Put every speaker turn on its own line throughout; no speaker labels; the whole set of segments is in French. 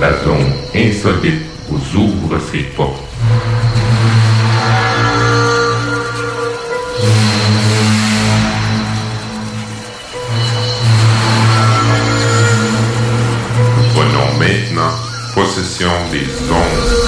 La zone insolite vous ouvre ses portes. Prenons maintenant possession des ondes.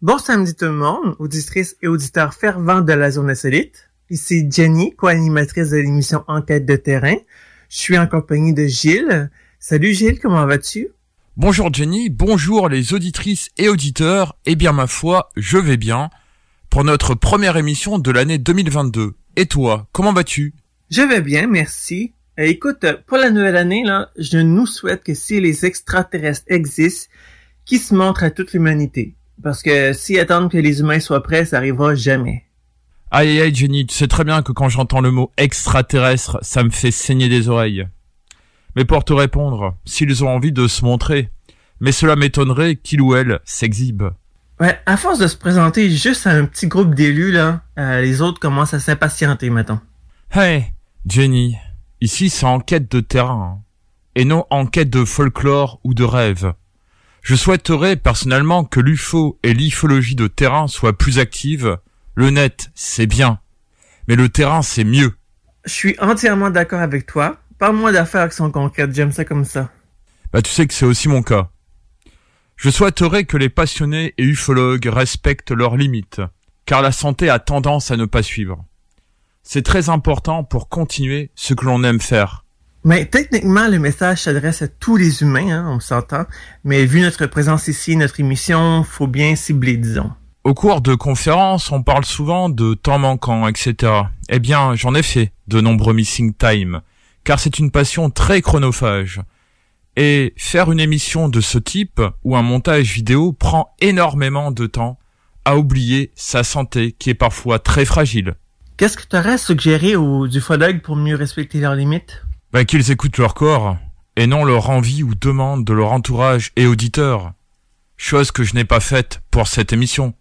Bon samedi tout le monde, auditrices et auditeurs fervents de la zone insolite. Ici Jenny, co-animatrice de l'émission Enquête de terrain. Je suis en compagnie de Gilles. Salut Gilles, comment vas-tu?
Bonjour Jenny, bonjour les auditrices et auditeurs. Eh bien ma foi, je vais bien. Pour notre première émission de l'année 2022. Et toi, comment vas-tu?
Je vais bien, merci. Euh, écoute, pour la nouvelle année, là, je nous souhaite que si les extraterrestres existent, qu'ils se montrent à toute l'humanité. Parce que si attendre que les humains soient prêts, ça arrivera jamais.
Aïe aïe aïe Jenny, tu sais très bien que quand j'entends le mot extraterrestre, ça me fait saigner des oreilles. Mais pour te répondre, s'ils ont envie de se montrer, mais cela m'étonnerait qu'il ou elle s'exhibe.
Ouais, à force de se présenter juste à un petit groupe d'élus, là, euh, les autres commencent à s'impatienter, mettons.
Hey, Jenny, ici c'est enquête de terrain, et non enquête de folklore ou de rêve. Je souhaiterais personnellement que l'UFO et l'IFologie de terrain soient plus actives. Le net, c'est bien. Mais le terrain, c'est mieux.
Je suis entièrement d'accord avec toi. Parle-moi d'affaires qui sont concrètes, j'aime ça comme ça.
Bah tu sais que c'est aussi mon cas. Je souhaiterais que les passionnés et ufologues respectent leurs limites, car la santé a tendance à ne pas suivre. C'est très important pour continuer ce que l'on aime faire.
Mais techniquement, le message s'adresse à tous les humains, hein, on s'entend. Mais vu notre présence ici, notre émission, faut bien cibler, disons.
Au cours de conférences, on parle souvent de temps manquant, etc. Eh bien, j'en ai fait de nombreux missing time, car c'est une passion très chronophage. Et faire une émission de ce type ou un montage vidéo prend énormément de temps à oublier sa santé qui est parfois très fragile.
Qu'est-ce que tu aurais à suggérer aux ufologues pour mieux respecter leurs limites?
Bah, Qu'ils écoutent leur corps et non leur envie ou demande de leur entourage et auditeurs. Chose que je n'ai pas faite pour cette émission.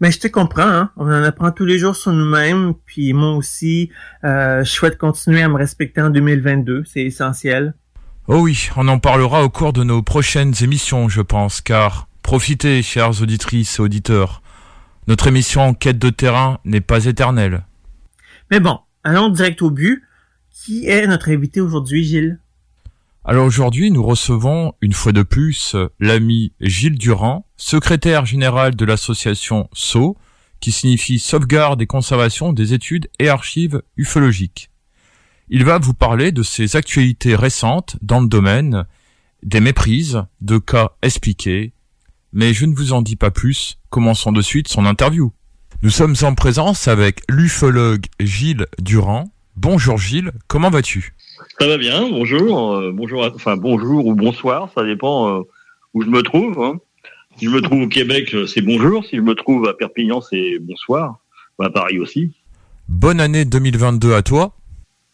Mais je te comprends, hein? on en apprend tous les jours sur nous-mêmes, puis moi aussi, euh, je souhaite continuer à me respecter en 2022, c'est essentiel.
Oh oui, on en parlera au cours de nos prochaines émissions, je pense, car profitez, chères auditrices et auditeurs, notre émission en quête de terrain n'est pas éternelle.
Mais bon, allons direct au but. Qui est notre invité aujourd'hui, Gilles?
Alors aujourd'hui, nous recevons une fois de plus l'ami Gilles Durand, secrétaire général de l'association SO, qui signifie Sauvegarde et Conservation des études et archives ufologiques. Il va vous parler de ses actualités récentes dans le domaine, des méprises, de cas expliqués, mais je ne vous en dis pas plus, commençons de suite son interview. Nous sommes en présence avec l'ufologue Gilles Durand. Bonjour Gilles, comment vas-tu?
Ça va bien, bonjour, euh, bonjour, enfin bonjour ou bonsoir, ça dépend euh, où je me trouve. Hein. Si je me trouve au Québec, euh, c'est bonjour. Si je me trouve à Perpignan, c'est bonsoir. À Paris aussi.
Bonne année 2022 à toi.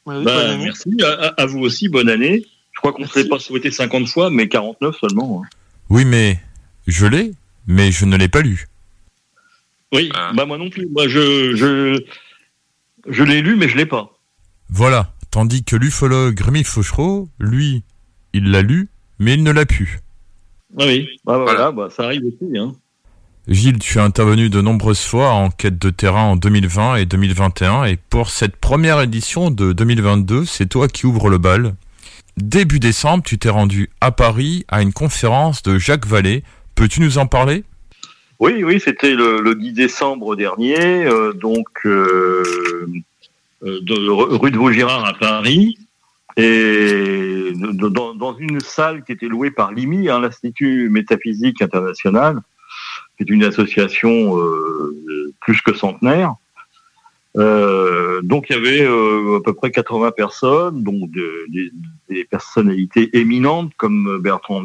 bah, merci, à, vous aussi, bonne année. Je crois qu'on ne s'est pas souhaité 50 fois, mais 49 seulement. Hein.
Oui, mais je l'ai, mais je ne l'ai pas lu.
Oui, ah. bah moi non plus. Moi, je, je, je l'ai lu, mais je l'ai pas.
Voilà. Tandis que l'ufologue Rémi Fauchereau, lui, il l'a lu, mais il ne l'a pu.
Ah oui, bah, voilà, bah, ça arrive aussi. Hein.
Gilles, tu es intervenu de nombreuses fois en quête de terrain en 2020 et 2021, et pour cette première édition de 2022, c'est toi qui ouvres le bal. Début décembre, tu t'es rendu à Paris à une conférence de Jacques Vallée. Peux-tu nous en parler?
Oui, oui, c'était le, 10 décembre dernier, euh, donc euh, de, rue de Vaugirard à Paris, et dans, une salle qui était louée par l'IMI, hein, l'Institut Métaphysique International, qui est une association plus que centenaire. donc il y avait à peu près 80 personnes, donc des personnalités éminentes comme Bertrand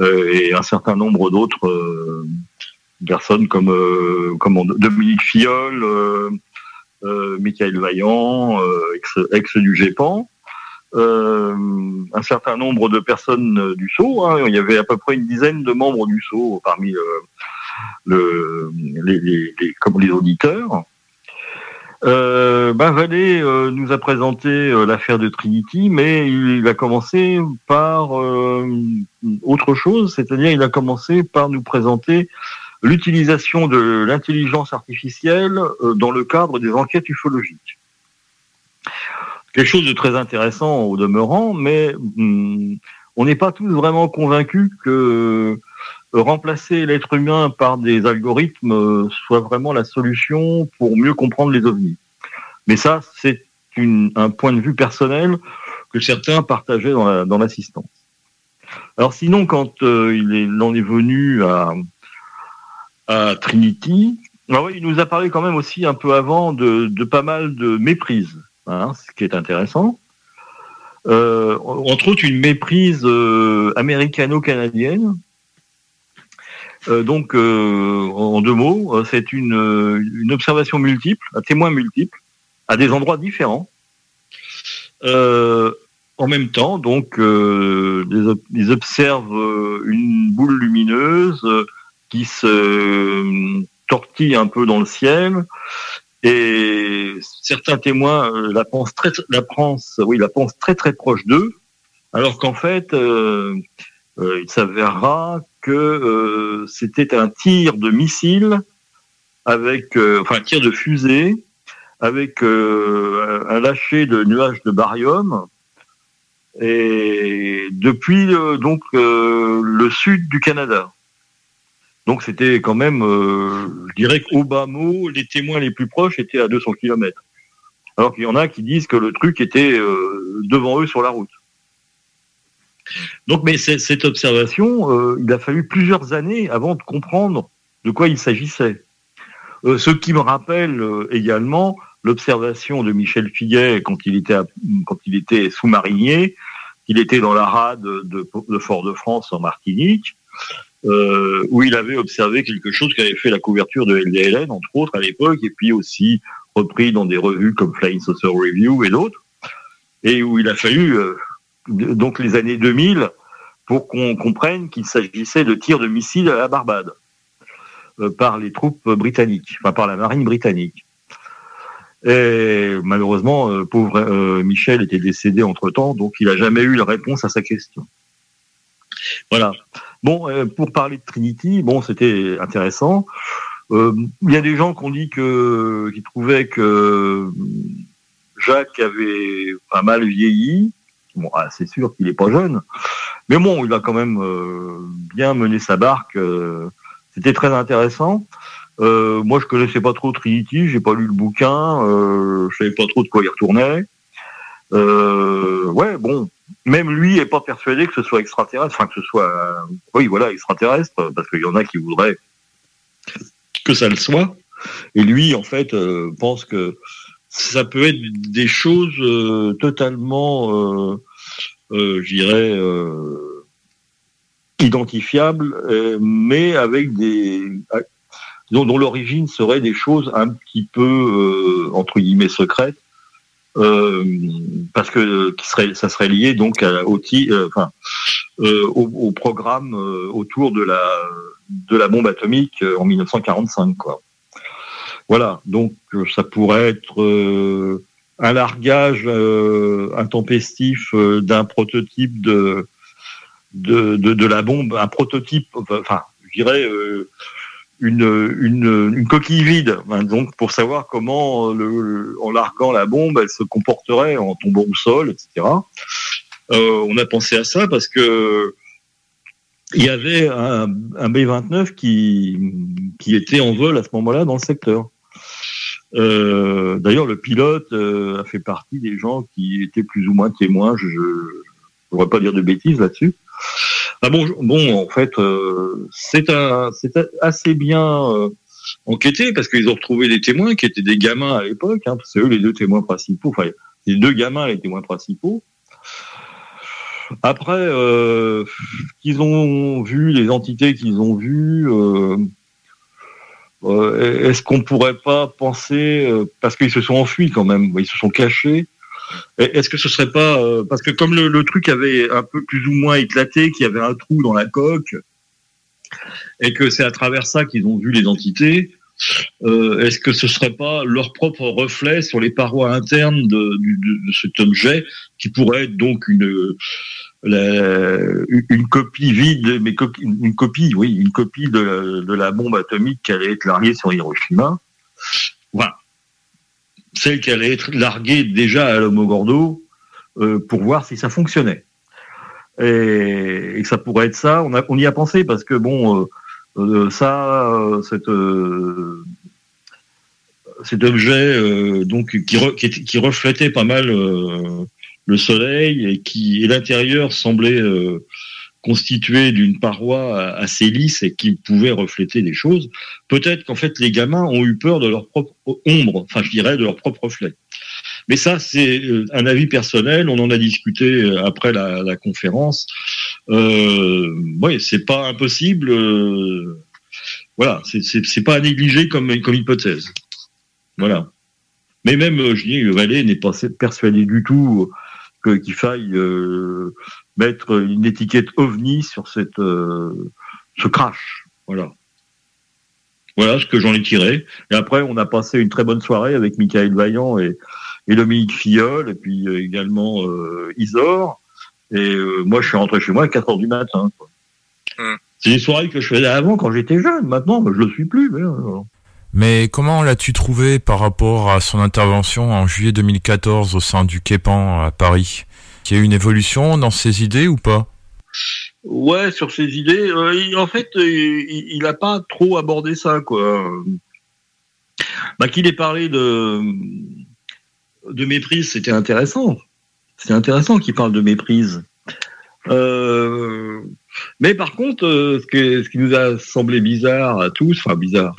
euh, et un certain nombre d'autres euh, personnes comme, euh, comme Dominique Fiol, Michael Vaillant, ex, du GEPAN. un certain nombre de personnes du SO. Hein. Il y avait à peu près une dizaine de membres du SO parmi le, les, les, comme les auditeurs. Euh, ben euh, nous a présenté euh, l'affaire de Trinity, mais il, a commencé par euh, autre chose, c'est-à-dire il a commencé par nous présenter l'utilisation de l'intelligence artificielle dans le cadre des enquêtes ufologiques. Quelque chose de très intéressant au demeurant, mais hum, on n'est pas tous vraiment convaincus que remplacer l'être humain par des algorithmes euh, soit vraiment la solution pour mieux comprendre les ovnis. Mais ça, c'est un point de vue personnel que certains partageaient dans l'assistance. Alors sinon, quand euh, il, en est venu à, Trinity, ah il nous a parlé quand même aussi un peu avant de, pas mal de méprises, hein, ce qui est intéressant. Euh, entre autres, une méprise américano-canadienne euh, donc, euh, en deux mots, euh, c'est une, une, observation multiple, un témoin multiple, à des endroits différents. en même temps, donc, ils, observent une boule lumineuse qui se tortille un peu dans le ciel, et certains témoins la pensent très, la pensent, oui, la pensent très très proche d'eux, alors qu'en fait, il s'avérera que euh, c'était un tir de missile avec, euh, enfin un tir de fusée avec euh, un lâcher de nuages de barium. Et depuis donc le sud du Canada. Donc c'était quand même, je dirais qu'au bas mot, les témoins les plus proches étaient à 200 km. Alors qu'il y en a qui disent que le truc était devant eux sur la route. Donc, mais cette observation, euh, il a fallu plusieurs années avant de comprendre de quoi il s'agissait. Euh, ce qui me rappelle euh, également l'observation de Michel Figuet quand il était quand il était sous-marinier, qu'il était dans la rade de, de Fort-de-France en Martinique, euh, où il avait observé quelque chose qui avait fait la couverture de LDLN, entre autres, à l'époque, et puis aussi repris dans des revues comme Flying Saucer Review et d'autres, et où il a fallu, euh, donc les années 2000, pour qu'on comprenne qu'il s'agissait de tirs de missiles à la Barbade euh, par les troupes britanniques, enfin par la marine britannique. Et malheureusement, pauvre Michel était décédé entre-temps, donc il n'a jamais eu la réponse à sa question. Voilà. Bon, euh, pour parler de Trinity, bon, c'était intéressant. Il y a des gens qui ont dit que, qui trouvaient que Jacques avait pas mal vieilli. Bon, ah, c'est sûr qu'il n'est pas jeune, mais bon, il a quand même bien mené sa barque. c'était très intéressant. Euh, moi, je connaissais pas trop Trinity, j'ai pas lu le bouquin, euh, je savais pas trop de quoi il retournait. Euh, ouais, bon, même lui est pas persuadé que ce soit extraterrestre, enfin que ce soit, oui, voilà, extraterrestre, parce qu'il y en a qui voudraient que ça le soit. Et lui, en fait, euh, pense que ça peut être des choses euh, totalement, euh, je dirais, identifiables, mais avec des dont, l'origine serait des choses un petit peu euh, entre guillemets secrètes, euh, parce que serait, ça serait lié donc euh, au, programme autour de la de la bombe atomique en 1945, quoi. Voilà, donc ça pourrait être un largage intempestif d'un prototype de, de, de, la bombe, un prototype, enfin, je dirais, une, coquille vide, hein, donc pour savoir comment, le, en larguant la bombe, elle se comporterait en tombant au sol, etc. Euh, on a pensé à ça parce que il y avait un, un B-29 qui, était en vol à ce moment-là dans le secteur. Euh, D'ailleurs, le pilote euh, a fait partie des gens qui étaient plus ou moins témoins. Je ne voudrais pas dire de bêtises là-dessus. Ah bon, en fait, euh, c'est assez bien euh, enquêté parce qu'ils ont retrouvé des témoins qui étaient des gamins à l'époque. Hein, c'est eux les deux témoins principaux. Enfin, les deux gamins les témoins principaux. Après, euh, qu'ils ont vu, les entités qu'ils ont vues, est-ce qu'on pourrait pas penser, parce qu'ils se sont enfuis quand même, ils se sont cachés, est-ce que ce serait pas euh, parce que comme le, truc avait un peu plus ou moins éclaté, qu'il y avait un trou dans la coque, et que c'est à travers ça qu'ils ont vu les entités, euh, est-ce que ce serait pas leur propre reflet sur les parois internes de, cet objet qui pourrait être donc une une copie vide, mais une copie, oui, une copie de la, de la bombe atomique qui allait être larguée sur Hiroshima? Voilà celle qui allait être larguée déjà à l'Homo euh, pour voir si ça fonctionnait. Et, ça pourrait être ça. On, a, on y a pensé parce que bon, euh, euh, ça, euh, cette, cet objet donc qui, qui, reflétait pas mal le soleil et qui et l'intérieur semblait constitué d'une paroi assez lisse et qui pouvait refléter des choses, peut-être qu'en fait les gamins ont eu peur de leur propre ombre, enfin je dirais de leur propre reflet. Mais ça, c'est euh, un avis personnel. On en a discuté euh, après la, conférence. Euh, c'est pas impossible. Euh, voilà, c'est pas à négliger comme, hypothèse. Voilà. Mais même, je dis, Vallée n'est pas persuadé du tout qu'il faille euh, mettre une étiquette ovni sur cette euh, ce crash. Voilà. Voilà ce que j'en ai tiré. Et après, on a passé une très bonne soirée avec Michael Vaillant et, et Dominique Filleul, et puis euh, également Isor. Et moi, je suis rentré chez moi à 4 heures du matin. Hum. C'est des soirées que je faisais avant quand j'étais jeune. Maintenant, je le suis plus. Mais,
mais comment l'as-tu trouvé par rapport à son intervention en juillet 2014 au sein du Quépan à Paris? Il y a eu une évolution dans ses idées ou pas?
Ouais, sur ses idées, euh, en fait, euh, il n'a pas trop abordé ça, quoi. Bah, qu'il ait parlé de, de méprise, c'était intéressant. C'est intéressant qu'il parle de méprise. Euh, mais par contre, ce, ce, qui nous a semblé bizarre à tous, enfin bizarre,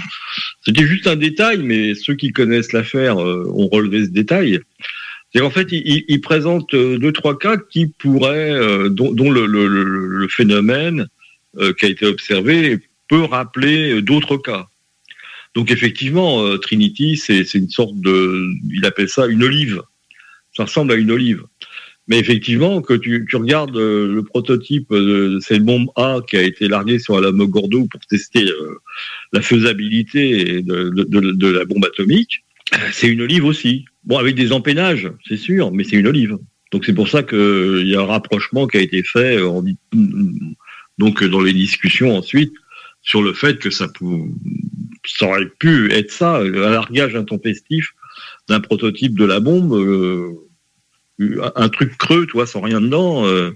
c'était juste un détail, mais ceux qui connaissent l'affaire ont relevé ce détail. Qu'en fait, il, présente deux trois cas qui pourraient, dont, dont le, phénomène qui a été observé peut rappeler d'autres cas. Donc effectivement, Trinity, c'est une sorte de, il appelle ça une olive. Ça ressemble à une olive. Mais effectivement, que tu, regardes euh, le prototype de cette bombe A qui a été larguée sur Alamogordo pour tester euh, la faisabilité de, la bombe atomique, c'est une olive aussi. Bon, avec des empennages, c'est sûr, mais c'est une olive. Donc c'est pour ça qu'il y a un rapprochement qui a été fait en, donc dans les discussions ensuite sur le fait que ça, ça aurait pu être ça, un largage intempestif d'un prototype de la bombe. Euh, un truc creux, toi, sans rien dedans. Euh,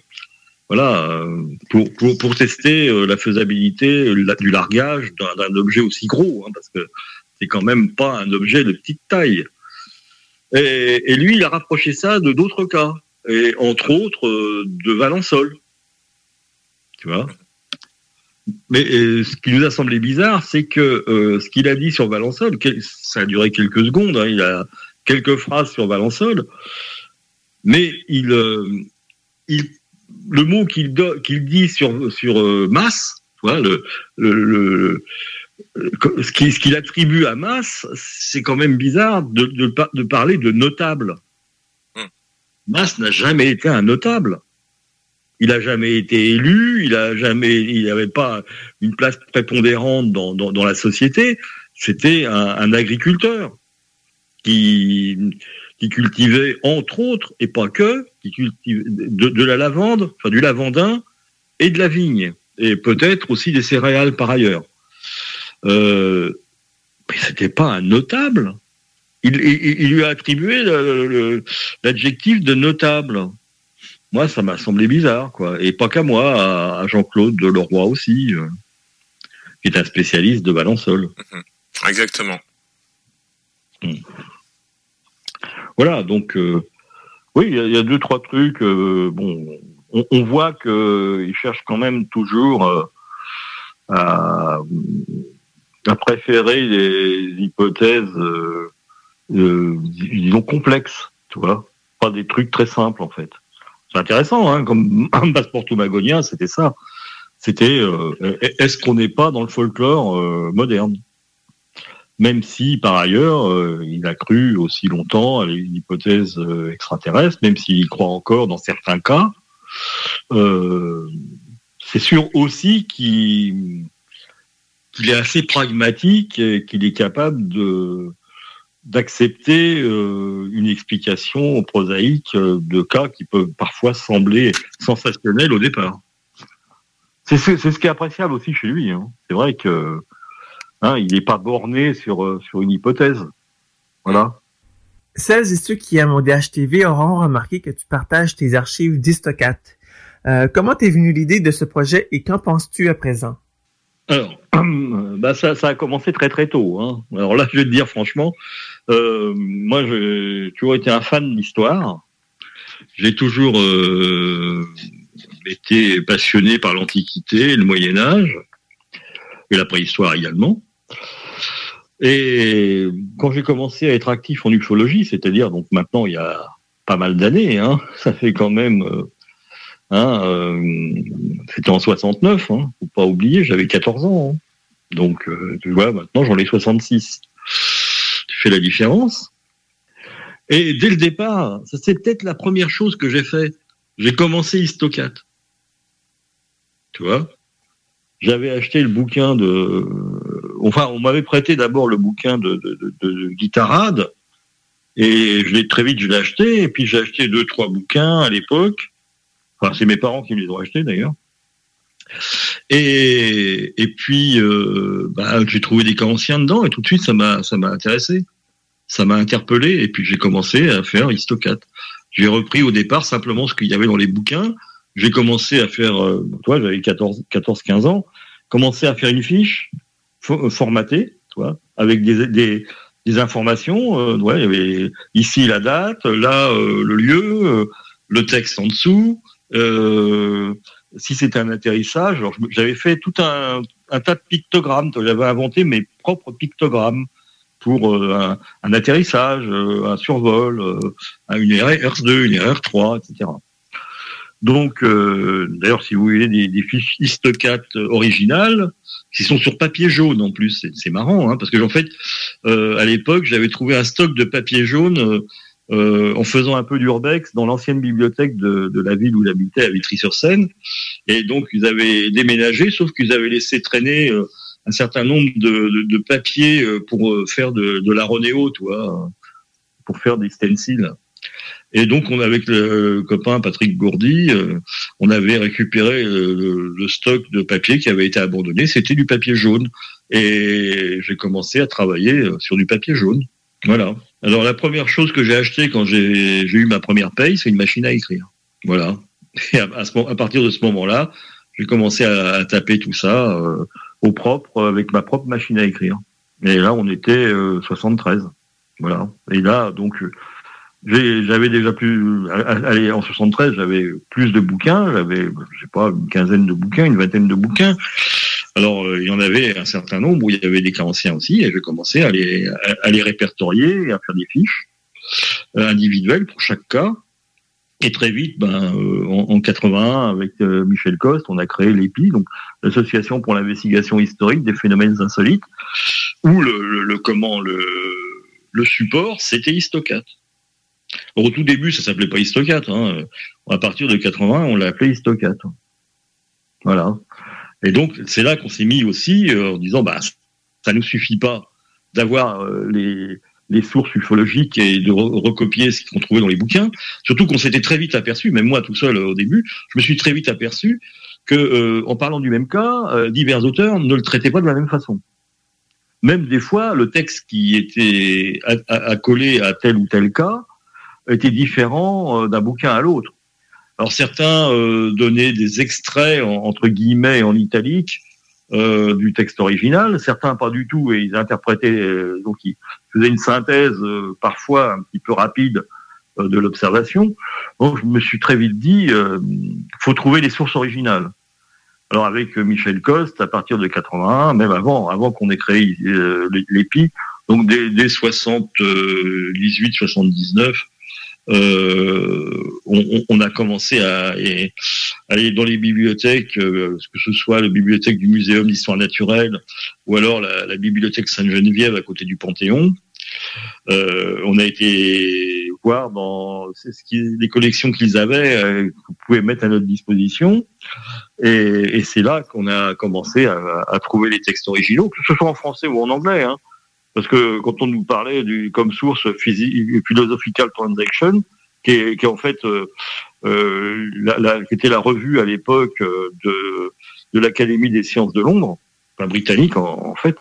voilà, euh, pour, pour, tester euh, la faisabilité du largage d'un objet aussi gros, hein, parce que quand même pas un objet de petite taille. Et, lui, il a rapproché ça de d'autres cas, et entre autres de Valençol. Tu vois? Mais ce qui nous a semblé bizarre, c'est que ce qu'il a dit sur Valençol, ça a duré quelques secondes, hein, il a quelques phrases sur Valençol, mais il, euh, il le mot qu'il dit sur sur euh, masse, voilà, le, le, ce qu'il attribue à masse, c'est quand même bizarre de, de, de parler de notable. Hmm. Masse n'a jamais été un notable. Il a jamais été élu, il a jamais, il n'avait pas une place prépondérante dans, dans, dans la société. C'était un, un, agriculteur qui qui cultivait entre autres, et pas que, qui cultivait de, la lavande, enfin du lavandin et de la vigne, et peut-être aussi des céréales par ailleurs. Euh, mais c'était pas un notable. Il, lui a attribué l'adjectif de notable. Moi, ça m'a semblé bizarre, quoi. Et pas qu'à moi, à, Jean-Claude Leroy aussi, euh, qui est un spécialiste de Valençol.
Mhm. Exactement.
Hmm. Voilà, donc euh, oui, il y, a deux trois trucs. Euh, bon, on, voit qu'ils cherchent quand même toujours euh, à, préférer les hypothèses, disons complexes, tu vois, pas des trucs très simples en fait. C'est intéressant, hein, comme un passeport magonien, c'était ça. C'était est-ce qu'on n'est pas dans le folklore moderne? Même si par ailleurs euh, il a cru aussi longtemps à une hypothèse euh, extraterrestre, même s'il croit encore dans certains cas. Euh, c'est sûr aussi qu'il est assez pragmatique et qu'il est capable de d'accepter une explication prosaïque de cas qui peuvent parfois sembler sensationnels au départ. C'est ce qui est appréciable aussi chez lui. Hein. C'est vrai que Hein, il n'est pas borné sur, euh, sur une hypothèse. Voilà.
Celles et ceux qui aiment DHTV auront remarqué que tu partages tes archives d'Histocat. Euh, comment t'es venu l'idée de ce projet et qu'en penses-tu à présent?
Alors, bah ça, a commencé très très tôt. Hein. Alors là, je vais te dire franchement, euh, moi, j'ai toujours été un fan d'histoire. J'ai toujours euh, été passionné par l'Antiquité, le Moyen Âge et la préhistoire également. Et quand j'ai commencé à être actif en ufologie, c'est-à-dire donc maintenant il y a pas mal d'années, hein, ça fait quand même, euh, hein, euh, c'était en 69, hein, faut pas oublier, j'avais 14 ans, hein. donc euh, tu vois maintenant j'en ai 66. Tu fais la différence. Et dès le départ, ça c'est peut-être la première chose que j'ai fait. J'ai commencé Histocat. Tu vois? J'avais acheté le bouquin de. Enfin, on m'avait prêté d'abord le bouquin de, de, de, Guitarade, et je l'ai très vite, je l'ai acheté, et puis j'ai acheté deux, trois bouquins à l'époque. C'est mes parents qui me les ont achetés d'ailleurs. Et, et puis, euh, bah, j'ai trouvé des cas anciens dedans, et tout de suite, ça m'a, intéressé. Ça m'a interpellé, et puis j'ai commencé à faire Histocat. J'ai repris au départ simplement ce qu'il y avait dans les bouquins, j'ai commencé à faire, euh, toi, j'avais 14, 14, 15 ans, commencé à faire une fiche formatée, toi, avec des, des, informations. Euh, ouais, il y avait ici la date, là le lieu, le texte en dessous. Si c'était un atterrissage, j'avais fait tout un, tas de pictogrammes. J'avais inventé mes propres pictogrammes pour un, atterrissage, un survol, une RR2, une RR3, etc. Donc, d'ailleurs, si vous voulez des, des fiches Histocat originales, qui sont sur papier jaune en plus, c'est marrant, hein, parce que en fait, à l'époque, j'avais trouvé un stock de papier jaune euh, en faisant un peu d'urbex dans l'ancienne bibliothèque de, de, la ville où j'habitais à Vitry-sur-Seine. Et donc, ils avaient déménagé, sauf qu'ils avaient laissé traîner euh, un certain nombre de, de, de papiers euh, pour faire de, de la Ronéo, tu pour faire des stencils. Et donc, on avec le copain Patrick Gourdy, on avait récupéré le, le, stock de papier qui avait été abandonné. C'était du papier jaune. Et j'ai commencé à travailler sur du papier jaune. Voilà. Alors la première chose que j'ai acheté quand j'ai eu ma première paye, c'est une machine à écrire. Voilà. Et à, à, partir de ce moment-là, j'ai commencé à, taper tout ça euh, au propre avec ma propre machine à écrire. Et là, on était euh, 73. Voilà. Et là, donc, j'avais déjà plus. Allez, en 73, j'avais plus de bouquins. J'avais, je sais pas, une quinzaine de bouquins, une vingtaine de bouquins. Alors, euh, il y en avait un certain nombre où il y avait des cas anciens aussi, et je commençais à les, à, les répertorier, à faire des fiches euh, individuelles pour chaque cas. Et très vite, ben, euh, en, en, 81, avec Michel Coste, on a créé l'EPI, donc l'Association pour l'investigation historique des phénomènes insolites, où le, le, comment le, le support, c'était Histocat. au tout début, ça s'appelait pas Histocat. Hein. À partir de 80, on l'a appelé Histocat. Voilà. Et donc, c'est là qu'on s'est mis aussi euh, en disant, bah, ça ne suffit pas d'avoir euh, les, sources ufologiques et de recopier ce qu'on trouvait dans les bouquins. Surtout qu'on s'était très vite aperçu, même moi tout seul au début, je me suis très vite aperçu que, euh, en parlant du même cas, divers auteurs ne le traitaient pas de la même façon. Même des fois, le texte qui était accolé à tel ou tel cas était différent d'un bouquin à l'autre. Alors certains euh, donnaient des extraits entre guillemets en italique euh, du texte original, certains pas du tout et ils interprétaient euh, donc ils faisaient une synthèse euh, parfois un petit peu rapide de l'observation. Donc je me suis très vite dit faut trouver les sources originales. Alors avec Michel Coste à partir de 81, même avant avant qu'on ait créé l'EPI, donc dès, dès 78 79 euh, on, on, a commencé à, aller dans les bibliothèques, euh, que ce soit la bibliothèque du Muséum d'histoire naturelle ou alors la, la bibliothèque Sainte-Geneviève à côté du Panthéon. Euh, on a été voir dans ce qui, les collections qu'ils avaient, euh, vous pouvez mettre à notre disposition. Et, et c'est là qu'on a commencé à, à, trouver les textes originaux, que ce soit en français ou en anglais. Hein. Parce que quand on nous parlait du, comme source Philosophical Transaction, qui est, qui est en fait euh, euh, la, la, qui était la revue à l'époque euh, de, de l'Académie des sciences de Londres, enfin britannique en, en fait.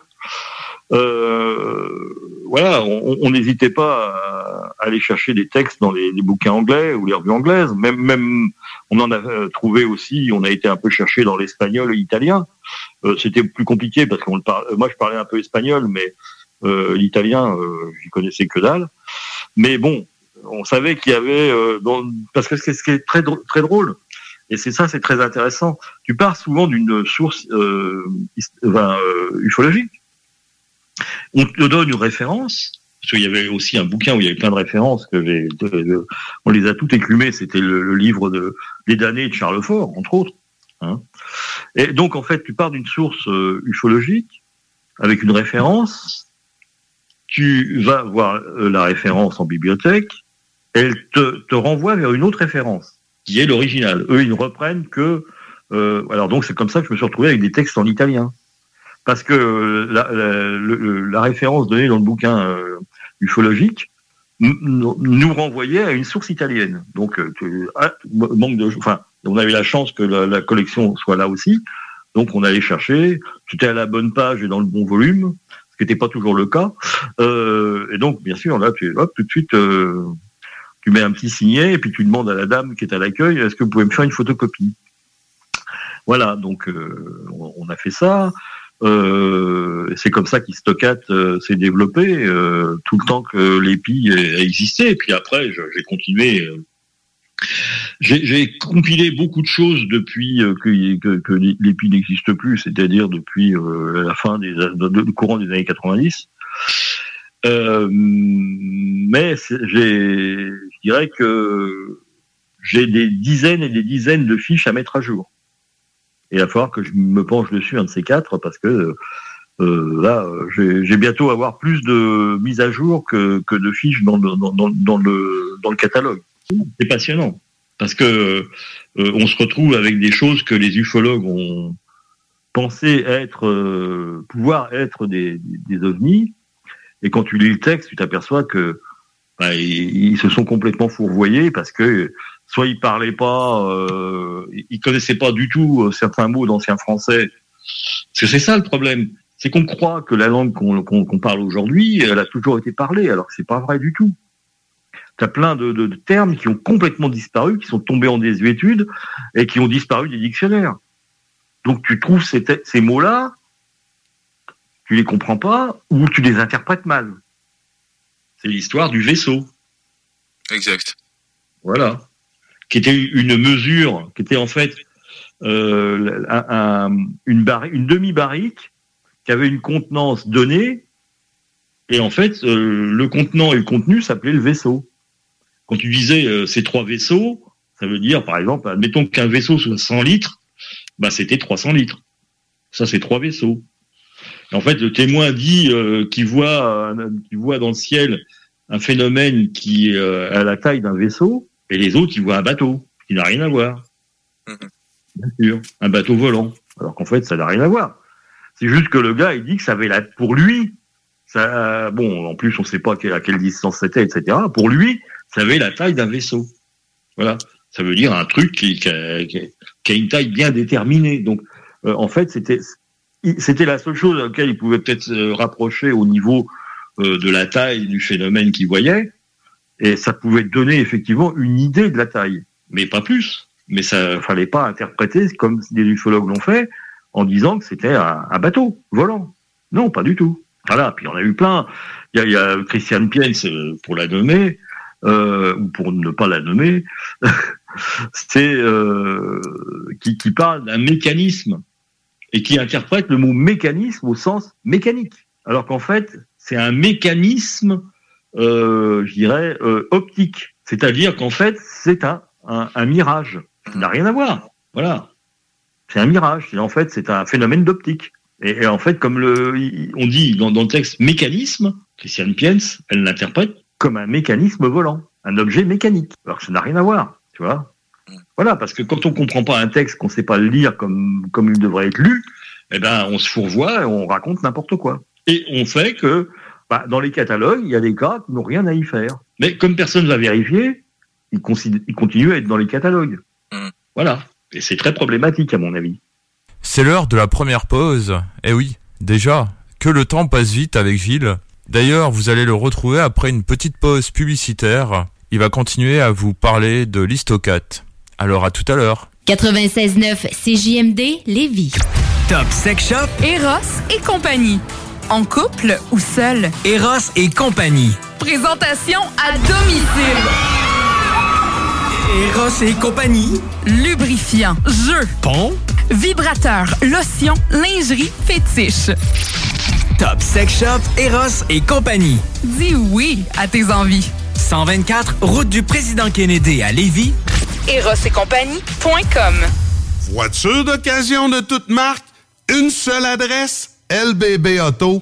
Euh, voilà, on n'hésitait pas à, aller chercher des textes dans les, les, bouquins anglais ou les revues anglaises. Même, même, on en a euh, trouvé aussi. On a été un peu cherché dans l'espagnol et l'italien. Euh, C'était plus compliqué parce qu'on parle. Moi, je parlais un peu espagnol, mais l'italien, euh, j'y connaissais que dalle. Mais bon, on savait qu'il y avait euh, parce que ce qui est très très drôle, et c'est ça, c'est très intéressant. Tu pars souvent d'une source euh, ufologique. On te donne une référence, parce qu'il y avait aussi un bouquin où il y avait plein de références on les a toutes écumées. C'était le, livre de des damnés de Charles Fort, entre autres. Hein. Et donc en fait, tu pars d'une source ufologique avec une référence tu vas voir euh, la référence en bibliothèque, elle te, renvoie vers une autre référence, qui est l'original. Eux, ils ne reprennent que... Euh, alors donc c'est comme ça que je me suis retrouvé avec des textes en italien. Parce que euh, la, référence donnée dans le bouquin ufologique nous renvoyait à une source italienne. Donc, tu, ah, manque de, enfin, on avait la chance que la, collection soit là aussi. Donc, on allait chercher. C'était à la bonne page et dans le bon volume n'était pas toujours le cas. Euh, et donc, bien sûr, là, tu, tout de suite, euh, tu mets un petit signet et puis tu demandes à la dame qui est à l'accueil, est-ce que vous pouvez me faire une photocopie? Voilà, donc euh, on, a fait ça. C'est comme ça qu'Histocat s'est développé tout le temps que l'EPI a existé. Et puis après, j'ai continué j'ai compilé beaucoup de choses depuis euh, que, que, que l'EPI n'existe plus, c'est-à-dire depuis euh, la fin des le courant des années 90. Euh, mais je dirais que j'ai des dizaines et des dizaines de fiches à mettre à jour. Et il va falloir que je me penche dessus un de ces quatre parce que euh, là, j'ai bientôt avoir plus de mises à jour que, que de fiches dans, dans, le, dans le catalogue. C'est passionnant parce que euh, on se retrouve avec des choses que les ufologues ont pensé être, euh, pouvoir être des, des, ovnis, et quand tu lis le texte, tu t'aperçois que bah, ils, se sont complètement fourvoyés parce que soit ils parlaient pas, euh, ils connaissaient pas du tout certains mots d'ancien français. Parce que c'est ça le problème c'est qu'on croit que la langue qu'on parle aujourd'hui, elle a toujours été parlée, alors que c'est pas vrai du tout. Tu as plein de, termes qui ont complètement disparu, qui sont tombés en désuétude et qui ont disparu des dictionnaires. Donc tu trouves ces, ces mots-là, tu les comprends pas ou tu les interprètes mal. C'est l'histoire du vaisseau.
Exact.
Voilà. Qui était une mesure, qui était en fait euh, une, une demi-barrique qui avait une contenance donnée, et en fait, euh, le contenant et le contenu s'appelaient le vaisseau. Quand tu disais euh, ces trois vaisseaux, ça veut dire, par exemple, admettons qu'un vaisseau soit 100 litres, bah c'était 300 litres. Ça, c'est trois vaisseaux. Et en fait, le témoin dit euh, qu'il voit, qu'il voit dans le ciel un phénomène qui a la taille d'un vaisseau, et les autres, ils voient un bateau, qui n'a rien à voir. Mmh. Bien sûr, un bateau volant. Alors qu'en fait, ça n'a rien à voir. C'est juste que le gars, il dit que ça avait la, pour lui, ça, bon, en plus, on ne sait pas à quelle distance c'était, etc. Pour lui, ça avait la taille d'un vaisseau. Voilà. Ça veut dire un truc qui, a, une taille bien déterminée. Donc, euh, en fait, c'était, la seule chose à laquelle il pouvait peut-être se rapprocher au niveau euh, de la taille du phénomène qu'il voyait. Et ça pouvait donner effectivement une idée de la taille, mais pas plus. Mais ça fallait pas interpréter comme des ufologues l'ont fait, en disant que c'était un, bateau volant. Non, pas du tout. Voilà, puis on a eu plein. Il y a, Christiane Piens, euh, pour la nommer, euh, ou pour ne pas la nommer, c'est euh, qui, parle d'un mécanisme et qui interprète le mot mécanisme au sens mécanique, alors qu'en fait c'est un mécanisme, je dirais, optique, c'est-à-dire qu'en fait c'est un mirage, ça n'a rien à voir. Voilà. C'est un mirage. En fait, c'est un phénomène d'optique. Et, en fait, comme le, on dit dans, le texte mécanisme, Christiane Piens, elle l'interprète comme un mécanisme volant, un objet mécanique. Alors que ça n'a rien à voir, tu vois. Voilà, parce que quand on comprend pas un texte, qu'on sait pas le lire comme, comme il devrait être lu, eh ben, on se fourvoie et on raconte n'importe quoi. Et on fait que, bah, dans les catalogues, il y a des cas qui n'ont rien à y faire. Mais comme personne ne va vérifier, ils, ils continuent à être dans les catalogues. Mmh. Voilà. Et c'est très problématique à mon avis.
C'est l'heure de la première pause. Eh oui, déjà, que le temps passe vite avec Gilles. D'ailleurs, vous allez le retrouver après une petite pause publicitaire. Il va continuer à vous parler de l'Histocat. Alors à tout à l'heure.
96.9 CJMD Lévis.
Top Sex Shop.
Eros et compagnie. En couple ou seul?
Eros et compagnie.
Présentation à domicile.
Eros et compagnie.
Lubrifiant, jeu,
pompe,
vibrateur, lotion, lingerie, fétiche.
Top Sex Shop, Eros et compagnie.
Dis oui à tes envies.
124, route du président Kennedy à Lévis.
Eros et compagnie.com.
Voiture d'occasion de toute marque, une seule adresse, LBB Auto.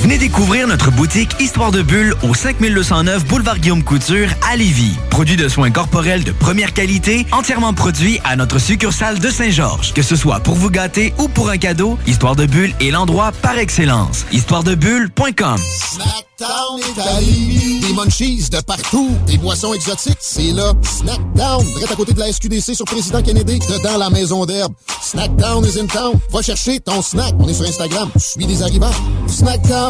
Venez découvrir notre boutique Histoire de Bulle au 5209 Boulevard Guillaume Couture à Lévis. Produit de soins corporels de première qualité, entièrement produit à notre succursale de Saint-Georges. Que ce soit pour vous gâter ou pour un cadeau, Histoire de Bulle est l'endroit par excellence. Histoiredebulle.com
Snackdown est à Des munchies de partout. Des boissons exotiques, c'est là. Snackdown, direct à côté de la SQDC sur Président Kennedy, dedans la maison d'herbe. Snackdown is in town. Va chercher ton snack. On est sur Instagram. Suis des arrivants. Snackdown,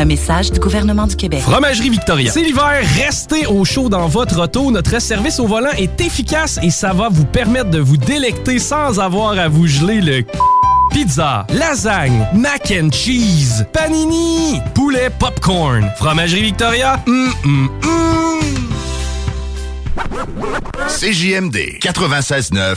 Un message du gouvernement du Québec.
Fromagerie Victoria. C'est l'hiver, restez au chaud dans votre auto. Notre service au volant est efficace et ça va vous permettre de vous délecter sans avoir à vous geler le Pizza, lasagne, mac and cheese, panini, poulet popcorn. Fromagerie Victoria, hum, hum, hum.
CJMD 96.9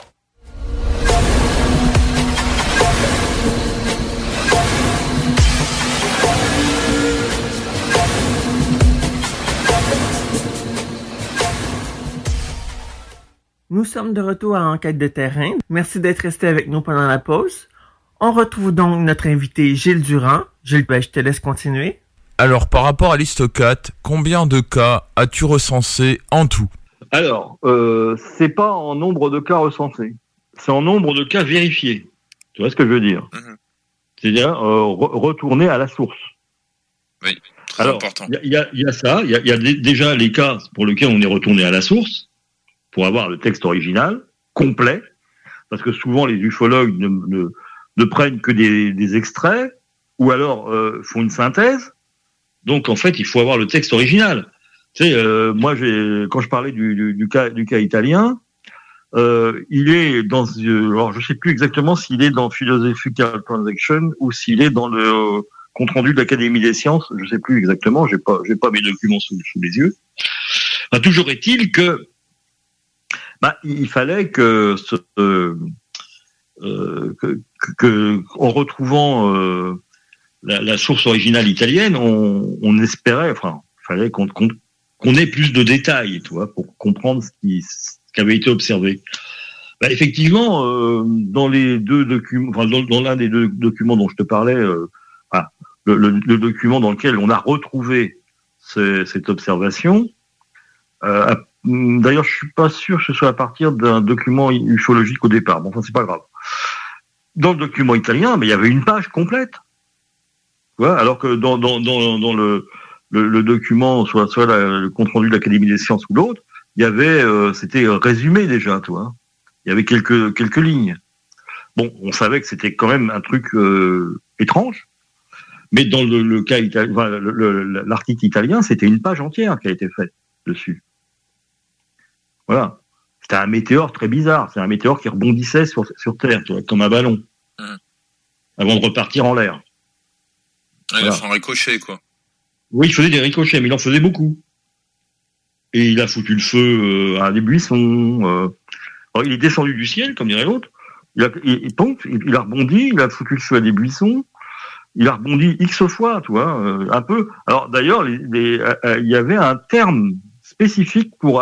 Nous sommes de retour à Enquête de terrain. Merci d'être resté avec nous pendant la pause. On retrouve donc notre invité Gilles Durand. Gilles, ben, je te laisse continuer.
Alors, par rapport à l'Histocat, combien de cas as-tu recensé en tout?
Alors, euh, c'est pas en nombre de cas recensés, c'est en nombre de cas vérifiés. Tu vois ce que je veux dire? C'est-à-dire euh, re- retourner à la source.
Oui, très
Alors,
important.
il y, a- il y a ça, il y a, y déjà les cas pour lesquels on est retourné à la source pour avoir le texte original complet, parce que souvent les ufologues ne, ne- ne prennent que des, des extraits ou alors euh, font une synthèse. Donc en fait, il faut avoir le texte original. Tu sais, euh, moi, quand je parlais du, du, du cas du cas italien, euh, il est dans, euh, alors je sais plus exactement s'il est dans Philosophical Transaction ou s'il est dans le euh, compte rendu de l'Académie des sciences. Je sais plus exactement. J'ai pas, pas mes documents sous, sous les yeux. Toujours est-il que bah, il fallait que, ce, euh, euh, que, que- en retrouvant euh, la, la source originale italienne, on, on espérait, enfin, il fallait qu'on ait plus de détails, tu vois, pour comprendre ce qui, ce qui avait été observé. Bah, effectivement, euh, dans les deux documents, enfin, dans, dans l'un des deux documents dont je te parlais, euh, ah, le, le- le document dans lequel on a retrouvé ce- cette observation, euh, D'ailleurs, je suis pas sûr que ce soit à partir d'un document ufologique au départ. Bon, enfin, c'est pas grave. Dans le document italien, il y avait une page complète. Alors que dans, le, document, soit, soit le compte rendu de l'Académie des sciences ou l'autre, il y avait, euh, c'était résumé déjà, tu vois. Il y avait quelques, quelques lignes. Bon, on savait que c'était quand même un truc euh, étrange, mais dans le, cas italien, l'article italien, c'était une page entière qui a été faite dessus. Voilà. C'était un météore très bizarre. C'est un météore qui rebondissait sur, sur Terre, tu vois, comme un ballon,
Mhm.
avant de repartir en l'air.
Ah, Il a fait un ricochet, quoi.
Oui, il faisait des ricochets, mais il en faisait beaucoup. Et il a foutu le feu euh, à des buissons. euh. Alors, il est descendu du ciel, comme dirait l'autre. Il a, il, il tombe, il, il a rebondi, il a foutu le feu à des buissons. Il a rebondi X fois, tu vois, euh, un peu. Alors d'ailleurs, les- les- euh, il y avait un terme spécifique pour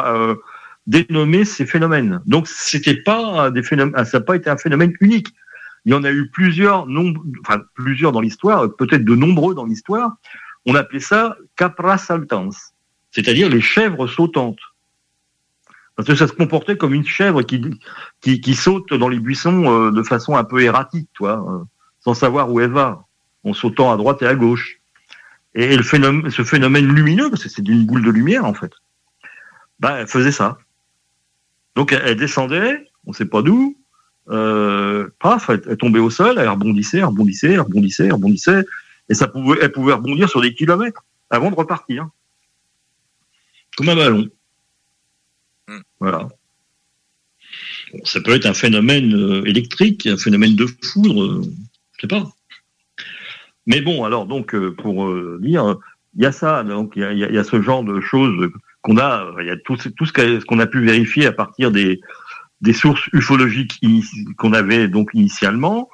dénommer ces phénomènes. Donc c'était pas des phénomènes, ça n'a pas été un phénomène unique. Il y en a eu plusieurs, nombre, enfin plusieurs dans l'histoire, peut-être de nombreux dans l'histoire. On appelait ça capra saltans, c'est-à-dire les chèvres sautantes. Parce que ça se comportait comme une chèvre qui, saute dans les buissons euh, de façon un peu erratique, toi, euh, sans savoir où elle va, en sautant à droite et à gauche. Et ce phénomène lumineux, parce que c'est une boule de lumière en fait, bah, elle faisait ça. Donc elle, elle descendait, on sait pas d'où, euh, paf, elle, elle tombait au sol, elle rebondissait, elle rebondissait, elle rebondissait, elle rebondissait, et ça pouvait, elle pouvait rebondir sur des kilomètres avant de repartir, comme un ballon. Voilà. Bon, ça peut être un phénomène euh, électrique, un phénomène de foudre, euh, je sais pas. Mais bon, alors donc pour dire, il y a ça, donc y a, il y a ce genre de choses qu'on a, il y a tout, ce- qu'on a pu vérifier à partir des, des sources ufologiques qu'on avait donc initialement.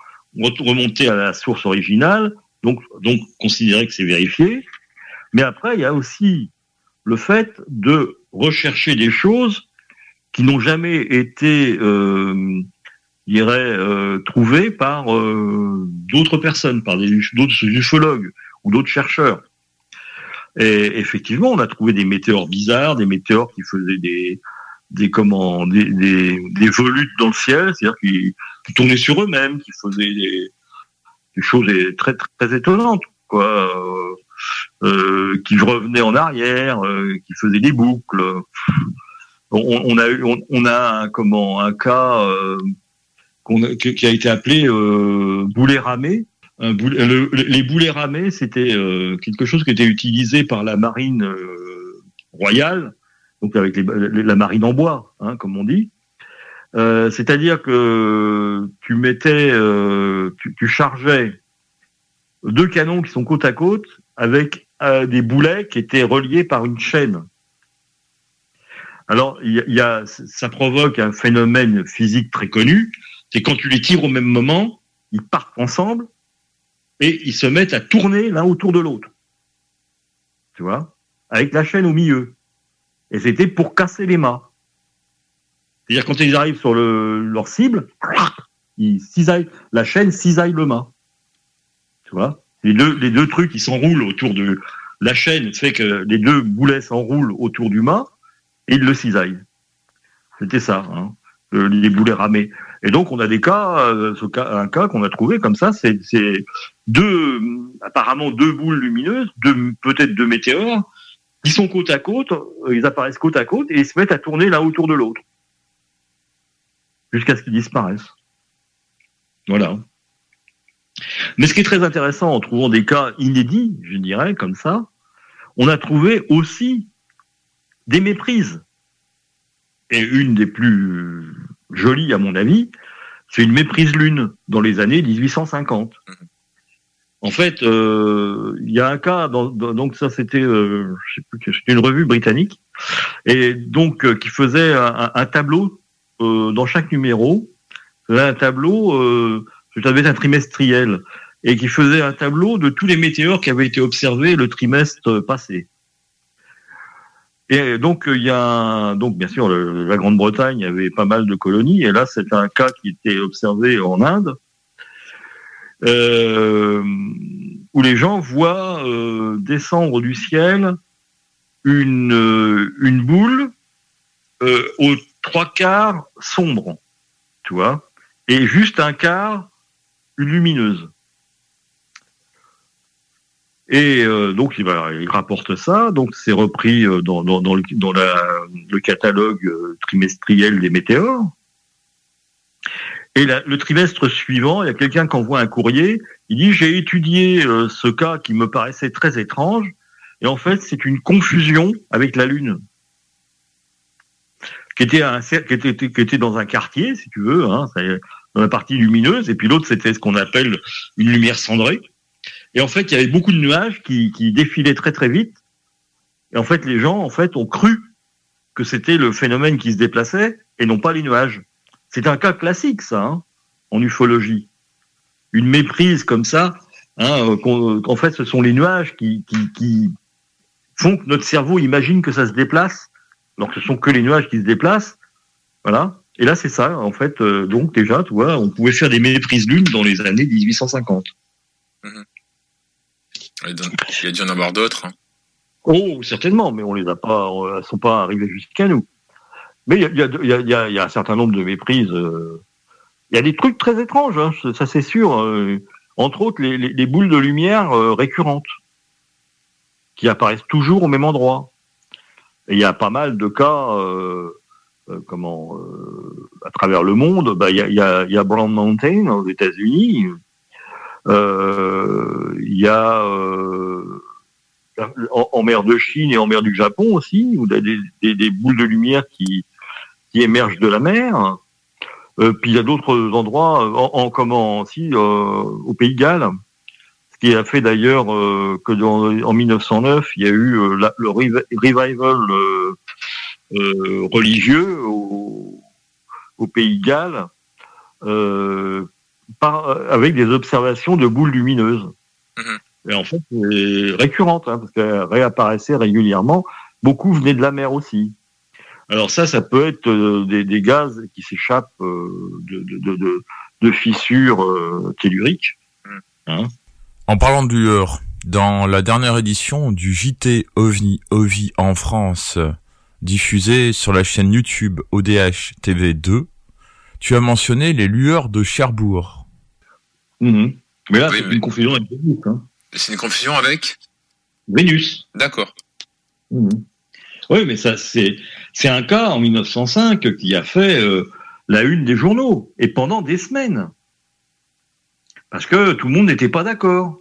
remonter à la source originale, donc, donc considérer que c'est vérifié. Mais après, il y a aussi le fait de rechercher des choses qui n'ont jamais été, euh, dirais, euh, trouvées par euh, d'autres personnes, par d'autres ufologues ou d'autres chercheurs. Et effectivement, on a trouvé des météores bizarres, des météores qui faisaient des des comment des, des, des volutes dans le ciel, c'est-à-dire qui, qui tournaient sur eux-mêmes, qui faisaient des, des choses très très étonnantes, quoi, euh, euh, qui revenaient en arrière, euh, qui faisaient des boucles. On, on a eu, on, on, a un, comment un cas euh, a, qui a été appelé euh, boulet ramé. Les boulets ramés, c'était euh, quelque chose qui était utilisé par la marine euh, royale, donc avec la marine en bois, hein, comme on dit. Euh, C'est-à-dire que tu mettais, tu, chargeais deux canons qui sont côte à côte avec des boulets qui étaient reliés par une chaîne. Alors, ça provoque un phénomène physique très connu, c'est quand tu les tires au même moment, ils partent ensemble et ils se mettent à tourner l'un autour de l'autre. Tu vois? Avec la chaîne au milieu. Et c'était pour casser les mâts. C'est-à-dire quand ils arrivent sur le, leur cible, ils cisaillent, la chaîne cisaille le mât. Tu vois? Les deux, trucs qui s'enroulent autour de la chaîne fait que les deux boulets s'enroulent autour du mât et ils le cisaillent. C'était ça, hein, les boulets ramés. Et donc on a des cas, euh, un cas qu'on a trouvé comme ça, c'est deux, apparemment deux boules lumineuses, deux, peut-être deux météores, qui sont côte à côte, euh, ils apparaissent côte à côte et ils se mettent à tourner l'un autour de l'autre jusqu'à ce qu'ils disparaissent. Voilà. Mais ce qui est très intéressant en trouvant des cas inédits, je dirais, comme ça, on a trouvé aussi des méprises. Et une des plus jolies, à mon avis, c'est une méprise lune dans les années 1850. En fait, euh, il y a un cas, dans, donc ça c'était, euh, une revue britannique, et donc euh, qui faisait un, tableau euh, dans chaque numéro, un tableau, euh, être un trimestriel, et qui faisait un tableau de tous les météores qui avaient été observés le trimestre passé. Et donc il y a donc bien sûr la Grande-Bretagne avait pas mal de colonies. Et là c'est un cas qui était observé en Inde euh, où les gens voient euh, descendre du ciel une euh, boule aux trois quarts sombre, tu vois, et juste un quart lumineuse. Et donc il, rapporte ça, donc c'est repris dans, le, catalogue trimestriel des météores. Et le trimestre suivant, il y a quelqu'un qui envoie un courrier, il dit j'ai étudié euh, ce cas qui me paraissait très étrange, et en fait c'est une confusion avec la Lune, qui était dans un quartier, si tu veux, hein, dans la partie lumineuse, et puis l'autre c'était ce qu'on appelle une lumière cendrée. Et en fait, il y avait beaucoup de nuages qui, qui, défilaient très très vite. Et en fait, les gens en fait ont cru que c'était le phénomène qui se déplaçait et non pas les nuages. C'est un cas classique, ça, hein, en ufologie. Une méprise comme ça. Hein, en fait, ce sont les nuages qui, qui, qui, font que notre cerveau imagine que ça se déplace, alors que ce sont que les nuages qui se déplacent. Voilà. Et là, c'est ça, en fait. Euh, donc déjà, tu vois, on pouvait faire des méprises lunes dans les années 1850.
Mmh. Et donc, il y a dû en avoir d'autres. Hein.
Oh, certainement, mais on les a pas, elles sont pas arrivées jusqu'à nous. Mais il y a, un certain nombre de méprises. Euh, il y a des trucs très étranges, hein, ça c'est sûr. Euh, entre autres, les, les, les, boules de lumière euh, récurrentes qui apparaissent toujours au même endroit. Il y a pas mal de cas, euh, comment, à travers le monde. Bah, il y a, y y a Brown Mountain aux États-Unis. Euh, il y a euh, en, mer de Chine et en mer du Japon aussi, où il y a des, des boules de lumière qui, qui émergent de la mer. Euh, puis il y a d'autres endroits, en, en comment aussi, euh, au Pays de Galles, ce qui a fait d'ailleurs euh, que dans, en 1909, il y a eu euh, la, le revival religieux au, au, Pays de Galles par, euh, avec des observations de boules lumineuses.
Mhm.
Et en fait, c'est récurrente, hein, parce qu'elles réapparaissaient régulièrement. Beaucoup venaient de la mer aussi. Alors ça, ça peut être euh, des, des gaz qui s'échappent euh, de, de, de, de, de fissures euh, telluriques. Hein.
En parlant de lueur, dans la dernière édition du JT OVNI OVI en France, diffusée sur la chaîne YouTube ODH TV 2, tu as mentionné les lueurs de Cherbourg.
Mhm. Mais là,
Oui,
c'est
mais-
une confusion avec Vénus. Hein.
C'est une confusion avec
Vénus.
D'accord.
Mhm. Oui, mais ça, c'est un cas en 1905 qui a fait euh, la une des journaux et pendant des semaines, parce que tout le monde n'était pas d'accord.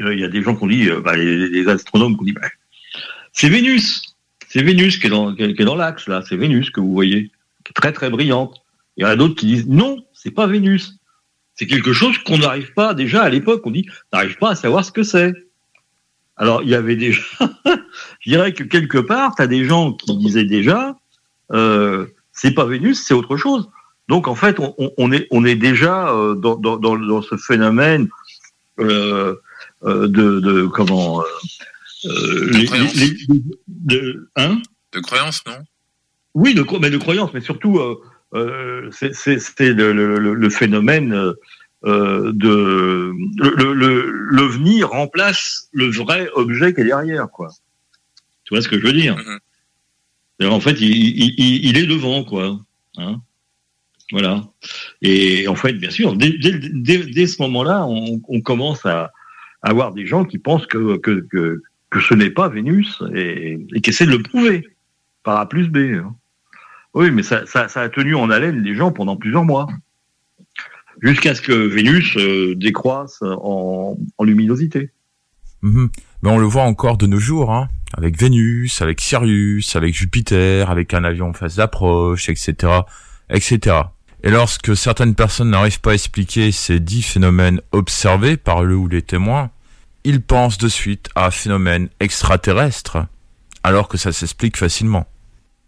Il y a des gens qui ont dit, euh, bah, les, astronomes qui ont dit, bah, c'est Vénus, c'est Vénus qui est dans, qui est dans l'axe là, c'est Vénus que vous voyez, qui est très très brillante. Il y en a d'autres qui disent non, c'est pas Vénus, c'est quelque chose qu'on n'arrive pas déjà à l'époque, on dit, n'arrive pas à savoir ce que c'est. Alors, il y avait déjà, je dirais que quelque part, tu as des gens qui disaient déjà, euh, c'est pas Vénus, c'est autre chose. Donc, en fait, on, est, on est déjà euh, dans, dans, dans, ce phénomène euh, euh, de, de comment euh, euh, les-
croyance.
les- de, hein?
De croyance, non?
Oui, de, mais de croyance, mais surtout, euh, c'est- le, le, le- phénomène de le- le- le- l'ovni remplace le vrai objet qui est derrière, quoi. Tu vois ce que je veux dire C'est-à-dire, En fait, il, il- il- il est devant, quoi. Hein voilà. Et en fait, bien sûr, dès, dès, dès, dès ce moment-là, on, on commence à avoir des gens qui pensent que, que, que, que ce n'est pas Vénus et, et qui essaient de le prouver par A plus B. hein. Oui, mais ça, ça, ça a tenu en haleine les gens pendant plusieurs mois. Jusqu'à ce que Vénus euh, décroisse en, en luminosité.
Mhm. Mais on le voit encore de nos jours, hein, avec Vénus, avec Sirius, avec Jupiter, avec un avion en phase d'approche, etc., etc. Et lorsque certaines personnes n'arrivent pas à expliquer ces dix phénomènes observés par le ou les témoins, ils pensent de suite à un phénomène extraterrestre, alors que ça s'explique facilement.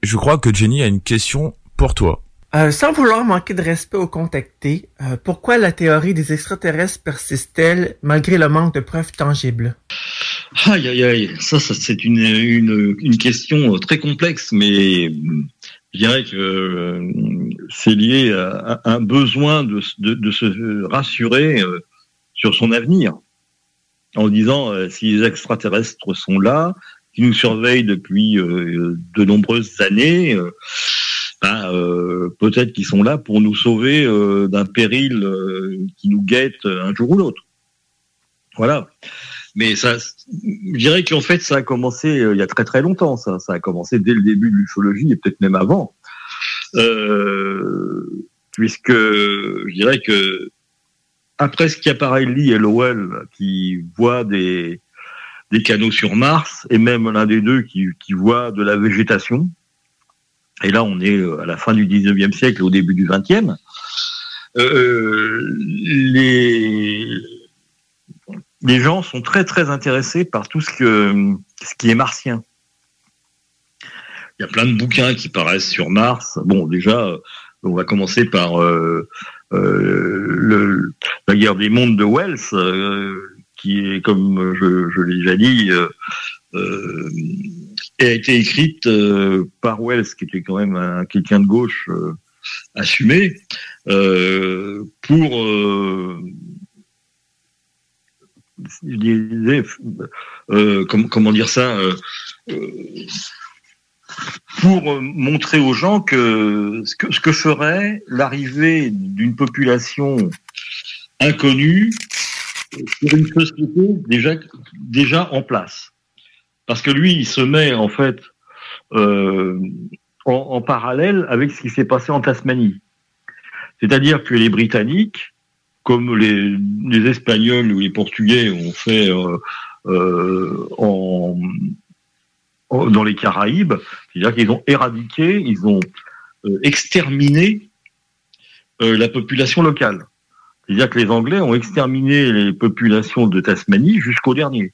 Je crois que Jenny a une question pour toi.
Euh, sans vouloir manquer de respect aux contactés, euh, pourquoi la théorie des extraterrestres persiste-t-elle malgré le manque de preuves tangibles?
Aïe, aïe, aïe. Ça, c'est une, question euh, très complexe, mais euh, je dirais que euh, c'est lié à un besoin de, se rassurer euh, sur son avenir. En disant, si les extraterrestres sont là, qui nous surveillent depuis de nombreuses années, ben, peut-être qu'ils sont là pour nous sauver d'un péril qui nous guette un jour ou l'autre. Voilà. Mais ça, je dirais qu'en fait, ça a commencé euh, il y a très très longtemps. Ça, ça a commencé dès le début de l'ufologie et peut-être même avant, euh, puisque je dirais que après Schiaparelli et Lowell qui voient des des canaux sur Mars et même l'un des deux qui, qui voit de la végétation. Et là, on est euh, à la fin du 19e siècle, au début du 20e. Euh, les, les gens sont très très intéressés par tout ce que ce qui est martien. Il y a plein de bouquins qui paraissent sur Mars. Bon, déjà, euh, on va commencer par euh, euh, la guerre des mondes de Wells, qui est, comme je, l'ai déjà dit, a été écrite par Wells, qui était quand même un- quelqu'un de gauche assumé, pour euh, comment, dire ça euh, euh, pour montrer aux gens que ce que, ferait l'arrivée d'une population inconnue sur une société déjà en place. Parce que lui il se met en fait en parallèle avec ce qui s'est passé en Tasmanie. C'est-à-dire que les Britanniques comme les, Espagnols ou les Portugais ont fait euh, euh, dans les Caraïbes, c'est-à-dire qu'ils ont éradiqué, ils ont euh, exterminé la population locale. C'est-à-dire que les Anglais ont exterminé les populations de Tasmanie jusqu'au dernier.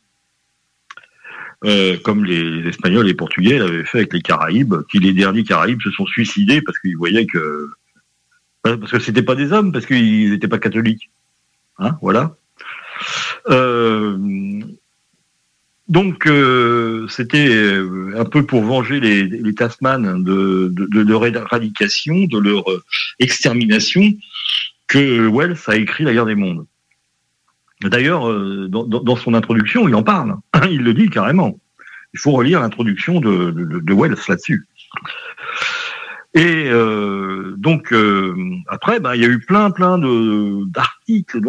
Comme les, Espagnols et les Portugais l'avaient fait avec les Caraïbes, qui les derniers Caraïbes se sont suicidés parce qu'ils voyaient que Parce que c'était pas des hommes, parce qu'ils n'étaient pas catholiques. Hein, voilà. Euh, donc, euh, c'était euh, un peu pour venger les, les Tasmanes de, leur éradication, de leur euh, extermination, que Wells a écrit La guerre des mondes. D'ailleurs, euh, dans, son introduction, il en parle. Il le dit carrément. Il faut relire l'introduction de Wells là-dessus. Et euh, donc euh, après, ben, il y a eu plein, plein de d'articles.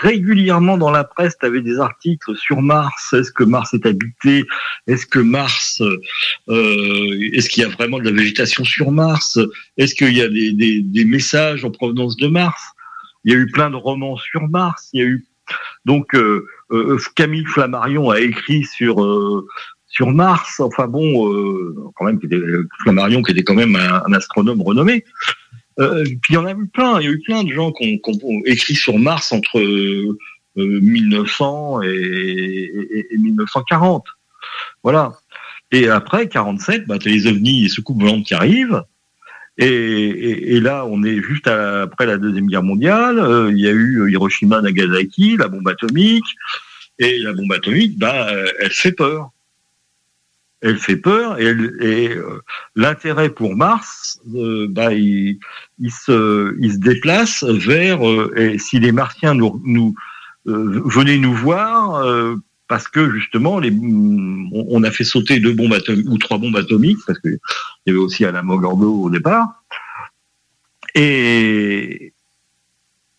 régulièrement dans la presse, tu avais des articles sur Mars. Est-ce que Mars est habité? Est-ce que Mars, euh, est-ce qu'il y a vraiment de la végétation sur Mars? Est-ce qu'il y a des, des, des messages en provenance de Mars? Il y a eu plein de romans sur Mars. Il y a eu donc euh, euh, Camille Flammarion a écrit sur euh, sur Mars. Enfin bon, euh, quand même, Flammarion qui était quand même un, astronome renommé. Euh, puis il y en a eu plein. Il y a eu plein de gens qui ont, écrit sur Mars entre euh, euh, 1900 et, et- et 1940. Voilà. Et après 47, bah, t'as les ovnis et soucoupes volantes qui arrivent. Et, et, et là, on est juste après la deuxième guerre mondiale. Euh, Il y a eu Hiroshima, Nagasaki, la bombe atomique. Et la bombe atomique, bah, euh, elle fait peur. Elle fait peur et, euh, l'intérêt pour Mars, euh, bah, il, se, déplace vers euh, et si les Martiens nous, venaient nous voir parce que justement les, on, a fait sauter deux bombes atomiques ou trois bombes atomiques parce que il y avait aussi Alamogordo au départ. Et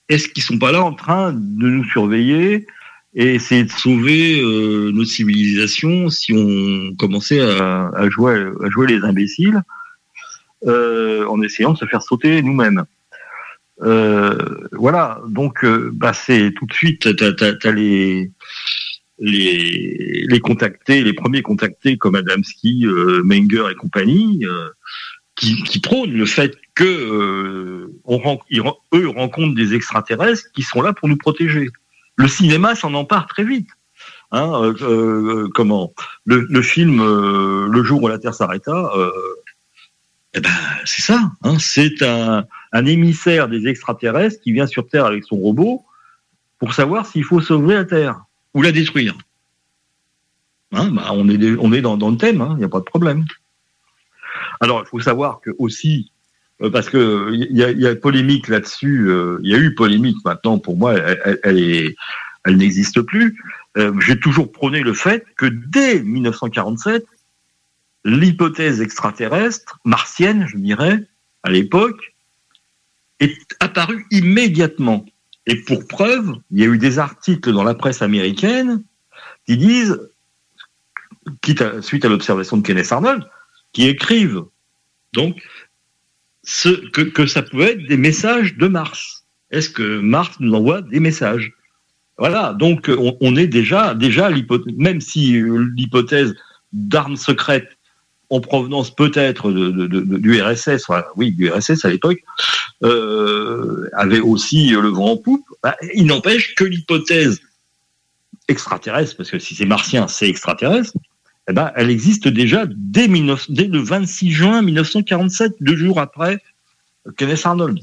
est-ce qu'ils sont pas là en train de nous surveiller et essayer de sauver euh, notre civilisation si on commençait à, jouer à jouer les imbéciles euh, en essayant de se faire sauter nous-mêmes. Euh, voilà, donc euh, bah c'est tout de suite t'as, t'as les les les contactés, les premiers contactés comme Adamski, Menger et compagnie, qui, prônent le fait que on eux rencontrent des extraterrestres qui sont là pour nous protéger. Le cinéma s'en empare très vite. Hein, euh, euh, comment le, film euh, Le jour où la Terre s'arrêta, euh, eh ben c'est ça. Hein, c'est un, émissaire des extraterrestres qui vient sur Terre avec son robot pour savoir s'il faut sauver la Terre ou la détruire. Hein, bah, on est dans, dans le thème, il n'y a pas de problème. Alors il faut savoir que aussi euh, parce que il y a, y a polémique là-dessus. euh, Il y a eu polémique maintenant. Pour moi, elle, elle- n'existe plus. Euh, J'ai toujours prôné le fait que dès 1947, l'hypothèse extraterrestre martienne, je dirais, à l'époque, est apparue immédiatement. Et pour preuve, il y a eu des articles dans la presse américaine qui disent, suite à l'observation de Kenneth Arnold, qui écrivent donc que, ça pouvait être des messages de Mars. Est-ce que Mars nous envoie des messages? Voilà, donc on, on est déjà, déjà même si euh, l'hypothèse d'armes secrètes en provenance peut-être du RSS, oui, du RSS à l'époque, euh, avait aussi le vent en poupe. Bah, il n'empêche que l'hypothèse extraterrestre, parce que si c'est martien, c'est extraterrestre, eh ben, elle existe déjà dès, 19 dès le 26 juin 1947, deux jours après Kenneth Arnold.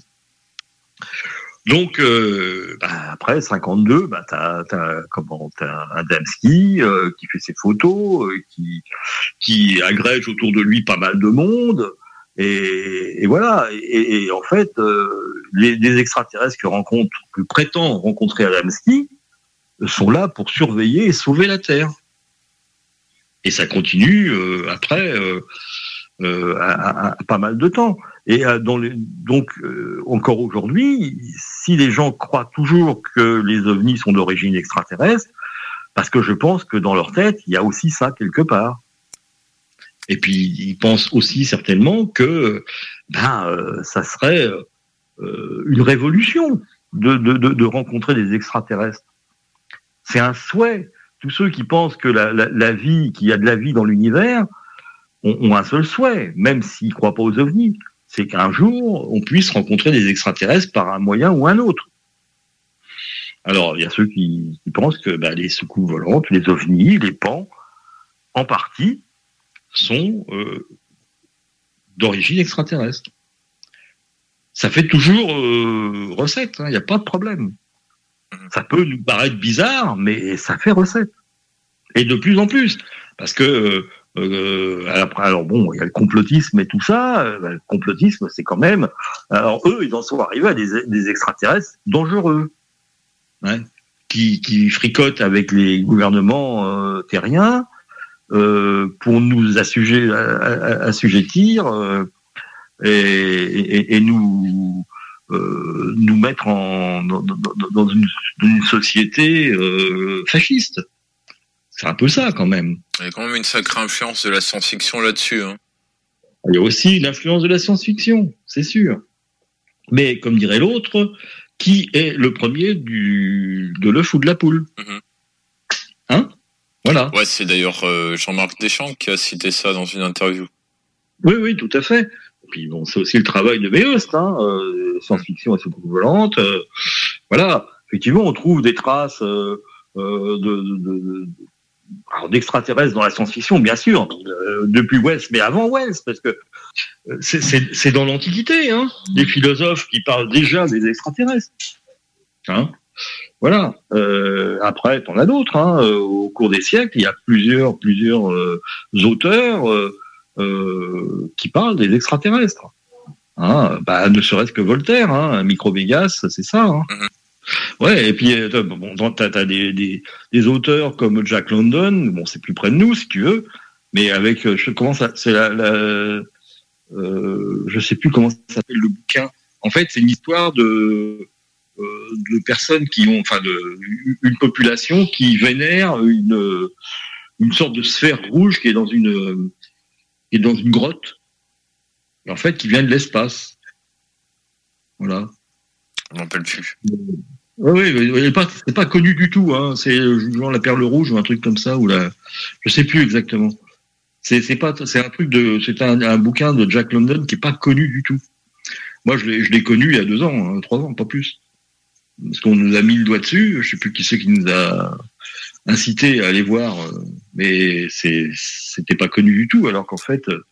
Donc, euh, bah, après 52, bah, t'as, t'as, comment, t'as Adamski euh, qui fait ses photos, euh, qui, qui agrège autour de lui pas mal de monde. Et, et voilà. Et, et en fait, euh, les, les extraterrestres que rencontre, que prétend rencontrer Adamski, sont là pour surveiller et sauver la Terre. Et ça continue euh, après euh, euh, pas mal de temps. Et donc encore aujourd'hui, si les gens croient toujours que les ovnis sont d'origine extraterrestre, parce que je pense que dans leur tête, il y a aussi ça quelque part. Et puis ils pensent aussi certainement que ben ça serait une révolution de, de, de rencontrer des extraterrestres. C'est un souhait. Tous ceux qui pensent que la, vie, qu'il y a de la vie dans l'univers, ont, un seul souhait, même s'ils croient pas aux ovnis, c'est qu'un jour on puisse rencontrer des extraterrestres par un moyen ou un autre. Alors il y a ceux qui, pensent que bah, les soucoupes volantes, les ovnis, les pans, en partie, sont euh, d'origine extraterrestre. ça fait toujours euh, recette, il n'y a pas de problème. Ça peut nous paraître bizarre, mais ça fait recette. Et de plus en plus. Parce que, euh, après, alors bon, il y a le complotisme et tout ça. euh, le complotisme, c'est quand même. Alors eux, ils en sont arrivés à des, extraterrestres dangereux. Ouais, qui, fricotent avec les gouvernements euh, terriens euh, pour nous assujettir euh, et, et- et nous euh, nous mettre en dans, une, dans une société euh, fasciste. C'est un peu ça quand même.
Il y a quand même une sacrée influence de la science-fiction là-dessus. Hein.
Il y a aussi l'influence de la science-fiction, c'est sûr. Mais comme dirait l'autre, qui est le premier du de l'œuf ou de la poule? Hein? Voilà.
Ouais, c'est d'ailleurs euh, Jean-Marc Deschamps qui a cité ça dans une interview.
Oui, oui, tout à fait. Puis bon, c'est aussi le travail de Méost, hein, euh, science-fiction et soucoupe volante. euh, voilà, effectivement, on trouve des traces euh, d'extraterrestres dans la science-fiction, bien sûr, depuis Wells, mais avant Wells, parce que c'est- dans l'Antiquité, hein, des philosophes qui parlent déjà des extraterrestres. Hein voilà. Euh, après, t'en as d'autres. Au cours des siècles, il y a plusieurs, plusieurs auteurs qui parlent des extraterrestres. Hein, bah, ne serait-ce que Voltaire, hein, Microvégas, c'est ça. Hein. Ouais, et puis euh, t'as- bon, des, des, des auteurs comme Jack London, bon, c'est plus près de nous si tu veux, mais avec, euh, je comment ça, c'est la, la euh, je sais plus comment ça s'appelle le bouquin. En fait, c'est une histoire de euh, de personnes qui ont, enfin, de une population qui vénère une une sorte de sphère rouge qui est dans une qui est dans une grotte, et en fait, qui vient de l'espace. Voilà.
On n'en peut plus.
Oui, oui, c'est pas connu du tout. Hein. C'est genre la perle rouge ou un truc comme ça ou la, je sais plus exactement. C'est pas, c'est un truc de, c'est un, un bouquin de Jack London qui est pas connu du tout. Moi, je l'ai, je l'ai connu il y a deux ans, hein, trois ans, pas plus. Parce qu'on nous a mis le doigt dessus. Je sais plus qui c'est qui nous a incité à aller voir, euh, mais c'était pas connu du tout. Alors qu'en fait, euh,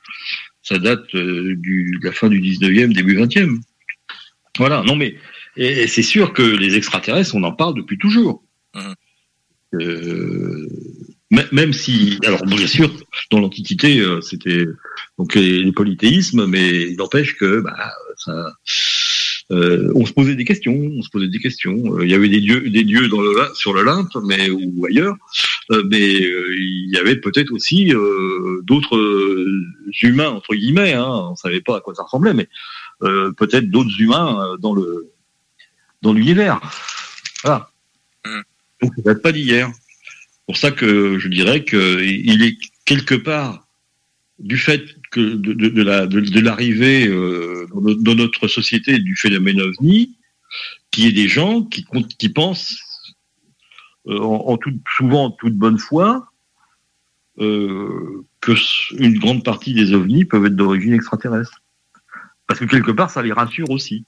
ça date euh, du, de la fin du 19e, début 20e. Voilà. Non, mais et, et c'est sûr que les extraterrestres, on en parle depuis toujours. Euh, mê- même si, alors bien sûr, dans l'Antiquité, c'était donc les, les polythéismes, mais il n'empêche que bah, ça, euh, on se posait des questions, on se posait des questions. Euh, Il y avait des dieux, des dieux dans le, sur l'Olympe, mais ou ailleurs, Euh, mais il y avait peut-être aussi d'autres humains entre guillemets. Hein, on savait pas à quoi ça ressemblait, mais peut-être d'autres humains dans le dans l'univers. Voilà. Donc ça date pas d'hier. Pour ça que je dirais que il est quelque part du fait que de, de, de la de, de l'arrivée euh, dans, no- dans notre société du phénomène ovni, qu'il y ait des gens qui qui pensent euh, en, toute, souvent en toute bonne foi euh, que une grande partie des ovnis peuvent être d'origine extraterrestre. Parce que quelque part, ça les rassure aussi.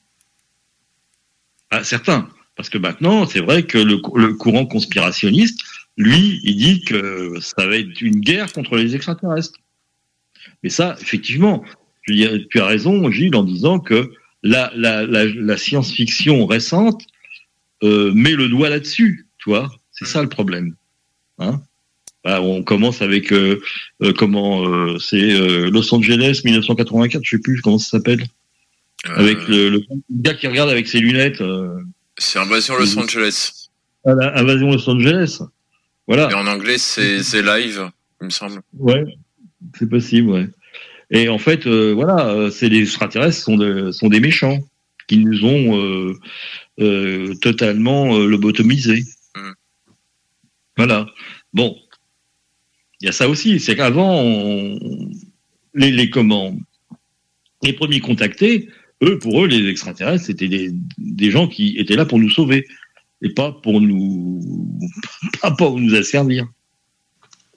Ah, certains. Parce que maintenant, c'est vrai que le courant conspirationniste, lui, il dit que ça va être une guerre contre les extraterrestres. Mais ça, effectivement, je veux dire, tu as raison, Gilles, en disant que la, la, la, la science-fiction récente euh, met le doigt là-dessus, tu vois. C'est ça le problème. Hein Bah, on commence avec euh, euh, comment c'est Los Angeles 1984, je sais plus comment ça s'appelle. Avec le, le gars qui regarde avec ses lunettes.
C'est Invasion Los Angeles.
la Invasion Los Angeles. Voilà.
Et en anglais, c'est Live, il me semble.
Ouais, c'est possible, ouais. Et en fait, euh, voilà, euh, c'est les extraterrestres sont, de, sont des méchants qui nous ont euh, euh, totalement lobotomisés. Voilà. Bon, il y a ça aussi, c'est qu'avant, on- les, les comment, les premiers contactés, eux, pour eux, les extraterrestres, c'était des, des gens qui étaient là pour nous sauver et pas pour nous, pas pour nous asservir.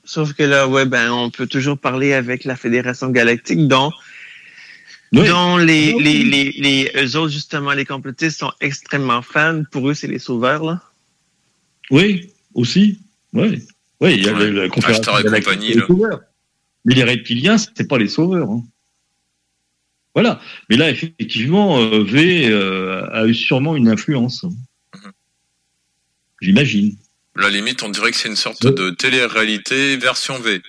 Sauf que là, ouais, ben, on peut toujours parler avec la Fédération Galactique, dont, dont les, les, les, les, eux autres, justement, les complotistes sont extrêmement fans. Pour eux, c'est les sauveurs, là.
Oui, aussi. Oui. Oui, il y a le- la conférence galactique
compagnie, là.
sauveurs. Mais les reptiliens, c'est pas les sauveurs. hein. Voilà. Mais là, effectivement, euh, V euh, a eu sûrement une influence.
Mhm.
J'imagine.
La limite, on dirait que c'est une sorte de télé-réalité version V.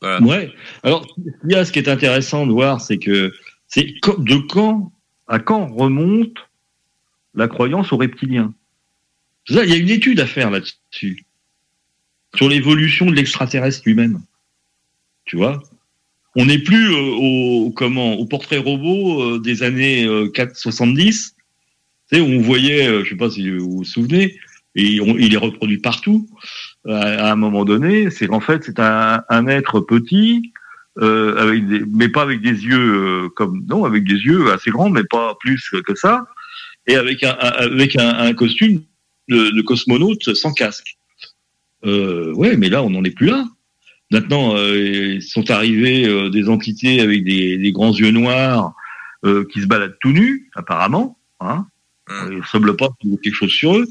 Voilà.
Ouais. Alors, il y a ce qui est intéressant de voir, c'est que c'est de quand à quand remonte la croyance aux reptiliens? Il y a une étude à faire là-dessus sur l'évolution de l'extraterrestre lui-même. Tu vois? On n'est plus euh, au comment au portrait robot euh, des années euh, 4 70, tu sais, où on voyait, euh, je sais pas si vous vous souvenez, et il est reproduit partout. À, à un moment donné, c'est qu'en fait c'est un, être petit, euh, avec des, mais pas avec des yeux euh, comme non, avec des yeux assez grands, mais pas plus que ça, et avec un, avec un, costume de, de cosmonaute sans casque. Euh, ouais, mais là on n'en est plus là. Maintenant, euh, sont arrivés euh, des entités avec des, des grands yeux noirs euh, qui se baladent tout nus, apparemment. Hein. Il ne semble pas qu'il y ait quelque chose sur eux.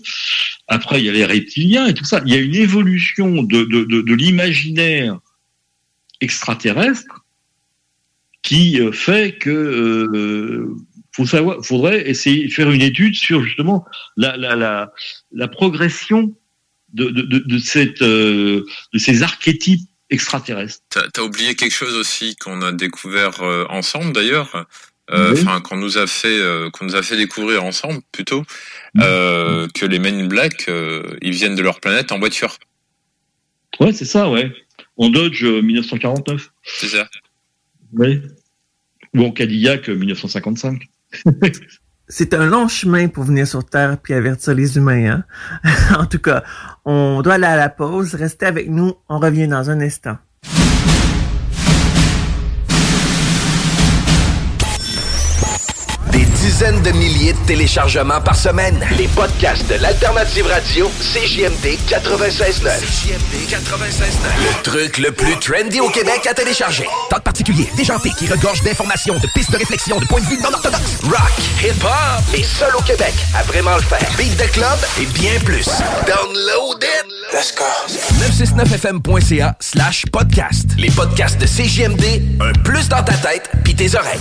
Après, il y a les reptiliens et tout ça. Il y a une évolution de, de, de, de l'imaginaire extraterrestre qui euh, fait que euh, faut savoir, faudrait essayer de faire une étude sur justement la, la, la, la progression de, de, de, de cette, euh, de ces archétypes extraterrestres.
T'as t'as oublié quelque chose aussi qu'on a découvert ensemble d'ailleurs, euh, qu'on nous a fait euh, qu'on nous a fait découvrir ensemble plutôt, euh, que les Men in Black euh, ils viennent de leur planète en voiture.
Ouais, c'est ça, ouais. En Dodge euh, 1949.
C'est ça.
Oui. Ou en Cadillac euh, 1955.
C'est un long chemin pour venir sur Terre puis avertir les humains. Hein? en tout cas, on doit aller à la pause. Restez avec nous. On revient dans un instant.
Dizaines de milliers de téléchargements par semaine. Les podcasts de l'Alternative Radio, CJMD 96.9. CJMD 96.9. Le truc le plus trendy au Québec à télécharger. Talk particulier, déjanté, qui regorge d'informations, de pistes de réflexion, de points de vue non orthodoxes. Rock, hip-hop, et seul au Québec à vraiment le faire. Beat de club et bien plus. Download it. Let's go. 969fm.ca slash podcast. Les podcasts de CJMD, un plus dans ta tête puis tes oreilles.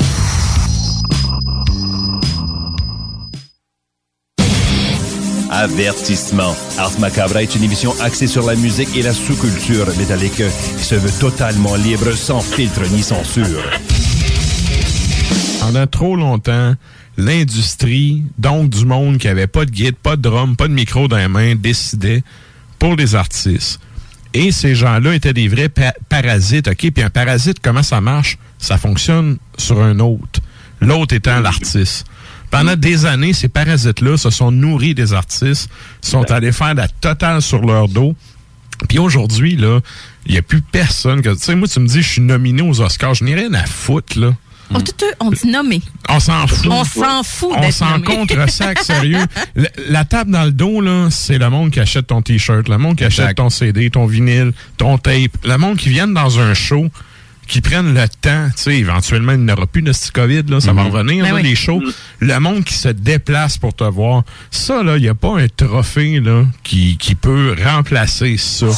Avertissement. Ars Macabra est une émission axée sur la musique et la sous-culture métallique qui se veut totalement libre, sans filtre ni censure.
Pendant trop longtemps, l'industrie, donc du monde qui avait pas de guide, pas de drum, pas de micro dans les mains, décidait pour les artistes. Et ces gens-là étaient des vrais pa- parasites, OK? Puis un parasite, comment ça marche? Ça fonctionne sur un autre. L'autre étant l'artiste. Pendant des années, ces parasites-là se sont nourris des artistes, sont allés faire la totale sur leur dos. Puis aujourd'hui, là, il n'y a plus personne que. Tu sais, moi, tu me dis, je suis nominé aux Oscars. Je n'ai rien à foutre, là.
On, tout, on dit nommé.
On s'en fout.
On s'en fout
On s'en contre sac, sérieux. La, la table dans le dos, là, c'est le monde qui achète ton t-shirt, le monde qui achète ton CD, ton vinyle, ton tape, le monde qui viennent dans un show, qui prennent le temps, tu sais, éventuellement, il n'y aura plus de ce COVID, là, ça va revenir,
Ben
là,
oui.
les shows. Le monde qui se déplace pour te voir. Ça, là, il n'y a pas un trophée, là, qui, qui peut remplacer ça.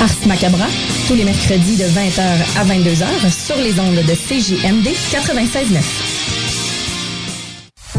Ars Macabra, tous les mercredis de 20h à 22h sur les ondes de CJMD 96.9.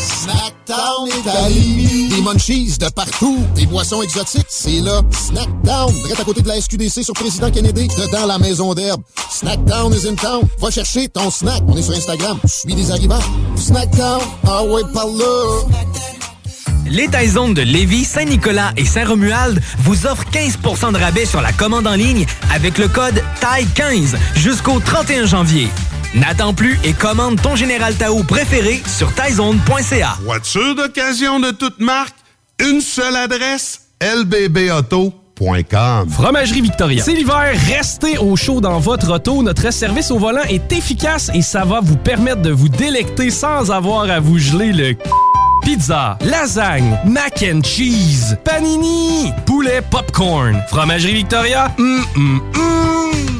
Snackdown Italie. Des munchies de partout. Des boissons exotiques. C'est là. Snackdown. Direct à côté de la SQDC sur Président Kennedy. Dedans la maison d'herbe. Snackdown is in town. Va chercher ton snack. On est sur Instagram. Suis des arrivants. Snackdown. Ah ouais, par là.
Les Taizones de Lévis, Saint-Nicolas et Saint-Romuald vous offrent 15% de rabais sur la commande en ligne avec le code TAI15 jusqu'au 31 janvier. N'attends plus et commande ton Général Tao préféré sur taizone.ca.
Voiture d'occasion de toute marque, une seule adresse, lbbauto.com.
Fromagerie Victoria. C'est l'hiver, restez au chaud dans votre auto. Notre service au volant est efficace et ça va vous permettre de vous délecter sans avoir à vous geler le Pizza, lasagne, mac and cheese, panini, poulet popcorn. Fromagerie Victoria, hum, hum, hum.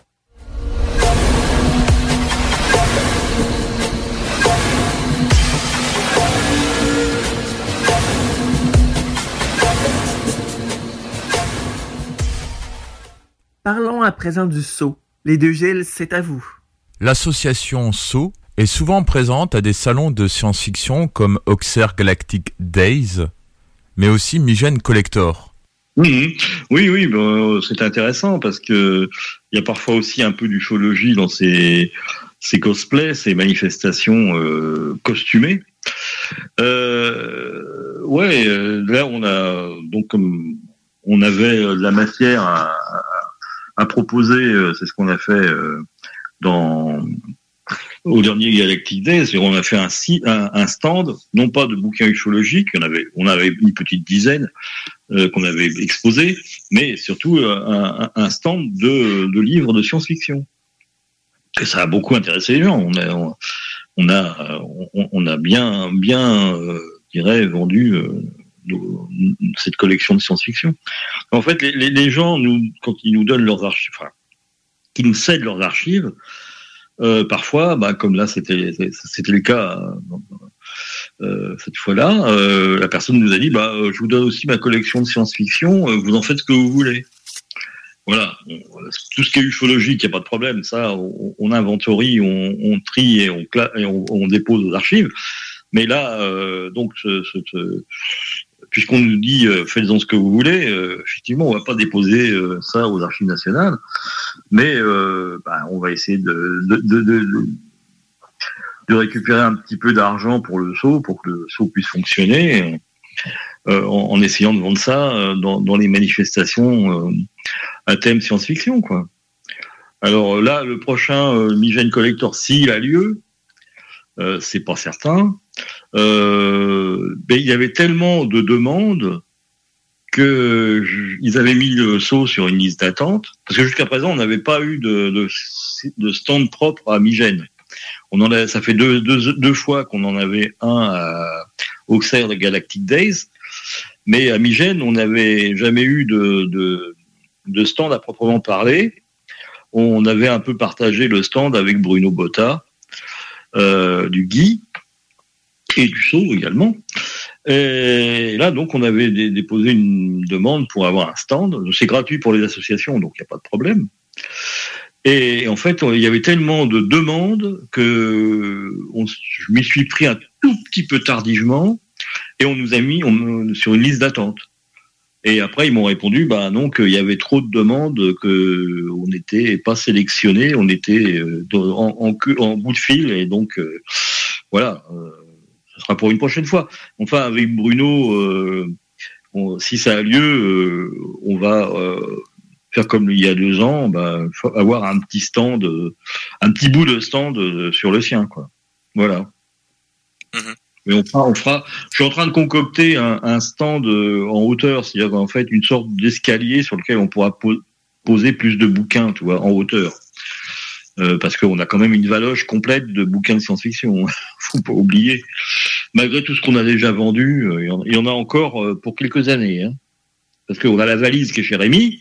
Parlons à présent du saut. Les deux Gilles, c'est à vous.
L'association SO est souvent présente à des salons de science-fiction comme Auxerre Galactic Days, mais aussi Migène Collector.
Oui, oui, ben, c'est intéressant parce que il y a parfois aussi un peu d'ufologie dans ces, ces cosplays, ces manifestations euh, costumées. Euh, ouais, euh, là on a donc comme on avait de la matière à, à- à proposer, euh, c'est ce qu'on a fait euh, dans au dernier Galactic Days, c'est on a fait un, stand, non pas de bouquins ufologiques, on avait, une petite dizaine euh, qu'on avait exposé, mais surtout un, stand de, livres de science-fiction. Ça a beaucoup intéressé les gens. On a, bien, bien, vendu cette collection de science-fiction. En fait, les, gens, nous, quand ils nous donnent leurs archives, enfin, nous cèdent leurs archives, euh, parfois, bah, comme là, c'était le cas euh, cette fois-là, euh, la personne nous a dit, bah, je vous donne aussi ma collection de science-fiction, vous en faites ce que vous voulez. Voilà, tout ce qui est ufologique, il n'y a pas de problème, ça, on, inventorie, on, trie et on, dépose aux archives. Mais là, donc, ce- puisqu'on nous dit euh, faites-en ce que vous voulez, euh, effectivement, on va pas déposer euh, ça aux archives nationales, mais bah, on va essayer de, récupérer un petit peu d'argent pour le saut, pour que le saut puisse fonctionner, en, essayant de vendre ça dans, les manifestations à thème science-fiction, quoi. Alors là, le prochain euh, Collector, s'il a lieu, c'est pas certain. Euh, il y avait tellement de demandes que je- ils avaient mis le saut sur une liste d'attente parce que jusqu'à présent on n'avait pas eu de, stand propre à Migène. On en a, ça fait deux, fois qu'on en avait un à Auxerre de Galactic Days, mais à Migène on n'avait jamais eu de stand à proprement parler. On avait un peu partagé le stand avec Bruno Botta euh, du Guy et du Sceau également. Et là, donc, on avait dé- déposé une demande pour avoir un stand. C'est gratuit pour les associations, donc il n'y a pas de problème. Et en fait, il y avait tellement de demandes que je m'y suis pris un tout petit peu tardivement et on nous a mis sur une liste d'attente. Et après, ils m'ont répondu, bah non, qu'il y avait trop de demandes, que on n'était pas sélectionné, on était euh, en, en bout de fil, et donc euh, voilà, euh, ce sera pour une prochaine fois. Enfin, avec Bruno, euh, on- si ça a lieu, euh, on va euh, faire comme il y a deux ans, bah, avoir un petit stand, un petit bout de stand sur le sien, quoi. Voilà. Mais on fera, on fera. Je suis en train de concocter un, un stand en hauteur, c'est-à-dire en fait une sorte d'escalier sur lequel on pourra po- poser plus de bouquins, tu vois, en hauteur. Euh, parce qu'on a quand même une valoge complète de bouquins de science-fiction. Faut pas oublier. Malgré tout ce qu'on a déjà vendu, euh, il y en- a encore euh, pour quelques années. Hein. Parce qu'on a la valise qui est chez Rémi,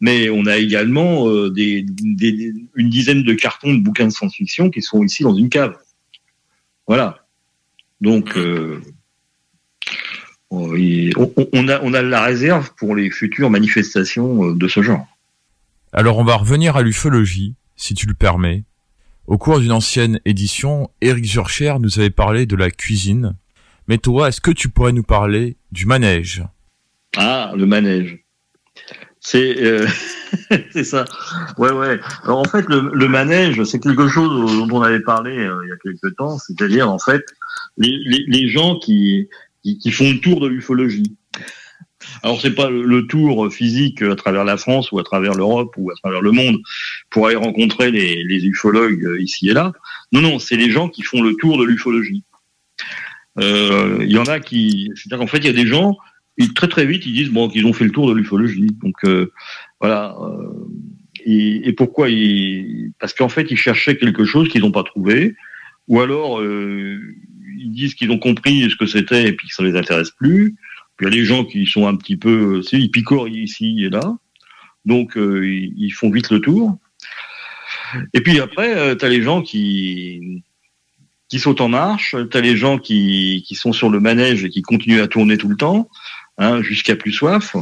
mais on a également euh, une dizaine de cartons de bouquins de science-fiction qui sont ici dans une cave. Voilà. Donc, on, a, la réserve pour les futures manifestations de ce genre.
Alors on va revenir à l'ufologie, si tu le permets. Au cours d'une ancienne édition, Eric Zurcher nous avait parlé de la cuisine. Mais toi, est-ce que tu pourrais nous parler du manège?
Ah, le manège. C'est euh, c'est ça. Ouais, ouais. Alors en fait, le, manège, c'est quelque chose dont on avait parlé euh, il y a quelques temps. C'est-à-dire en fait les, gens qui font le tour de l'ufologie. Alors c'est pas le, tour physique à travers la France ou à travers l'Europe ou à travers le monde pour aller rencontrer les, ufologues euh, ici et là. Non, non, c'est les gens qui font le tour de l'ufologie. Euh, Il y en a qui, c'est-à-dire qu'en fait, il y a des gens, ils, très très vite, ils disent bon qu'ils ont fait le tour de l'ufologie. Donc euh, voilà. et, pourquoi ils Parce qu'en fait, ils cherchaient quelque chose qu'ils n'ont pas trouvé, ou alors ils disent qu'ils ont compris ce que c'était et puis que ça les intéresse plus. Puis il y a des gens qui sont un petit peu, sais, ils picorent ici et là, donc euh, ils, font vite le tour. Et puis après, tu as les gens qui qui sautent en marche, tu as les gens qui, qui sont sur le manège et qui continuent à tourner tout le temps, hein, jusqu'à plus soif.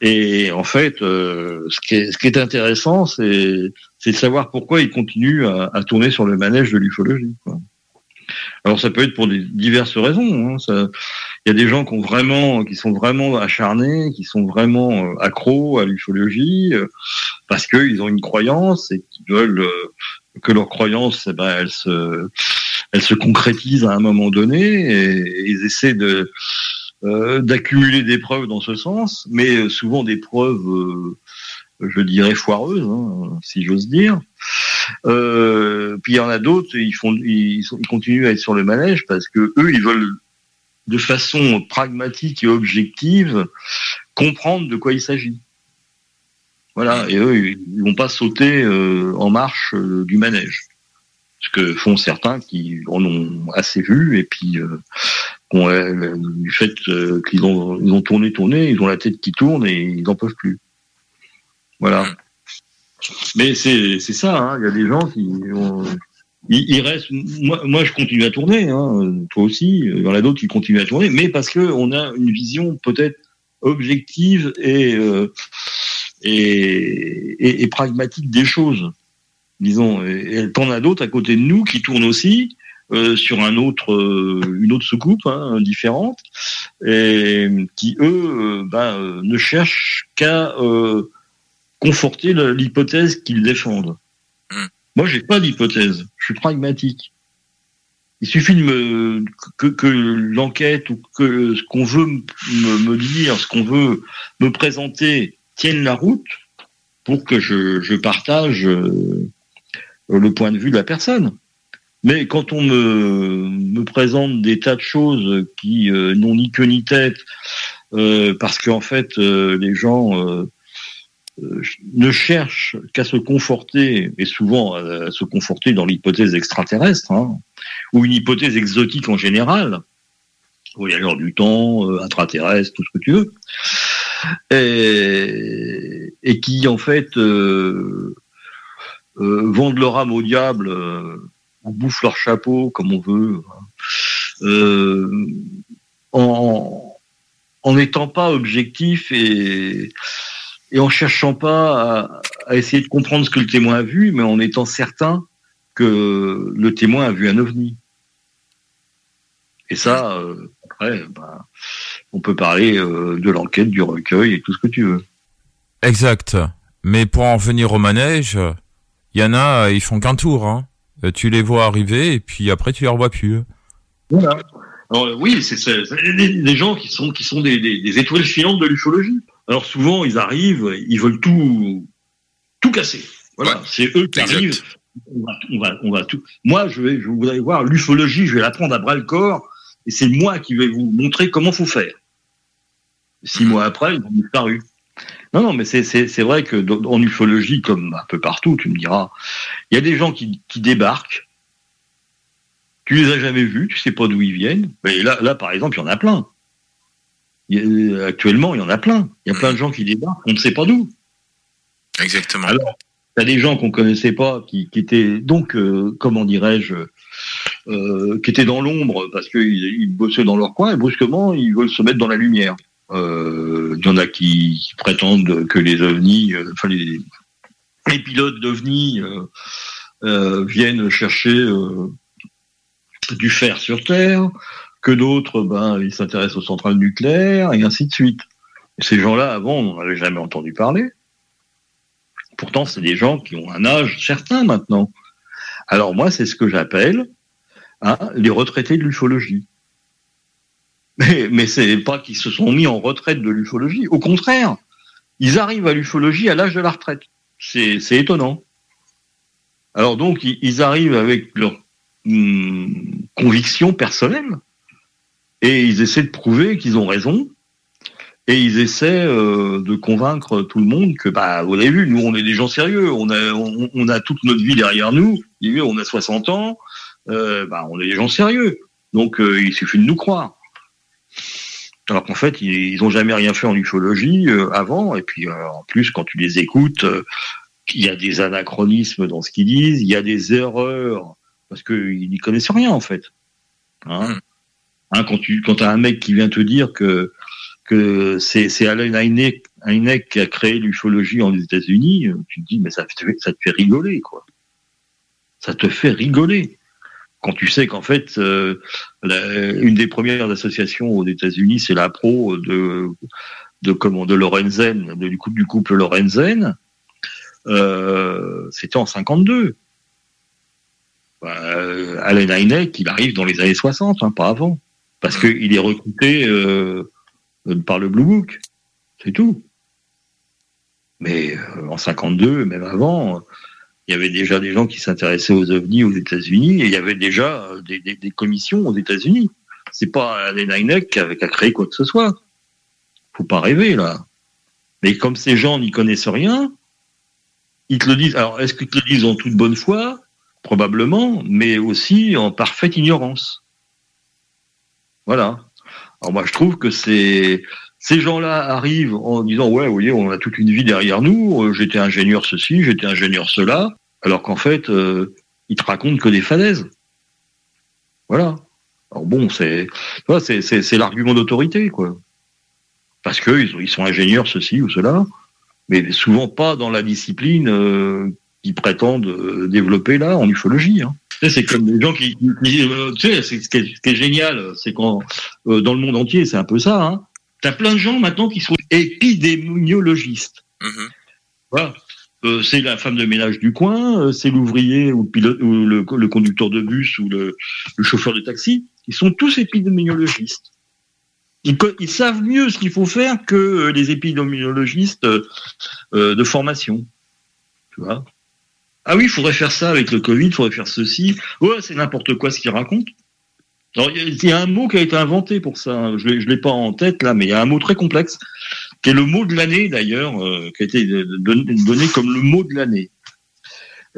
Et en fait, euh, ce, qui est, ce qui est intéressant, c'est de savoir pourquoi ils continuent à, à tourner sur le manège de l'ufologie. Alors ça peut être pour des diverses raisons. hein, ça- Il y a des gens qui ont vraiment, qui sont vraiment acharnés, qui sont vraiment euh, accros à l'ufologie euh, parce qu'ils ont une croyance et qu'ils veulent euh, que leur croyance, eh ben, elle se, elle se concrétise à un moment donné et ils essaient de euh, d'accumuler des preuves dans ce sens, mais souvent des preuves, je dirais foireuses, hein, si j'ose dire. Euh, puis il y en a d'autres, ils font, ils, ils continuent à être sur le manège parce que eux, ils veulent de façon pragmatique et objective comprendre de quoi il s'agit. Voilà, et eux, ils vont pas sauter euh, en marche euh, du manège. Ce que font certains qui en ont assez vu et puis euh, ont, du fait qu'ils ont, ils ont tourné, tourné, ils ont la tête qui tourne et ils n'en peuvent plus. Voilà. Mais c'est c'est ça, hein, il y a des gens qui ont, ils, ils restent. Moi, moi, je continue à tourner. Hein, toi aussi. Il y en a d'autres qui continuent à tourner, mais parce que on a une vision peut-être objective et, euh, et, et, pragmatique des choses. Disons. Et, et t'en as d'autres à côté de nous qui tournent aussi. euh, sur un autre, euh, une autre soucoupe hein, différente, et qui eux, euh, ben, euh, ne cherchent qu'à euh, conforter l'hypothèse qu'ils défendent. Moi, j'ai pas d'hypothèse. Je suis pragmatique. Il suffit de me que, que l'enquête ou que ce qu'on veut me, me dire, ce qu'on veut me présenter tienne la route pour que je, je partage euh, le point de vue de la personne. Mais quand on me, me présente des tas de choses qui euh, n'ont ni queue ni tête, euh, parce qu'en fait euh, les gens euh, ne cherchent qu'à se conforter, et souvent à, à se conforter dans l'hypothèse extraterrestre, hein, ou une hypothèse exotique en général, voyageurs du temps, euh, intraterrestre, tout ce que tu veux, et, qui en fait euh, euh, vendent leur âme au diable, euh, on bouffe leur chapeau comme on veut, hein. euh, en n'étant pas objectif et et en cherchant pas à, à essayer de comprendre ce que le témoin a vu, mais en étant certain que le témoin a vu un ovni. Et ça, euh, après, ben, on peut parler euh, de l'enquête, du recueil et tout ce que tu veux.
Exact. Mais pour en venir au manège, il y en a, ils font qu'un tour. Hein. Euh, Tu les vois arriver et puis après tu les revois plus.
Voilà. Alors, oui, c'est des, gens qui sont qui sont des, des, des étoiles filantes de l'ufologie. Alors souvent, ils arrivent, ils veulent tout tout casser. Voilà, c'est eux qui
exact.
arrivent. On va, on va, on va tout. Moi, je vais, je vous allez voir l'ufologie, je vais la prendre à bras le corps, et c'est moi qui vais vous montrer comment faut faire. Six mois après, ils ont disparu. Non, non, mais c'est vrai que dans- en ufologie, comme un peu partout, tu me diras, il y a des gens qui qui débarquent. Tu les as jamais vus, tu sais pas d'où ils viennent. Mais là, là, par exemple, il y en a plein. Y a- actuellement, il y en a plein. Il y a plein de gens qui débarquent, on ne sait pas d'où.
Exactement.
Alors, t'as des gens qu'on connaissait pas, qui, qui étaient donc, euh, comment dirais-je, euh, qui étaient dans l'ombre parce qu'ils ils bossaient dans leur coin et brusquement ils veulent se mettre dans la lumière. Euh, Il y en a qui, qui prétendent que les ovnis, euh, enfin les, les pilotes d'ovnis euh, euh, viennent chercher euh, du fer sur Terre, que d'autres, ben, ils s'intéressent aux centrales nucléaires et ainsi de suite. Ces gens-là, avant, on n'en avait jamais entendu parler. Pourtant, c'est des gens qui ont un âge certain maintenant. Alors moi, c'est ce que j'appelle hein, les retraités de l'ufologie. Mais, mais c'est pas qu'ils se sont mis en retraite de l'ufologie. Au contraire, ils arrivent à l'ufologie à l'âge de la retraite. C'est étonnant. Alors donc, ils, arrivent avec leur hum, conviction personnelle et ils essaient de prouver qu'ils ont raison. Et ils essaient euh, de convaincre tout le monde que, bah, vous l'avez vu, nous, on est des gens sérieux, on a, on, a toute notre vie derrière nous, on a 60 ans, euh, bah, on est des gens sérieux. Donc, euh, il suffit de nous croire. Alors qu'en fait, ils, ils ont jamais rien fait en ufologie euh, avant, et puis euh, en plus, quand tu les écoutes, euh, il y a des anachronismes dans ce qu'ils disent, il y a des erreurs, parce qu'ils n'y connaissent rien, en fait. Hein? Hein, quand tu quand as un mec qui vient te dire que que c'est c'est Alan Hynek, Hynek qui a créé l'ufologie en États-Unis, tu te dis mais ça te fait, ça te fait rigoler quoi. Ça te fait rigoler quand tu sais qu'en fait euh, la- une des premières associations aux États-Unis c'est la pro de de comment de Lorenzen du couple du couple Lorenzen euh, c'était en 52 bah, euh, Alan Hynek, il arrive dans les années 60, hein, pas avant. Parce qu'il est recruté euh, par le Blue Book. C'est tout. Mais euh, en 52, même avant, il y avait déjà des gens qui s'intéressaient aux ovnis aux États-Unis et il y avait déjà euh, des, commissions aux États-Unis. C'est pas Alan Hynek qui avait qu'à créer quoi que ce soit. Faut pas rêver, là. Mais comme ces gens n'y connaissent rien, ils te le disent. Alors, est-ce qu'ils te le disent en toute bonne foi? Probablement, mais aussi en parfaite ignorance. Voilà. Alors moi, je trouve que ces gens-là arrivent en disant ouais, vous voyez, on a toute une vie derrière nous. euh, J'étais ingénieur ceci, j'étais ingénieur cela, alors qu'en fait, euh, ils te racontent que des falaises. Voilà. Alors bon, c'est c'est l'argument d'autorité quoi. Parce que ils, ils sont ingénieurs ceci ou cela, mais souvent pas dans la discipline euh, qu'ils prétendent euh, développer là en ufologie. Hein. C'est comme des gens qui, qui- euh, tu sais, ce qui est, ce qui est génial, c'est quand euh, dans le monde entier, c'est un peu ça. Hein, T'as plein de gens maintenant qui sont épidémiologistes. Voilà. Euh, c'est la femme de ménage du coin, c'est l'ouvrier ou, le pilote, ou le, le conducteur de bus ou le, le chauffeur de taxi. Ils sont tous épidémiologistes. Ils, ils savent mieux ce qu'il faut faire que les épidémiologistes de formation. Tu vois? Ah oui, il faudrait faire ça avec le Covid, il faudrait faire ceci. Ouais, c'est n'importe quoi ce qu'ils racontent. Il y a- un mot qui a été inventé pour ça. Je ne l'ai pas en tête là, mais il y a un mot très complexe, qui est le mot de l'année d'ailleurs, euh, qui a été don- donné comme le mot de l'année.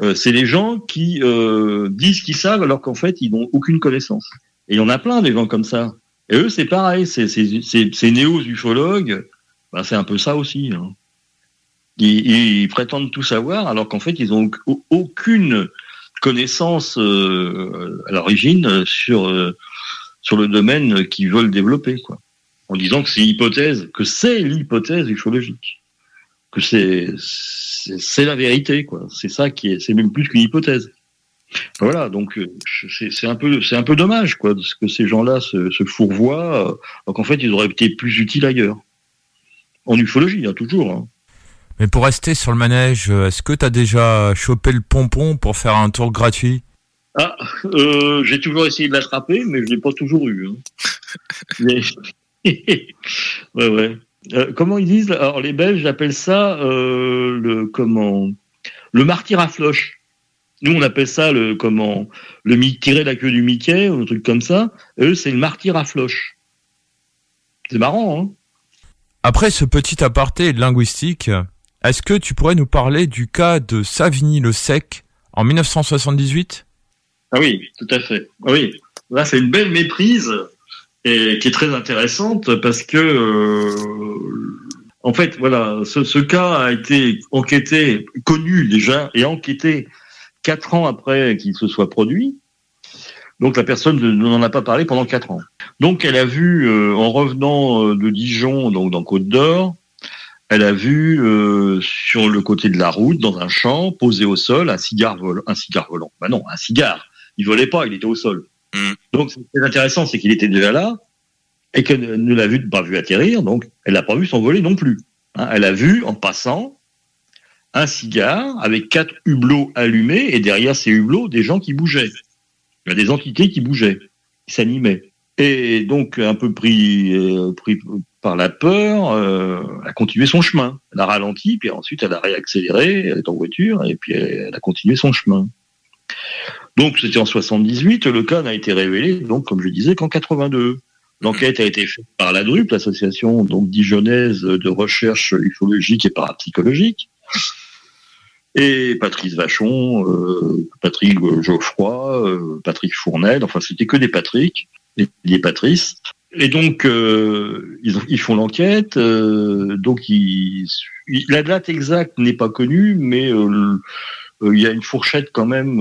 Euh, c'est les gens qui euh, disent qu'ils savent alors qu'en fait ils n'ont aucune connaissance. Et il y en a plein des gens comme ça. Et eux c'est pareil, c'est c'est- c'est- ces néo-ufologues, ben, c'est un peu ça aussi. hein. Ils, ils prétendent tout savoir alors qu'en fait ils ont au- aucune connaissance euh, à l'origine euh, sur euh, sur le domaine qu'ils veulent développer quoi. En disant que c'est l'hypothèse que c'est l'hypothèse ufologique. Que c'est c'est la vérité quoi. C'est ça qui est c'est même plus qu'une hypothèse. Voilà donc euh, c'est c'est un peu c'est un peu dommage quoi parce que ces gens-là se, se fourvoient euh, alors qu'en fait ils auraient été plus utiles ailleurs. En ufologie hein, toujours hein.
Mais pour rester sur le manège, euh, est-ce que t'as déjà chopé le pompon pour faire un tour gratuit?
Ah, euh, j'ai toujours essayé de l'attraper, mais je l'ai pas toujours eu. hein. Mais- ouais, ouais. Euh, comment ils disent Alors les Belges appellent ça euh, le comment le martyr à floche. Nous on appelle ça le comment le tirer la queue du Mickey ou un truc comme ça. Eux c'est le martyr à floche. C'est marrant, hein
Après ce petit aparté linguistique, est-ce que tu pourrais nous parler du cas de Savigny le Sec en 1978
Ah oui, tout à fait. Ah Oui, là c'est une belle méprise et qui est très intéressante parce que euh, en fait voilà, ce, cas a été enquêté, connu déjà et enquêté quatre ans après qu'il se soit produit. Donc la personne ne n'en a pas parlé pendant quatre ans. Donc elle a vu euh, en revenant euh, de Dijon, donc dans Côte d'Or, elle a vu euh, sur le côté de la route, dans un champ, posé au sol, un cigare volant. Un cigare volant. Bah non, un cigare. Il volait pas, il était au sol. Donc, ce qui est intéressant, c'est qu'il était déjà là. et qu'elle ne l'a vu, pas vu atterrir, donc elle n'a pas vu s'envoler non plus. Hein. elle a vu en passant un cigare avec quatre hublots allumés et derrière ces hublots des gens qui bougeaient. Il y a des entités qui bougeaient, qui s'animaient. Et donc un peu pris, euh, pris par la peur, euh, elle a continué son chemin. Elle a ralenti, puis ensuite elle a réaccéléré, elle est en voiture, et puis elle a continué son chemin. Donc c'était en 78, le cas n'a été révélé, donc comme je disais, qu'en 82. L'enquête a été faite par la DRUP, l'association donc dijonnaise de recherche ufologique et parapsychologique. Et Patrice Vachon, euh, Patrick Geoffroy, euh, Patrick Fournel, enfin c'était que des Patrick, des, Patrice. Et donc euh, ils, ils, font l'enquête. donc la date exacte n'est pas connue, mais il y a une fourchette quand même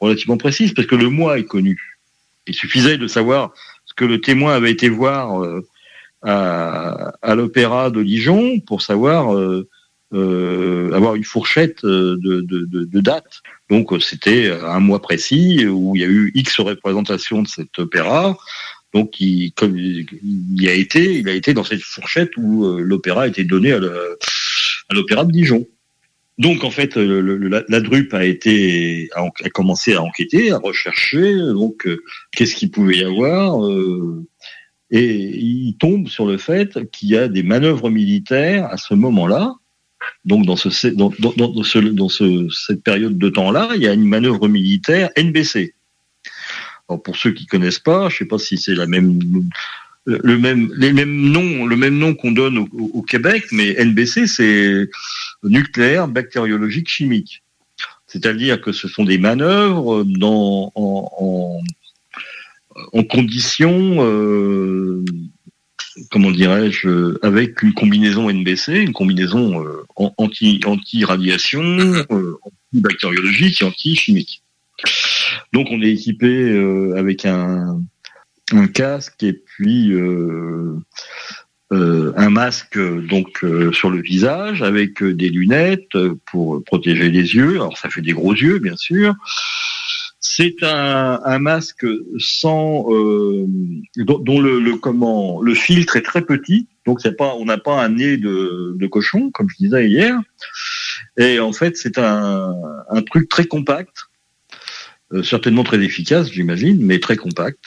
relativement précise parce que le mois est connu. Il suffisait de savoir ce que le témoin avait été voir à, à l'opéra de Dijon pour savoir euh, avoir une fourchette euh, de, de, de, date. Donc euh, c'était un mois précis où il y a eu X représentations de cet opéra. Donc il, comme il a été, il a été dans cette fourchette où l'opéra a été donné à l'opéra de Dijon. Donc en fait, la, la, DRUP a été a, commencé à enquêter, à rechercher. Donc qu'est-ce qu'il pouvait y avoir Et il tombe sur le fait qu'il y a des manœuvres militaires à ce moment-là donc dans, ce, dans, dans, ce, dans ce, cette période de temps-là, il y a une manœuvre militaire NBC. Alors pour ceux qui connaissent pas, je sais pas si c'est la même le même les mêmes noms le même nom qu'on donne au, Québec, mais NBC c'est nucléaire bactériologique chimique. C'est-à-dire que ce sont des manœuvres dans en, en, en conditions euh, comment dirais-je, avec une combinaison NBC, une combinaison euh, anti, anti-radiation, euh, anti-bactériologique et anti-chimique. Donc on est équipé euh, avec un, casque et puis euh, un masque donc sur le visage avec des lunettes pour protéger les yeux. Alors ça fait des gros yeux bien sûr. C'est un, masque sans euh, dont, le, filtre est très petit, donc on n'a pas un nez de, cochon comme je disais hier. Et en fait c'est un, truc très compact, euh, certainement très efficace j'imagine, mais très compact.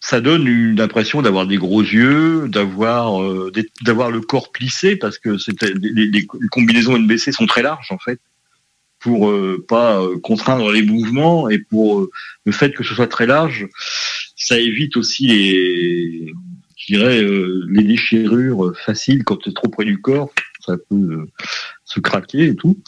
Ça donne une impression d'avoir des gros yeux, d'avoir euh, d'avoir le corps plissé parce que les, les combinaisons NBC sont très larges en fait pour euh, pas euh, contraindre les mouvements et pour euh, le fait que ce soit très large, ça évite aussi les, je dirais, les déchirures faciles quand c'est trop près du corps, ça peut se craquer et tout.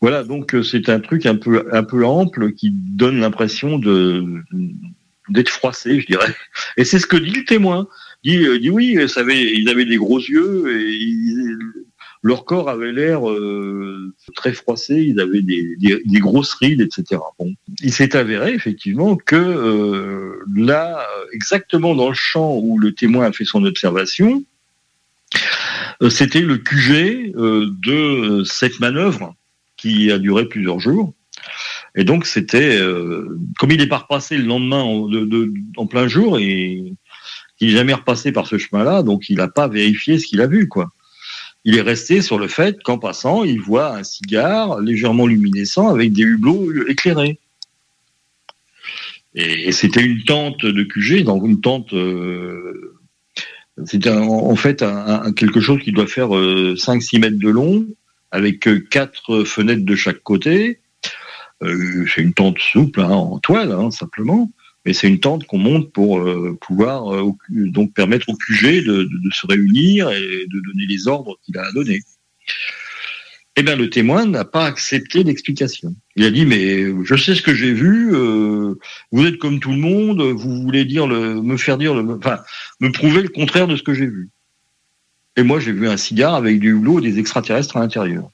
Voilà, donc c'est un truc un peu un peu ample qui donne l'impression d'être froissé, je dirais. Et c'est ce que dit le témoin. Il dit, dit oui, ils avaient des gros yeux et leur corps avait l'air euh, très froissé, ils avaient des, grosses rides, etc. Bon, il s'est avéré effectivement que euh, là, exactement dans le champ où le témoin a fait son observation, euh, c'était le QG de cette manœuvre qui a duré plusieurs jours. Et donc c'était, comme il est pas repassé le lendemain en, plein jour et il n'est jamais repassé par ce chemin-là, donc il n'a pas vérifié ce qu'il a vu, quoi il est resté sur le fait qu'en passant, il voit un cigare légèrement luminescent avec des hublots éclairés. Et, c'était une tente de QG, donc une tente. Euh, c'est en fait quelque chose qui doit faire 5-6 euh, mètres de long, avec euh, quatre fenêtres de chaque côté. c'est une tente souple, hein, en toile, hein, simplement mais c'est une tente qu'on monte pour euh, pouvoir euh, donc permettre au QG de, se réunir et de donner les ordres qu'il a à donner. Eh bien, le témoin n'a pas accepté l'explication. Il a dit mais je sais ce que j'ai vu. Euh, vous êtes comme tout le monde. Vous voulez dire me faire dire, le, me prouver le contraire de ce que j'ai vu. Et moi, j'ai vu un cigare avec du hublot et des extraterrestres à l'intérieur.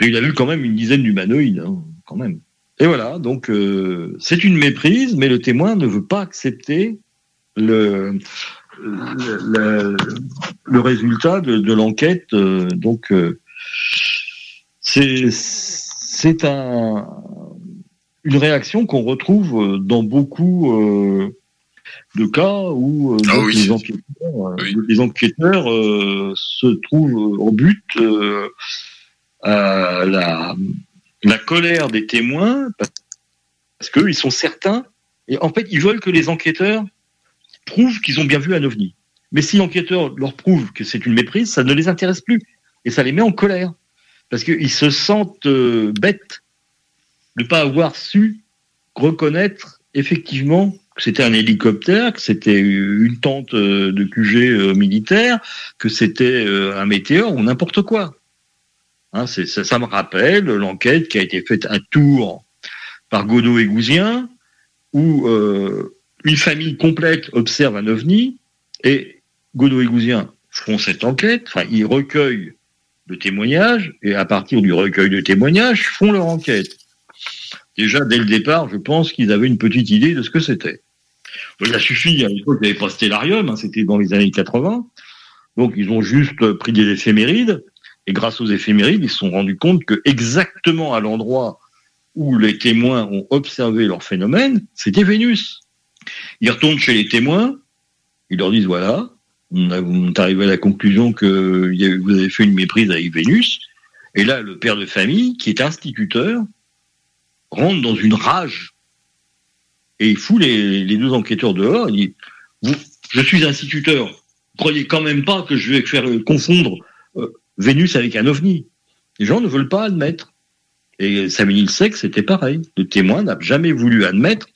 Il a vu quand même une dizaine d'humanoïdes, hein, quand même. Et voilà, donc euh, c'est une méprise, mais le témoin ne veut pas accepter le, résultat de, l'enquête. Euh, donc c'est c'est un, une réaction qu'on retrouve dans beaucoup de cas où euh,
Ah oui.
les enquêteurs, euh, les enquêteurs euh, se trouvent au but euh, à la, la colère des témoins parce parce qu'ils sont certains et en fait ils veulent que les enquêteurs prouvent qu'ils ont bien vu un ovni. Mais si l'enquêteur leur prouve que c'est une méprise, ça ne les intéresse plus et ça les met en colère parce qu'ils se sentent euh, bêtes de ne pas avoir su reconnaître effectivement que c'était un hélicoptère, que c'était une tente euh, de QG euh, militaire, que c'était un météore ou n'importe quoi. Hein, ça, me rappelle l'enquête qui a été faite à Tours par Godot et Gouzien, où une famille complète observe un ovni, et Godot et Gouzien font cette enquête, enfin, ils recueillent le témoignage, et à partir du recueil de témoignages, font leur enquête. Déjà, dès le départ, je pense qu'ils avaient une petite idée de ce que c'était. Il a suffi, à l'époque, il n'y avait pas Stellarium, hein, c'était dans les années 80. Donc, ils ont juste pris des éphémérides, et grâce aux éphémérides, ils se sont rendus compte que exactement à l'endroit où les témoins ont observé leur phénomène, c'était Vénus. Ils retournent chez les témoins, ils leur disent voilà, on, est arrivé à la conclusion que vous avez fait une méprise avec Vénus. Et là, le père de famille, qui est instituteur, rentre dans une rage et il fout les, deux enquêteurs dehors. Il dit Je suis instituteur, croyez quand même pas que je vais faire confondre euh, Vénus avec un ovni Les gens ne veulent pas admettre. Et Samuel Sec, c'était pareil. Le témoin n'a jamais voulu admettre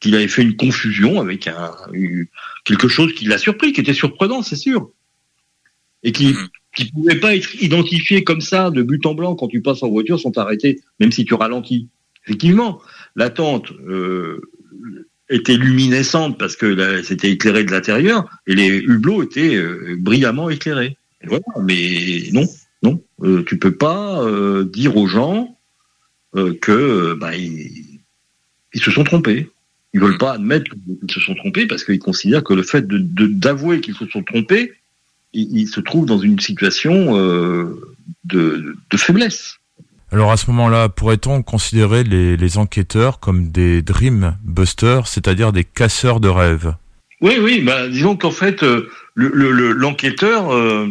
qu'il avait fait une confusion avec un, quelque chose qui l'a surpris, qui était surprenant, c'est sûr. Et qui qui pouvait pas être identifié comme ça, de but en blanc, quand tu passes en voiture sans t'arrêter, même si tu ralentis. Effectivement, la tente euh, était luminescente parce que c'était éclairé de l'intérieur, et les hublots étaient euh, brillamment éclairés. Et voilà, mais non, non, euh, tu peux pas euh, dire aux gens que bah, ils, ils se sont trompés. Ils veulent pas admettre qu'ils se sont trompés parce qu'ils considèrent que le fait de- de- d'avouer qu'ils se sont trompés, ils, ils se trouvent dans une situation euh, de, de faiblesse.
Alors à ce moment-là, pourrait-on considérer les, les enquêteurs comme des dream busters, c'est-à-dire des casseurs de rêves?
Oui, oui, bah, disons qu'en fait, euh, le- le- le- l'enquêteur, euh,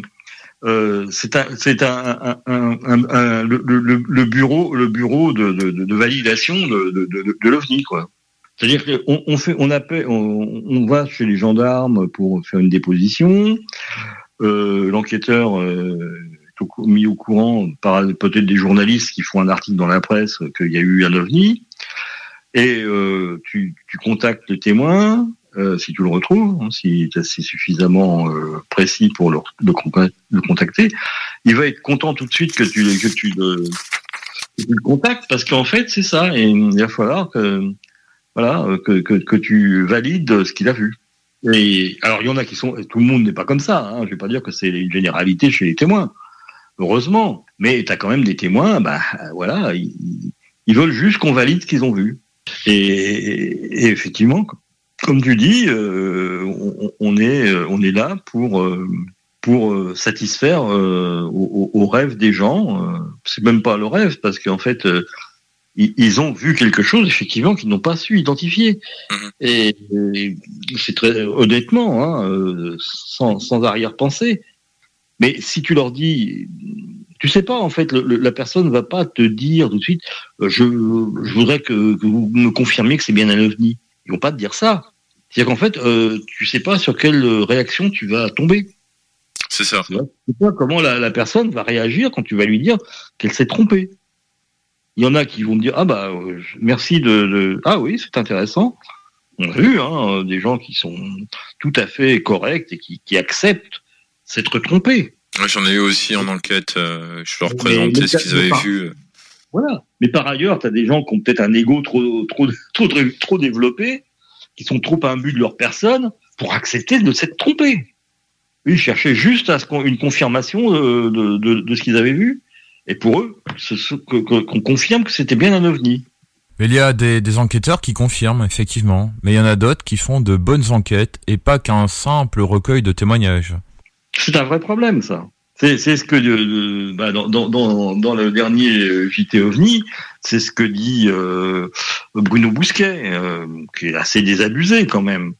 euh, c'est un, c'est un, le, le- bureau, le bureau de, de- de- de validation de, de l'OVNI, quoi. C'est-à-dire qu'on on fait, on appelle, on, on va chez les gendarmes pour faire une déposition. Euh, L'enquêteur euh, est au mis au courant par peut-être des journalistes qui font un article dans la presse qu'il y a eu un ovni. Et euh, tu, tu contactes le témoin, euh, si tu le retrouves, hein, si c'est suffisamment euh, précis pour le, le, le contacter, il va être content tout de suite que tu, que tu, le, que tu le contactes parce qu'en fait c'est ça et il va falloir que voilà euh, que, que, tu valides ce qu'il a vu. Et alors il y en a qui sont tout le monde n'est pas comme ça. Hein, je vais pas dire que c'est une généralité chez les témoins. Heureusement, mais tu as quand même des témoins. Bah voilà, ils, veulent juste qu'on valide ce qu'ils ont vu. Et, et effectivement, comme tu dis, euh, on, est on est là pour euh, pour euh, satisfaire euh, aux, aux rêves des gens. Euh, C'est même pas le rêve parce qu'en fait, euh, ils, ils ont vu quelque chose effectivement qu'ils n'ont pas su identifier. Et, et c'est très honnêtement, hein, euh, sans, sans arrière-pensée. Mais si tu leur dis, tu sais pas en fait, le- le- la personne va pas te dire tout de suite, euh, je, je voudrais que, que vous me confirmiez que c'est bien un ovni. Ils vont pas te dire ça. C'est-à-dire qu'en fait, euh, tu sais pas sur quelle réaction tu vas tomber.
C'est ça.
Tu sais pas comment la, la personne va réagir quand tu vas lui dire qu'elle s'est trompée. Il y en a qui vont me dire ah bah euh, merci de, de- ah oui c'est intéressant. On a vu hein, des gens qui sont tout à fait corrects et qui, qui acceptent s'être trompés.
Ouais, J'en ai eu aussi en enquête. euh, je leur présentais ce qu'ils avaient
par-
vu.
Voilà. Mais par ailleurs, tu as des gens qui ont peut-être un ego trop, trop, trop, trop développé, qui sont trop imbus de leur personne pour accepter de s'être trompés. Ils cherchaient juste à ce qu'on- une confirmation de, de, de- de ce qu'ils avaient vu. Et pour eux, qu'on confirme que c'était bien un ovni.
Mais il y a des, des enquêteurs qui confirment, effectivement. Mais il y en a d'autres qui font de bonnes enquêtes et pas qu'un simple recueil de témoignages.
C'est un vrai problème, ça. C'est ce que euh, bah, dans, dans, dans, dans le dernier euh, JT OVNI, c'est ce que dit euh, Bruno Bousquet, euh, qui est assez désabusé quand même.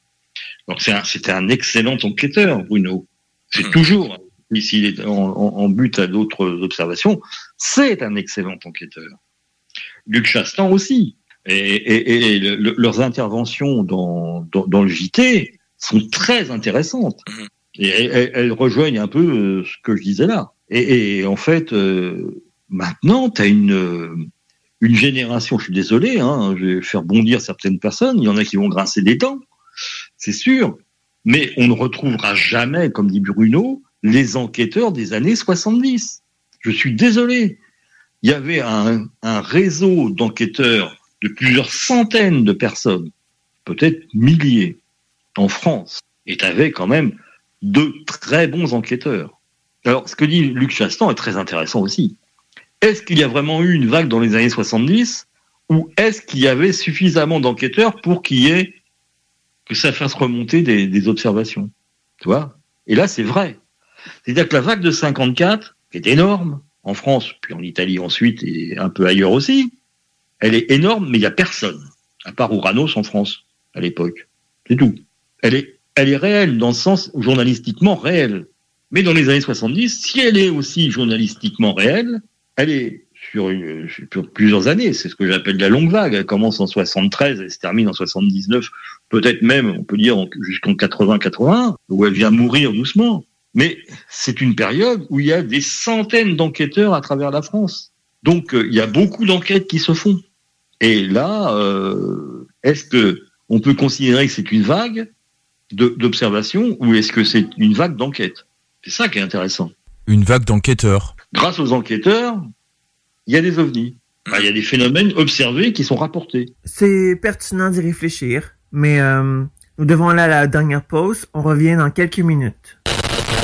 Un, c'était un excellent enquêteur, Bruno. C'est toujours, s'il est en, but à d'autres observations, c'est un excellent enquêteur. Luc Chastan aussi. Et, et- et le- le- leurs interventions dans, dans, dans le JT sont très intéressantes. Et elles, elles rejoignent un peu euh, ce que je disais là. Et, et en fait, euh, maintenant, tu as une, euh, une génération, je suis désolé, hein, je vais faire bondir certaines personnes, il y en a qui vont grincer des dents, c'est sûr, mais on ne retrouvera jamais, comme dit Bruno, les enquêteurs des années 70. Je suis désolé. Il y avait un, réseau d'enquêteurs de plusieurs centaines de personnes, peut-être milliers, en France. Et tu avais quand même de très bons enquêteurs. Alors, ce que dit Luc Chastan est très intéressant aussi. Est-ce qu'il y a vraiment eu une vague dans les années 70 ou est-ce qu'il y avait suffisamment d'enquêteurs pour qu'il y ait que ça fasse remonter des, des observations? Tu vois? Et là, c'est vrai. C'est-à-dire que la vague de 54, qui est énorme, en France, puis en Italie ensuite, et un peu ailleurs aussi, elle est énorme, mais il n'y a personne, à part Ouranos en France, à l'époque. C'est tout. Elle est, elle est réelle, dans le sens journalistiquement réelle. Mais dans les années 70, si elle est aussi journalistiquement réelle, elle est sur, sur plusieurs années. C'est ce que j'appelle la longue vague. Elle commence en 73 et se termine en 79, peut-être même, on peut dire, en- jusqu'en 80-81, où elle vient mourir doucement. Mais c'est une période où il y a des centaines d'enquêteurs à travers la France. Donc, euh, il y a beaucoup d'enquêtes qui se font. Et là, euh, est-ce que on peut considérer que c'est une vague d'observation ou est-ce que c'est une vague d'enquête C'est ça qui est intéressant.
Une vague d'enquêteurs.
Grâce aux enquêteurs, il y a des ovnis. Il y a des phénomènes observés qui sont rapportés.
C'est pertinent d'y réfléchir, mais euh, nous devons aller à la dernière pause. On revient dans quelques minutes.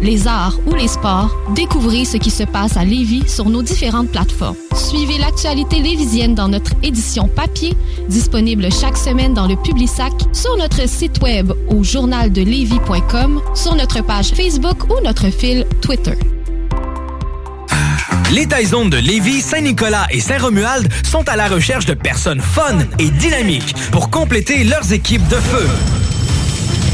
les arts ou les sports, découvrez ce qui se passe à Lévis sur nos différentes plateformes. Suivez l'actualité lévisienne dans notre édition papier, disponible chaque semaine dans le Publisac, sur notre site web au journaldelevis.com, sur notre page Facebook ou notre fil Twitter.
Les Taizones de Lévis, Saint-Nicolas et Saint-Romuald sont à la recherche de personnes fun et dynamiques pour compléter leurs équipes de feu.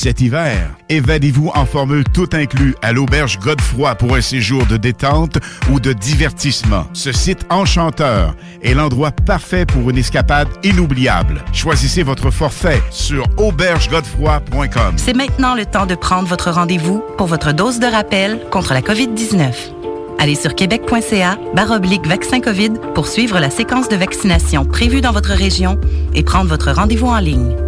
Cet hiver, évadez-vous en formule tout inclus à l'auberge Godefroy pour un séjour de détente ou de divertissement. Ce site enchanteur est l'endroit parfait pour une escapade inoubliable. Choisissez votre forfait sur aubergegodefroy.com.
C'est maintenant le temps de prendre votre rendez-vous pour votre dose de rappel contre la COVID-19. Allez sur québec.ca baroblique vaccin COVID pour suivre la séquence de vaccination prévue dans votre région et prendre votre rendez-vous en ligne.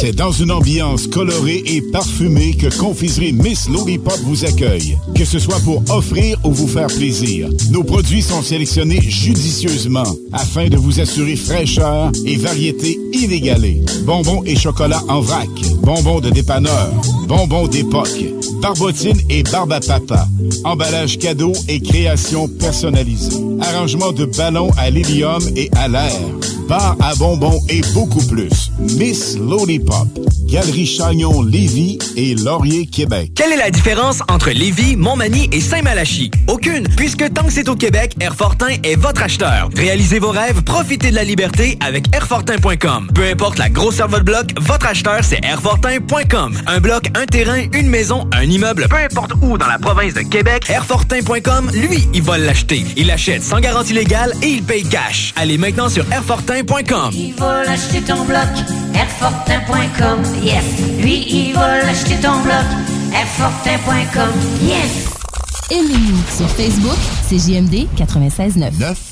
C'est dans une ambiance colorée et parfumée que Confiserie Miss Lollipop vous accueille. Que ce soit pour offrir ou vous faire plaisir, nos produits sont sélectionnés judicieusement afin de vous assurer fraîcheur et variété inégalée. Bonbons et chocolat en vrac, bonbons de dépanneur, bonbons d'époque, barbotine et barbe à emballage cadeau et création personnalisée, arrangement de ballons à l'hélium et à l'air, bar à bonbons et beaucoup plus. Miss Lollipop, Galerie Chagnon Lévis et Laurier Québec.
Quelle est la différence entre Lévis, Montmagny et Saint-Malachie? Aucune, puisque tant que c'est au Québec, Airfortin est votre acheteur. Réalisez vos rêves, profitez de la liberté avec Airfortin.com. Peu importe la grosseur de votre bloc, votre acheteur, c'est Airfortin.com. Un bloc, un terrain, une maison, un immeuble, peu importe où dans la province de Québec, Airfortin.com, lui, il va l'acheter. Il achète sans garantie légale et il paye cash. Allez maintenant sur Airfortin.com.
Il va l'acheter ton bloc, Airfortin.com, yes. Lui, il va l'acheter ton bloc, Airfortin.com, yes.
Aimez-nous sur Facebook, c'est JMD 96.9.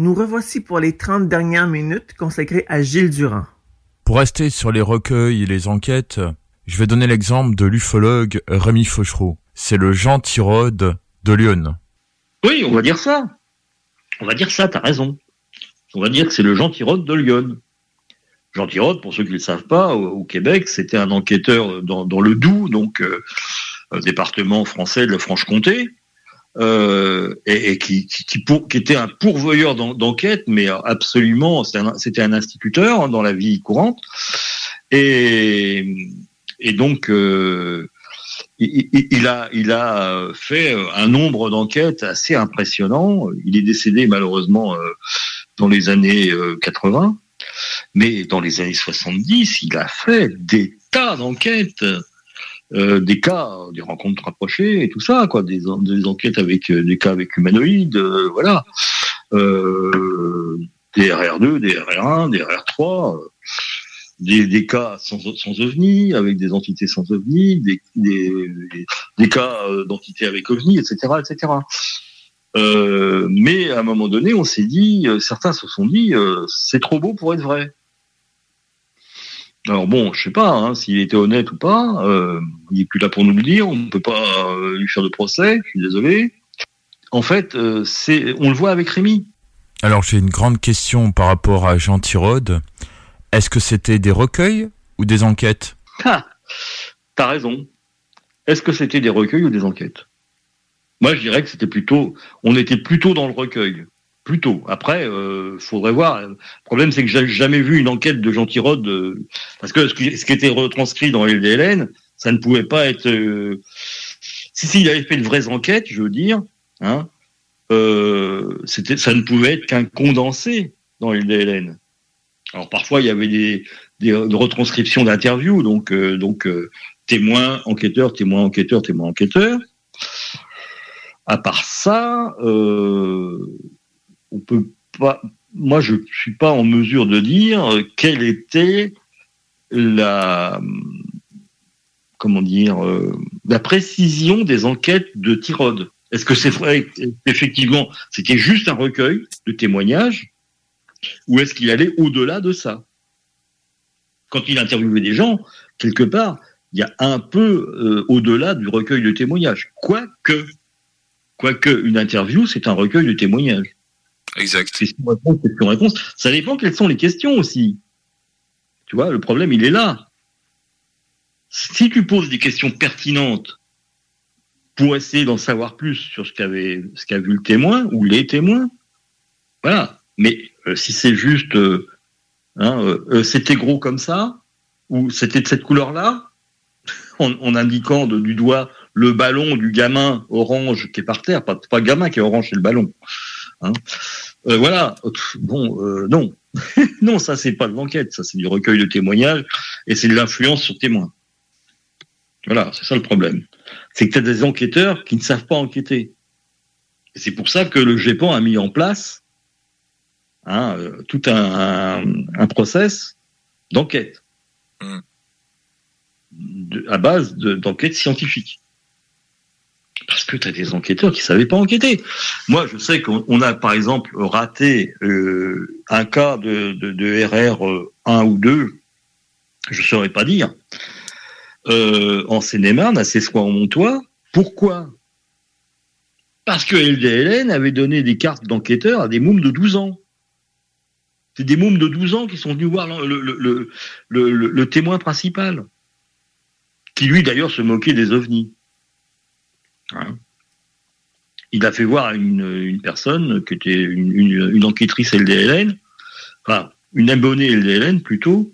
Nous revoici pour les 30 dernières minutes consacrées à Gilles Durand.
Pour rester sur les recueils et les enquêtes, je vais donner l'exemple de l'ufologue Rémi Fauchereau. C'est le Jean Tirode de Lyon.
Oui, on va dire ça. On va dire ça, t'as raison. On va dire que c'est le Jean Tirode de Lyon. Jean Tirode, pour ceux qui ne le savent pas, au, Québec, c'était un enquêteur dans, dans le Doubs, donc euh, département français de la Franche-Comté, euh, et, et qui, qui, qui, pour- qui était un pourvoyeur d'en- d'enquête, mais absolument, c'était un, un instituteur hein, dans la vie courante. Et, et donc, euh, il, il- a, il a fait un nombre d'enquêtes assez impressionnant. Il est décédé malheureusement euh, dans les années euh, 80, mais dans les années 70, il a fait des tas d'enquêtes. Euh, des cas, des rencontres rapprochées et tout ça, quoi, des, en- des enquêtes avec euh, des cas avec humanoïdes, euh, voilà, euh, des RR2, des RR1, des RR3, euh, des, cas sans, sans ovni, avec des entités sans ovni, des, cas euh, d'entités avec ovni, etc., etc. Euh, mais à un moment donné, on s'est dit, euh, certains se sont dit, euh, c'est trop beau pour être vrai. Alors bon, je sais pas hein, s'il était honnête ou pas. Euh, il est plus là pour nous le dire. On ne peut pas euh, lui faire de procès. Je suis désolé. En fait, euh, c'est, on le voit avec Rémi.
Alors j'ai une grande question par rapport à Jean Tirode. Est-ce que c'était des recueils ou des enquêtes?
Ah, t'as raison. Est-ce que c'était des recueils ou des enquêtes? Moi, je dirais que c'était plutôt, on était plutôt dans le recueil. Plutôt. Après, euh, faudrait voir. Le problème, c'est que j'ai jamais vu une enquête de Jean Tirode, euh, parce que ce qui, était retranscrit dans LDLN, ça ne pouvait pas être. euh, si si, il avait fait de vraies enquêtes, je veux dire, hein, euh, ça ne pouvait être qu'un condensé dans LDLN. Alors parfois, il y avait des, retranscriptions d'interviews, donc donc témoin, enquêteur, témoin, enquêteur, témoin, enquêteur. À part ça, on peut pas. Moi, je suis pas en mesure de dire quelle était la comment dire euh, la précision des enquêtes de Tirode. Est-ce que c'est vrai effectivement c'était juste un recueil de témoignages ou est-ce qu'il allait au-delà de ça? Quand il interviewait des gens, quelque part, il y a un peu euh, au-delà du recueil de témoignages. Quoique, quoique une interview, c'est un recueil de témoignages.
Exact.
Question-réponse, question-réponse. Ça dépend quelles sont les questions aussi. Tu vois, le problème, il est là. Si tu poses des questions pertinentes pour essayer d'en savoir plus sur ce qu'avait, ce qu'a vu le témoin ou les témoins, voilà. Mais euh, si c'est juste, euh, hein, euh, c'était gros comme ça, ou c'était de cette couleur-là, en, indiquant du doigt le ballon du gamin orange qui est par terre, pas, pas le gamin qui est orange, c'est le ballon. Hein. Euh, voilà. Bon, euh, non, non, ça c'est pas de l'enquête, ça c'est du recueil de témoignages et c'est de l'influence sur témoins. Voilà, c'est ça le problème. C'est que tu as des enquêteurs qui ne savent pas enquêter. Et c'est pour ça que le GEPAN a mis en place hein, euh, tout un, un, un process d'enquête. de- à base de- d'enquêtes scientifiques. Parce que tu as des enquêteurs qui savaient pas enquêter. Moi, je sais qu'on on a, par exemple, raté euh, un cas de, de, RR 1 ou 2, je saurais pas dire, euh, en Seine-et-Marne, à en Montois. Pourquoi? Parce que LDLN avait donné des cartes d'enquêteurs à des mômes de 12 ans. C'est des mômes de 12 ans qui sont venus voir le- le- le- le témoin principal, qui lui d'ailleurs se moquait des ovnis. Il a fait voir à une, personne qui était une, une- enquêtrice LDLN, enfin une abonnée LDLN plutôt,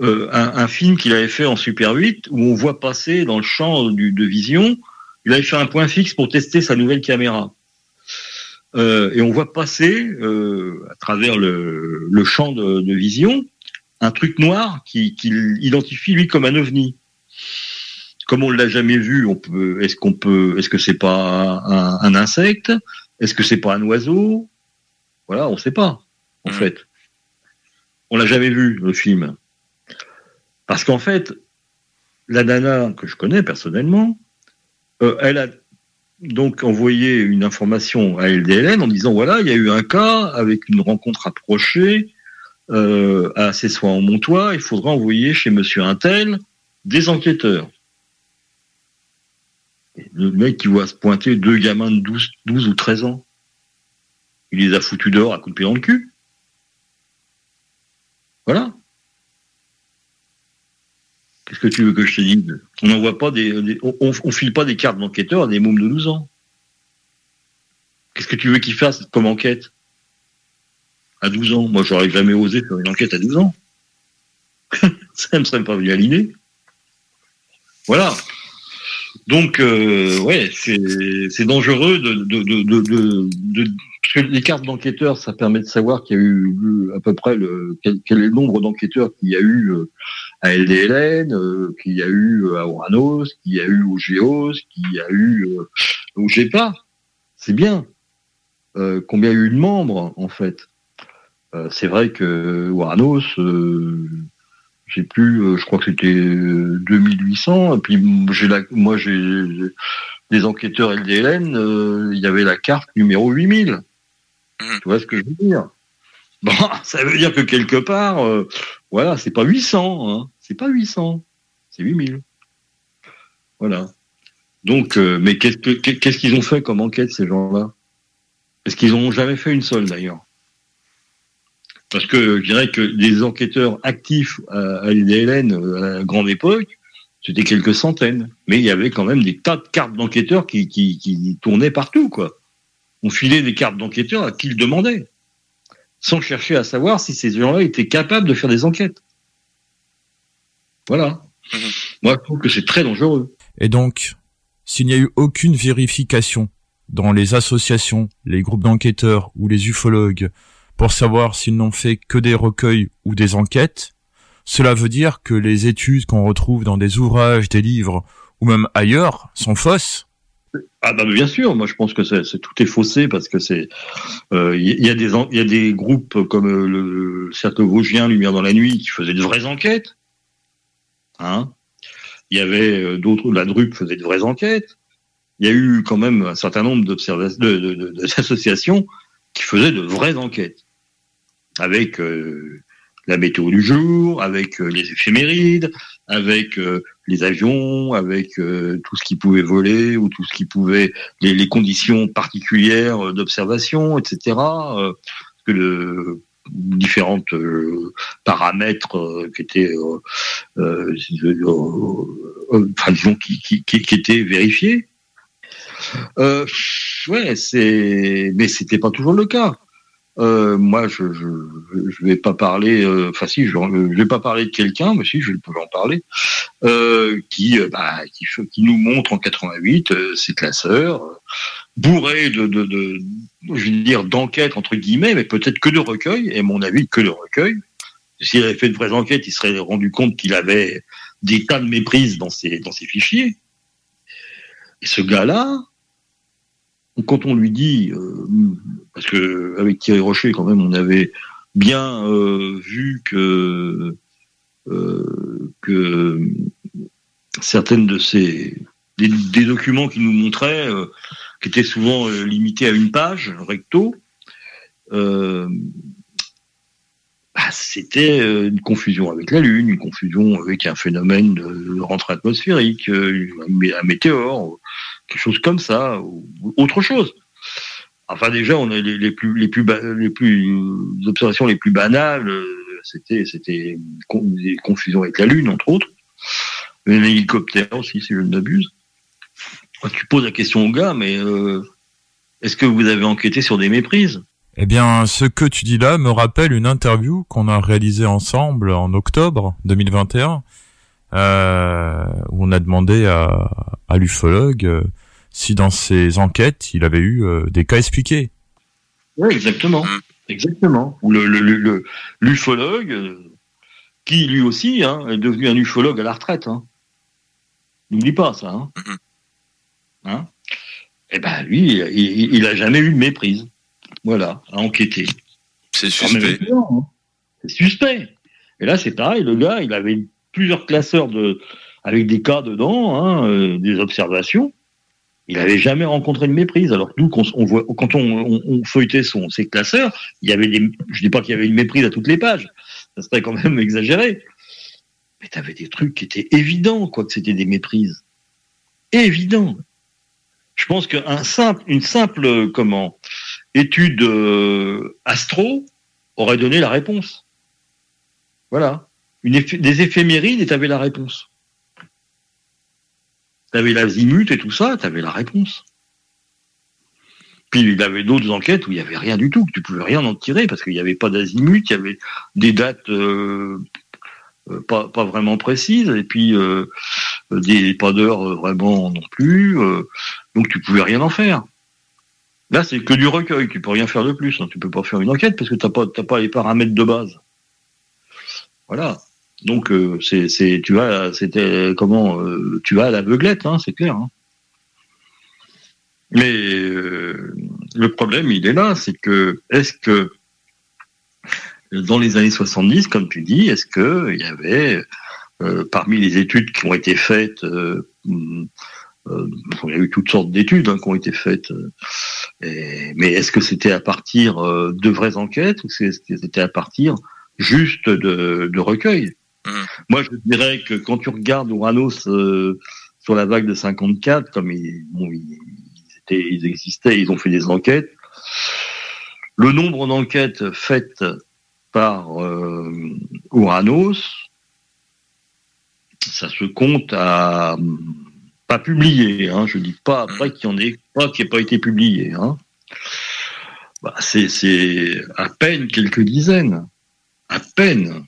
euh, un, film qu'il avait fait en Super 8 où on voit passer dans le champ de vision, il avait fait un point fixe pour tester sa nouvelle caméra. Euh, et on voit passer euh, à travers le, champ de, vision un truc noir qui- qu'il identifie lui comme un ovni. Comme on l'a jamais vu, on peut, est-ce qu'on peut, est-ce que c'est pas un, un insecte? Est-ce que c'est pas un oiseau? Voilà, on sait pas en fait. On l'a jamais vu le film. Parce qu'en fait, la nana que je connais personnellement, euh, elle a donc envoyé une information à LDLN en disant voilà, il y a eu un cas avec une rencontre approchée euh, à Cessois en Montois, il faudra envoyer chez Monsieur Intel des enquêteurs. Le mec qui voit se pointer deux gamins de 12, 12 ou 13 ans, il les a foutus dehors à coups de pied dans le cul. Voilà. Qu'est-ce que tu veux que je te dise? On n'envoie pas des, on, file pas des cartes d'enquêteurs à des mômes de 12 ans. Qu'est-ce que tu veux qu'ils fassent comme enquête? À 12 ans, moi j'aurais jamais osé faire une enquête à 12 ans. Ça me serait pas venu à l'idée. Voilà. Donc, euh, ouais, c'est dangereux de, de, de, de, parce que les cartes d'enquêteurs, ça permet de savoir qu'il y a eu à peu près le, quel, quel est le nombre d'enquêteurs qu'il y a eu euh, à LDLN, euh, qu'il y a eu euh, à Oranos, qu'il y a eu au Géos, qu'il y a eu au GEPA. C'est bien. Euh, combien il y a eu de membres, en fait. Euh, c'est vrai que Oranos, euh, j'ai plus, euh, je crois que c'était euh, 2800. Et puis j'ai la, moi j'ai des enquêteurs LDLN, euh, il y avait la carte numéro 8000. Tu vois ce que je veux dire? Bon, ça veut dire que quelque part, euh, voilà, c'est pas 800, hein, c'est pas 800, c'est 8000. Voilà. Donc, euh, mais qu'est-ce que- qu'est-ce qu'ils ont fait comme enquête ces gens-là? Est-ce qu'ils n'ont jamais fait une seule d'ailleurs parce que je dirais que des enquêteurs actifs à, à l'IDLN euh, à la grande époque, c'était quelques centaines. Mais il y avait quand même des tas de cartes d'enquêteurs qui, qui, qui tournaient partout, quoi. On filait des cartes d'enquêteurs à qui le demandait, sans chercher à savoir si ces gens-là étaient capables de faire des enquêtes. Voilà. Moi, je trouve que c'est très dangereux.
Et donc, s'il n'y a eu aucune vérification dans les associations, les groupes d'enquêteurs ou les ufologues pour savoir s'ils n'ont fait que des recueils ou des enquêtes, cela veut dire que les études qu'on retrouve dans des ouvrages, des livres ou même ailleurs sont fausses.
Ah bah bien sûr, moi je pense que c'est tout est faussé parce que c'est euh, il y, y a des groupes comme euh, le, le cercle vosgien Lumière dans la nuit qui faisaient de vraies enquêtes. Hein il y avait euh, d'autres la DRUP faisait de vraies enquêtes. Il y a eu quand même un certain nombre d'associations qui faisaient de vraies enquêtes avec euh, la météo du jour, avec euh, les éphémérides, avec euh, les avions, avec tout ce qui pouvait voler ou tout ce qui pouvait les, conditions particulières d'observation, etc. que différentes paramètres qui étaient enfin, qui étaient vérifiés. Ouais, c'est mais c'était pas toujours le cas. Euh, moi, je, je je vais pas parler. euh, Enfin, si, je, vais pas parler de quelqu'un, mais si, je peux en parler. Euh, qui, bah, qui, qui nous montre en 88 euh, ses classeurs bourrés de, de, je veux dire, d'enquêtes entre guillemets, mais peut-être que de recueils. Et à mon avis, que de recueils. S'il avait fait de vraies enquêtes, il serait rendu compte qu'il avait des tas de méprises dans ses dans ses fichiers. Et ce gars-là, quand on lui dit, euh, parce que avec Thierry Rocher, quand même, on avait bien euh, vu que euh, que certaines de ces des, documents qui nous montraient, euh, qui étaient souvent euh, limités à une page recto. Euh, bah, c'était une confusion avec la Lune, une confusion avec un phénomène de rentrée atmosphérique, un météore, quelque chose comme ça, ou autre chose. Enfin, déjà, on a les, plus, les plus, observations les plus banales, euh, c'était, c'était des confusions avec la Lune, entre autres. Un hélicoptère aussi, si je ne m'abuse. Tu poses la question au gars, mais euh, est-ce que vous avez enquêté sur des méprises?
Eh bien, ce que tu dis là me rappelle une interview qu'on a réalisée ensemble en octobre 2021, euh, où on a demandé à, à l'ufologue euh, si dans ses enquêtes il avait eu euh, des cas expliqués.
Oui, exactement. Exactement. Ou le, le, le- le- l'ufologue, euh, qui lui aussi hein, est devenu un ufologue à la retraite. Hein. N'oublie pas ça. Hein. Hein Eh ben lui, il, il, il a jamais eu de méprise. Voilà, à enquêter.
C'est
suspect. C'est suspect. Et là, c'est pareil. Le gars, il avait plusieurs classeurs de, avec des cas dedans, hein, euh, des observations. Il n'avait jamais rencontré de méprise. Alors nous, quand on, feuilletait son, ses classeurs, il y avait des, je dis pas qu'il y avait une méprise à toutes les pages. Ça serait quand même exagéré. Mais tu avais des trucs qui étaient évidents, quoi, que c'était des méprises. Évident. Je pense qu'un simple, une simple, comment, étude euh, astro aurait donné la réponse. Voilà. Des éphémérides et tu avais la réponse. Tu avais l'azimut et tout ça, tu avais la réponse. Puis il avait d'autres enquêtes où il n'y avait rien du tout, que tu pouvais rien en tirer parce qu'il n'y avait pas d'azimut, il y avait des dates euh, euh, pas, vraiment précises et puis euh, des pas d'heures vraiment non plus. donc tu pouvais rien en faire. Là, c'est que du recueil, tu peux rien faire de plus. Hein. Tu peux pas faire une enquête parce que pas, t'as pas les paramètres de base. Voilà. Donc euh, c'est, tu vas, c'était comment, euh, tu vas à l'aveuglette, hein, c'est clair. hein. Mais euh, le problème, il est là, c'est que est-ce que dans les années 70, comme tu dis, est-ce que il y avait euh, parmi les études qui ont été faites, euh, euh, il y a eu toutes sortes d'études hein, qui ont été faites, euh, mais est-ce que c'était à partir euh, de vraies enquêtes ou c'était à partir juste de, de recueils Moi, je dirais que quand tu regardes Uranus euh, sur la vague de 54, comme ils, bon, ils, ils étaient, ils existaient, ils ont fait des enquêtes, le nombre d'enquêtes faites par euh, Uranus, ça se compte à pas publié, hein, je dis pas après qu'il y en ait pas qui n'ait pas été publié. Hein. Bah, c'est à peine quelques dizaines, à peine,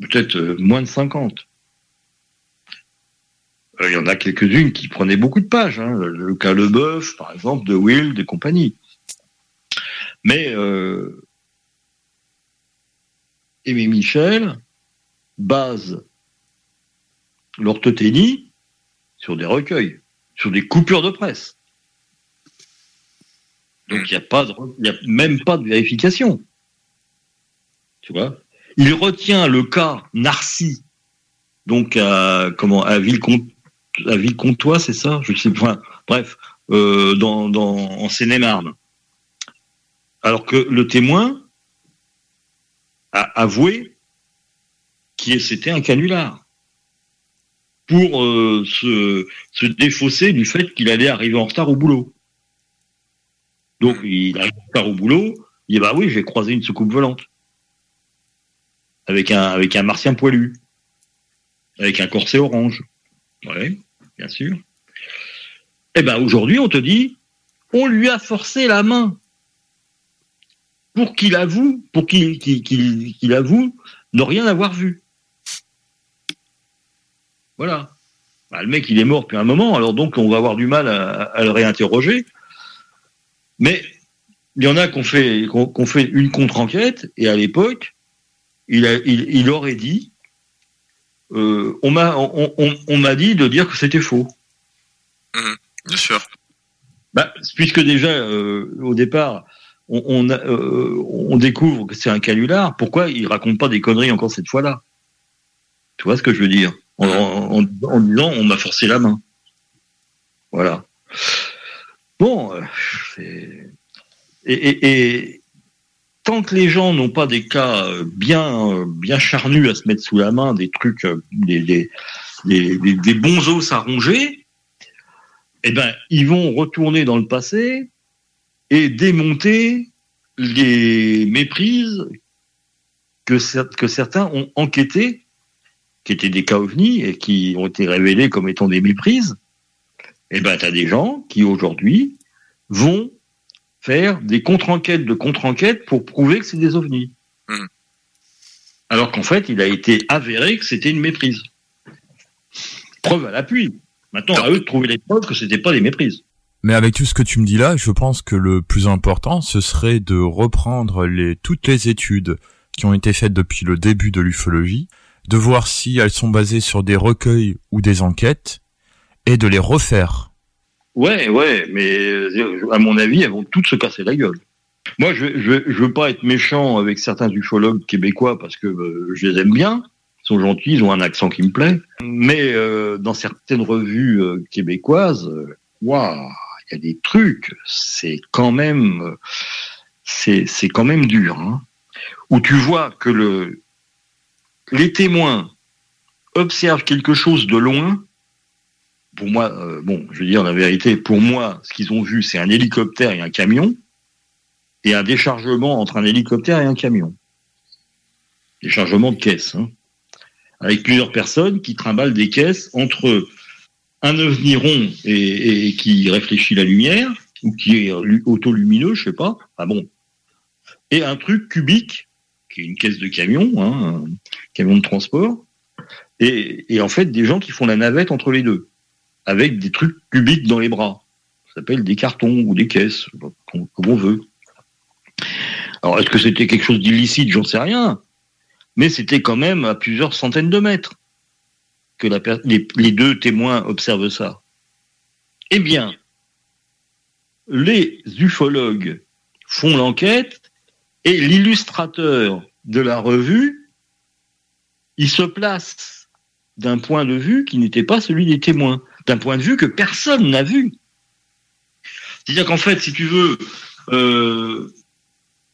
peut-être euh, moins de 50. Euh, Il y en a quelques-unes qui prenaient beaucoup de pages, hein, le, cas Leboeuf, par exemple, de Wild et compagnie. Mais euh, Aimé Michel base l'orthothénie sur des recueils, sur des coupures de presse. Donc il n'y a a même pas de vérification. Tu vois? Il retient le cas Narcy, donc à comment à Villecontois, c'est ça? Je sais pas. Bref, euh, en Seine-et-Marne. Alors que le témoin a avoué que c'était un canular pour euh, se, se défausser du fait qu'il allait arriver en retard au boulot. Donc il arrive en retard au boulot, il dit bah oui, j'ai croisé une soucoupe volante avec un avec un martien poilu, avec un corset orange. Ouais, bien sûr. Eh ben aujourd'hui, on te dit, on lui a forcé la main pour qu'il avoue, pour qu'il avoue ne rien avoir vu. Voilà. Bah, le mec, il est mort depuis un moment, alors donc on va avoir du mal à, à le réinterroger. Mais il y en a qu'on fait, fait une contre-enquête, et à l'époque, il, a- il, il aurait dit, euh, on m'a on, on- dit de dire que c'était faux.
Bien sûr.
Bah, puisque déjà, euh, au départ, on, on, a- euh, on découvre que c'est un canular, pourquoi il raconte pas des conneries encore cette fois-là? Tu vois ce que je veux dire? En, en- en disant on m'a forcé la main. Voilà. Bon, c'est- et, et- et tant que les gens n'ont pas des cas euh, bien euh, bien charnus à se mettre sous la main, des trucs, euh, des, des, des, bons os à ronger, eh ben ils vont retourner dans le passé et démonter les méprises que, cer- que certains ont enquêté, qui étaient des cas ovnis et qui ont été révélés comme étant des méprises. Eh ben, tu des gens qui aujourd'hui vont faire des contre-enquêtes de contre-enquêtes pour prouver que c'est des ovnis. Alors qu'en fait, il a été avéré que c'était une méprise. Preuve à l'appui. Maintenant, à eux de trouver les preuves que c'était pas des méprises.
Mais avec tout ce que tu me dis là, je pense que le plus important, ce serait de reprendre les, toutes les études qui ont été faites depuis le début de l'ufologie, de voir si elles sont basées sur des recueils ou des enquêtes, et de les refaire.
Ouais, ouais, mais euh, à mon avis, elles vont toutes se casser la gueule. Moi, je, je veux pas être méchant avec certains ufologues québécois parce que euh, je les aime bien. Ils sont gentils, ils ont un accent qui me plaît. Mais euh, dans certaines revues québécoises, waouh, il y a des trucs. C'est quand même, c'est c'est quand même dur. Hein, où tu vois que le les témoins observent quelque chose de loin pour moi, euh, bon, je veux dire la vérité, pour moi, ce qu'ils ont vu, c'est un hélicoptère et un camion, et un déchargement entre un hélicoptère et un camion. Déchargement de caisses, hein, avec plusieurs personnes qui trimballent des caisses entre un ovni rond et, qui réfléchit la lumière, ou qui est lu- autolumineux, je sais pas, ah bon, et un truc cubique, qui est une caisse de camion, hein, un camion de transport, et en fait des gens qui font la navette entre les deux avec des trucs cubiques dans les bras. Ça s'appelle des cartons ou des caisses, comme on veut. Alors, est-ce que c'était quelque chose d'illicite? J'en sais rien. Mais c'était quand même à plusieurs centaines de mètres que les deux témoins observent ça. Eh bien, les ufologues font l'enquête et l'illustrateur de la revue, il se place d'un point de vue qui n'était pas celui des témoins, d'un point de vue que personne n'a vu. C'est-à-dire qu'en fait, si tu veux, euh,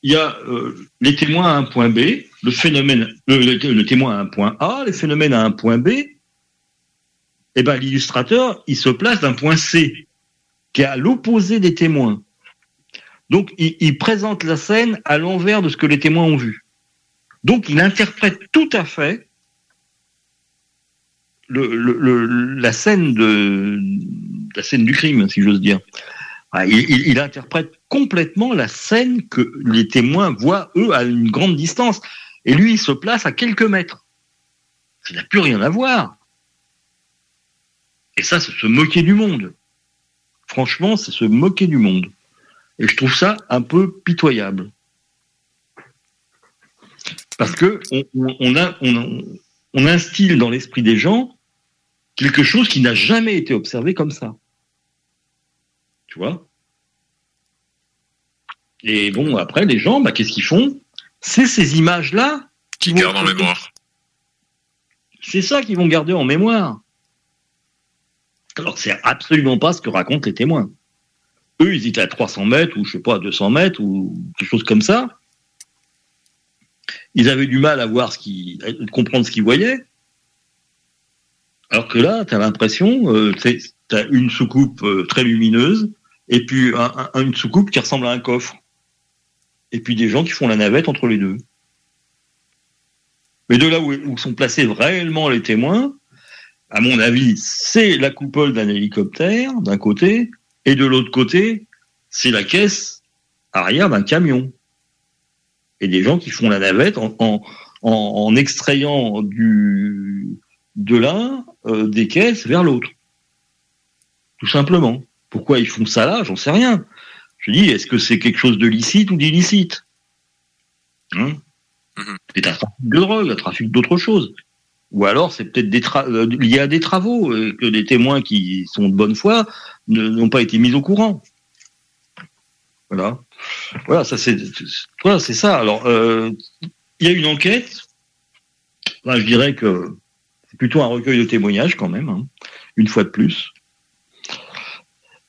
il y a euh, les témoins à un point B, le phénomène, le, témoin à un point A, les phénomènes à un point B. Eh ben, l'illustrateur, il se place d'un point C, qui est à l'opposé des témoins. Donc, il présente la scène à l'envers de ce que les témoins ont vu. Donc, il interprète tout à fait la scène de la scène du crime, si j'ose dire. Il, interprète complètement la scène que les témoins voient eux à une grande distance, et lui il se place à quelques mètres. Ça n'a plus rien à voir. Et ça, c'est se moquer du monde. Franchement, c'est se moquer du monde. Et je trouve ça un peu pitoyable. Parce que on, a, on instille dans l'esprit des gens quelque chose qui n'a jamais été observé comme ça. Tu vois? Et bon, après, les gens, bah, qu'est-ce qu'ils font? C'est ces images-là
Qui gardent en mémoire.
C'est ça qu'ils vont garder en mémoire. Alors, c'est absolument pas ce que racontent les témoins. Eux, ils étaient à 300 mètres, ou je sais pas, à 200 mètres, ou quelque chose comme ça. Ils avaient du mal à voir ce qui, à comprendre ce qu'ils voyaient. Alors que là, tu as l'impression, euh, tu as une soucoupe euh, très lumineuse, et puis un- un- une soucoupe qui ressemble à un coffre. Et puis des gens qui font la navette entre les deux. Mais de là où, sont placés réellement les témoins, à mon avis, c'est la coupole d'un hélicoptère d'un côté, et de l'autre côté, c'est la caisse arrière d'un camion. Et des gens qui font la navette en extrayant du, de l'un euh, des caisses vers l'autre. Tout simplement. Pourquoi ils font ça là J'en sais rien. Je dis, est-ce que c'est quelque chose de licite ou d'illicite? Hein? C'est un trafic de drogue, un trafic d'autre chose. Ou alors c'est peut-être des euh, lié à des travaux, euh, que les témoins qui sont de bonne foi n'ont pas été mis au courant. Voilà. Voilà, ça c'est voilà, c'est ça. Alors, euh, il y a une enquête. Là, je dirais que C'est plutôt un recueil de témoignages quand même, hein, une fois de plus,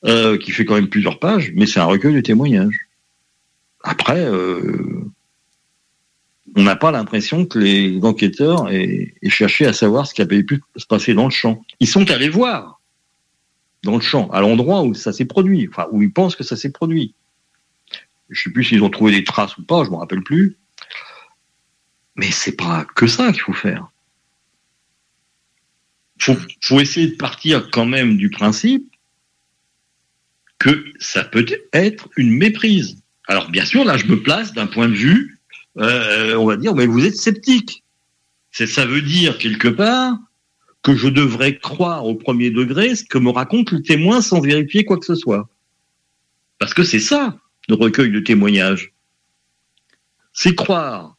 euh, qui fait quand même plusieurs pages, mais c'est un recueil de témoignages. Après, euh, on n'a pas l'impression que les enquêteurs aient, aient cherché à savoir ce qui avait pu se passer dans le champ. Ils sont allés voir dans le champ, à l'endroit où ça s'est produit, enfin où ils pensent que ça s'est produit. Je sais plus s'ils ont trouvé des traces ou pas, je me rappelle plus. Mais c'est pas que ça qu'il faut faire. Faut, faut essayer de partir quand même du principe que ça peut être une méprise. Alors bien sûr, là, je me place d'un point de vue, euh, on va dire, mais vous êtes sceptique. Ça veut dire quelque part que je devrais croire au premier degré ce que me raconte le témoin sans vérifier quoi que ce soit. Parce que c'est ça, le recueil de témoignages. C'est croire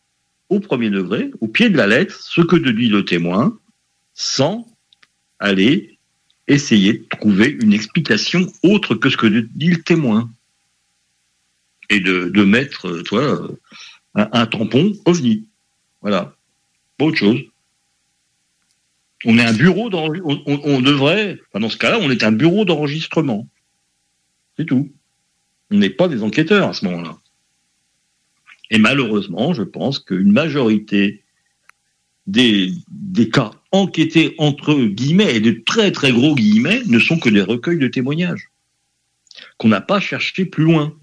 au premier degré, au pied de la lettre, ce que dit le témoin, sans aller essayer de trouver une explication autre que ce que dit le témoin. Et de, mettre, euh, toi, un, un tampon ovni. Voilà. Pas autre chose. On est un bureau d'enregistrement. On, on, devrait, enfin dans ce cas-là, on est un bureau d'enregistrement. C'est tout. On n'est pas des enquêteurs à ce moment-là. Et malheureusement, je pense qu'une majorité des, des cas enquêtés entre guillemets et de très très gros guillemets ne sont que des recueils de témoignages qu'on n'a pas cherché plus loin.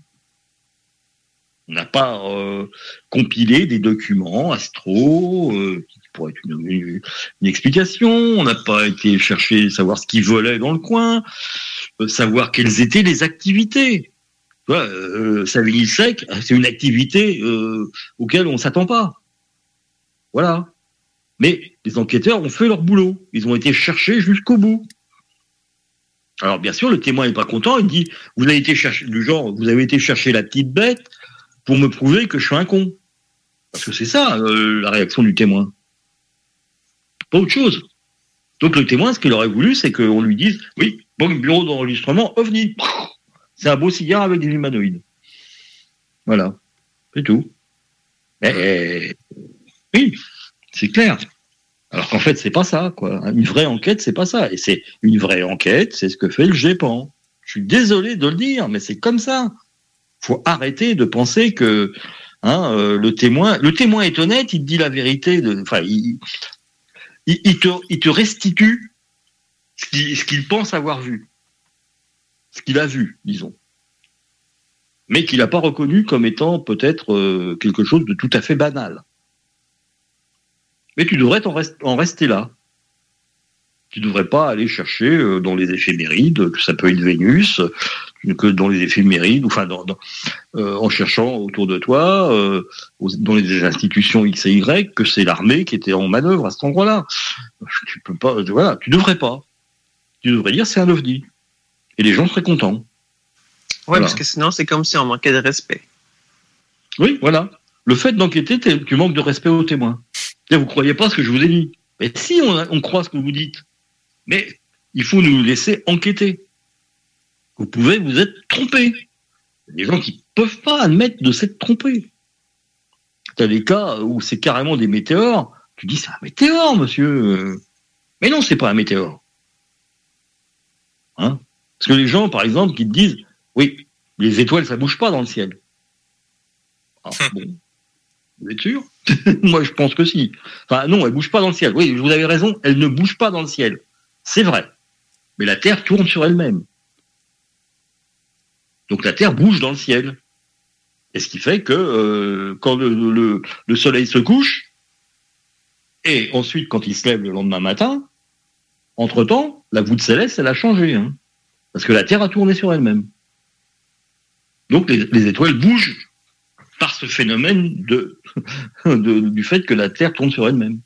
On n'a pas euh, compilé des documents astro euh, qui pourraient être une, explication. On n'a pas été chercher savoir ce qui volait dans le coin, euh, savoir quelles étaient les activités. Euh, Savigny sec, c'est une activité auquel on s'attend pas. Voilà. Mais les enquêteurs ont fait leur boulot. Ils ont été cherchés jusqu'au bout. Alors bien sûr, le témoin n'est pas content. Il dit vous avez été chercher du genre, vous avez été chercher la petite bête pour me prouver que je suis un con. Parce que c'est ça euh, la réaction du témoin. Pas autre chose. Donc le témoin, ce qu'il aurait voulu, c'est qu'on lui dise oui, bon bureau d'enregistrement, ovni. C'est un beau cigare avec des humanoïdes. Voilà, c'est tout. Mais, oui, c'est clair. Alors qu'en fait, c'est pas ça, quoi. Une vraie enquête, c'est pas ça. Et c'est une vraie enquête, c'est ce que fait le GEPAN. Je suis désolé de le dire, mais c'est comme ça. Faut arrêter de penser que hein, euh, le témoin, le témoin est honnête, il dit la vérité. Enfin, il, il, il, te, il te restitue ce qu'il ce qu'il pense avoir vu, ce qu'il a vu, disons, mais qu'il n'a pas reconnu comme étant peut-être euh, quelque chose de tout à fait banal. Mais tu devrais en, rest en, rester là. Tu ne devrais pas aller chercher euh, dans les éphémérides que ça peut être Vénus, que dans les éphémérides, enfin dans, dans, euh, en cherchant autour de toi, euh, dans les institutions X et Y, que c'est l'armée qui était en manœuvre à cet endroit-là. Tu peux pas, voilà, tu devrais pas. Tu devrais dire c'est un ovni. Et les gens seraient contents.
Ouais,
Voilà.
parce que sinon, c'est comme si on manquait de respect.
Oui, voilà. Le fait d'enquêter, tu manques de respect aux témoins. Vous croyez pas ce que je vous ai dit. Mais si on, a- on croit ce que vous dites, mais il faut nous laisser enquêter. Vous pouvez vous être trompé. Il y a des gens qui peuvent pas admettre de s'être trompés. T'as des cas où c'est carrément des météores. Tu dis c'est un météore, monsieur. Mais non, c'est pas un météore. Hein? Parce que les gens, par exemple, qui te disent, oui, les étoiles, ça bouge pas dans le ciel. Ah, bon. Vous êtes sûr? Moi, je pense que si. Enfin, non, elle bouge pas dans le ciel. Oui, vous avez raison, elle ne bouge pas dans le ciel. C'est vrai. Mais la Terre tourne sur elle-même. Donc la Terre bouge dans le ciel. Et ce qui fait que euh, quand le, le, le soleil se couche, et ensuite quand il se lève le lendemain matin, entre-temps, la voûte céleste, elle a changé. Hein, parce que la Terre a tourné sur elle-même. Donc les étoiles bougent par ce phénomène de, du fait que la Terre tourne sur elle-même.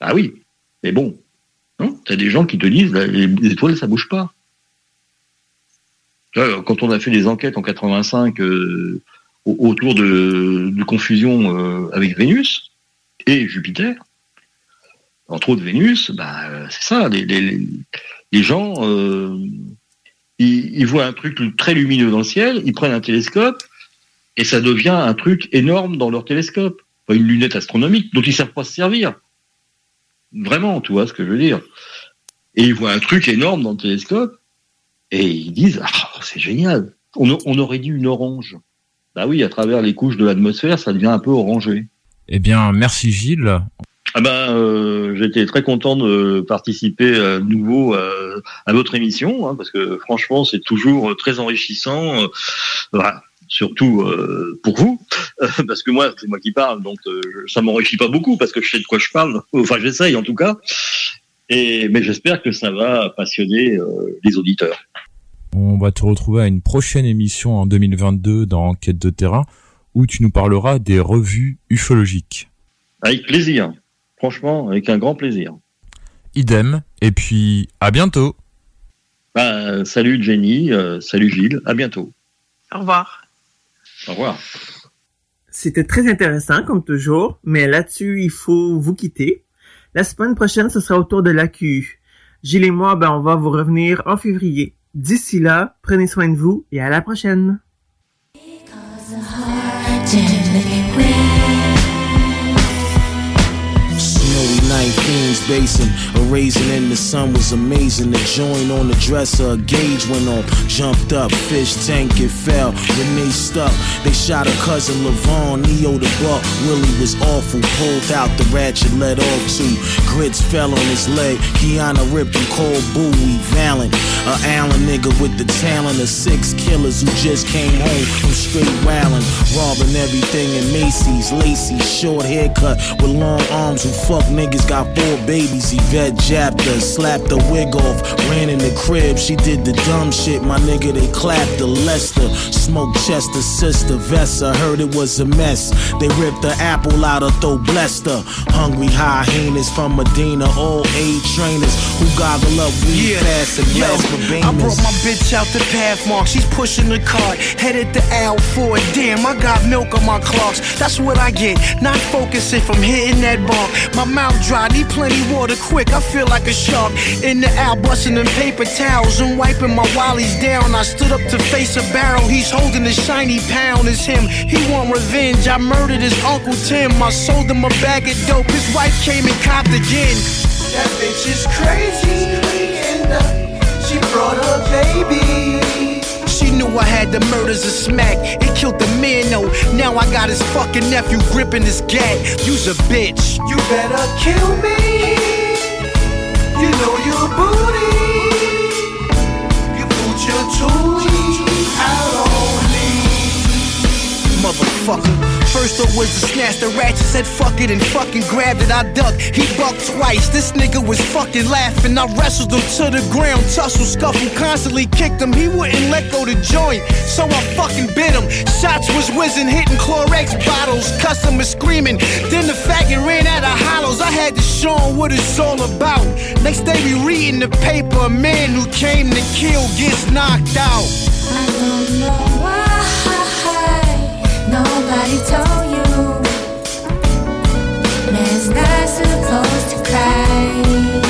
Ah oui, mais bon, T'as des gens qui te disent les, les étoiles ça bouge pas. Quand on a fait des enquêtes en 85 euh, au- autour de, confusion euh, avec Vénus et Jupiter, entre autres Vénus, bah, euh, c'est ça, les, gens, ils voient un truc très lumineux dans le ciel, ils prennent un télescope, et ça devient un truc énorme dans leur télescope. Enfin, une lunette astronomique dont ils ne savent pas se servir. Vraiment, tu vois ce que je veux dire. Et ils voient un truc énorme dans le télescope et ils disent ah, c'est génial. On, on aurait dit une orange. Bah oui, à travers les couches de l'atmosphère, ça devient un peu orangé.
Eh bien, merci Gilles.
Ah ben, euh, j'étais très content de participer à nouveau à, à votre émission, hein, parce que franchement, c'est toujours très enrichissant. euh, voilà, surtout euh, pour vous, parce que moi, c'est moi qui parle, donc euh, ça m'enrichit pas beaucoup, parce que je sais de quoi je parle. Enfin, j'essaye en tout cas. Et mais j'espère que ça va passionner euh, les auditeurs.
On va te retrouver à une prochaine émission en 2022 dans Enquête de terrain où tu nous parleras des revues ufologiques.
Avec plaisir. Franchement, avec un grand plaisir.
Idem. Et puis, à bientôt.
Bah, salut Jenny, euh, salut Gilles, à bientôt.
Au revoir.
Au revoir.
C'était très intéressant, comme toujours, mais là-dessus, il faut vous quitter. La semaine prochaine, ce sera au tour de l'AQ. Gilles et moi, ben, on va vous revenir en février. D'ici là, prenez soin de vous et à la prochaine.
Queens Basin. A raisin in the sun was amazing. The joint on the dresser, a gauge went on. Jumped up, fish tank, it fell. Renee stuck. They shot her cousin Levon, Neo the buck. Willie was awful. Pulled out the ratchet, let off two. Grits fell on his leg. Kiana ripped him cold buoy. Valiant. A Allen nigga with the talent of six killers who just came home from straight wildin'. Robbing everything in Macy's. Lacy, short haircut with long arms who fuck niggas got four babies. Yvette jabbed her, slapped the wig off, ran in the crib. She did the dumb shit, my nigga. They clapped the Lester, smoked Chester, sister Vessa. Heard it was a mess. They ripped the apple out of throw, blessed her. Hungry hyenas from Medina, all age trainers who goggle up weed yeah. fast and
Yo,
glass
I brought my bitch out the Pathmark. She's pushing the cart, headed to Al for. Damn, I got milk on my clocks. That's what I get. Not focusing from hitting that bar. My mouth dry, plenty water quick. I feel like a shark in the Al, busting them paper towels and wiping my wallies down. I stood up to face a barrel. He's holding a shiny pound. It's him. He want revenge. I murdered his uncle Tim. I sold him a bag of dope. His wife came and copped again.
That bitch is crazy. She brought her baby.
I had the murders of smack. It killed the man, though. Now I got his fucking nephew gripping his gat. You's a bitch.
You better kill me. You know your booty. You put your toolie out on me.
Motherfucker. First up was to snatch the ratchet, said fuck it and fucking grabbed it. I ducked, he bucked twice. This nigga was fucking laughing. I wrestled him to the ground, tussled, scuffle, constantly kicked him. He wouldn't let go the joint, so I fucking bit him. Shots was whizzing, hitting Clorox bottles, customers screaming. Then the faggot ran out of hollows. I had to show him what it's all about. Next day we reading the paper, a man who came to kill gets knocked out.
I don't know why nobody told you. Man's not supposed to cry.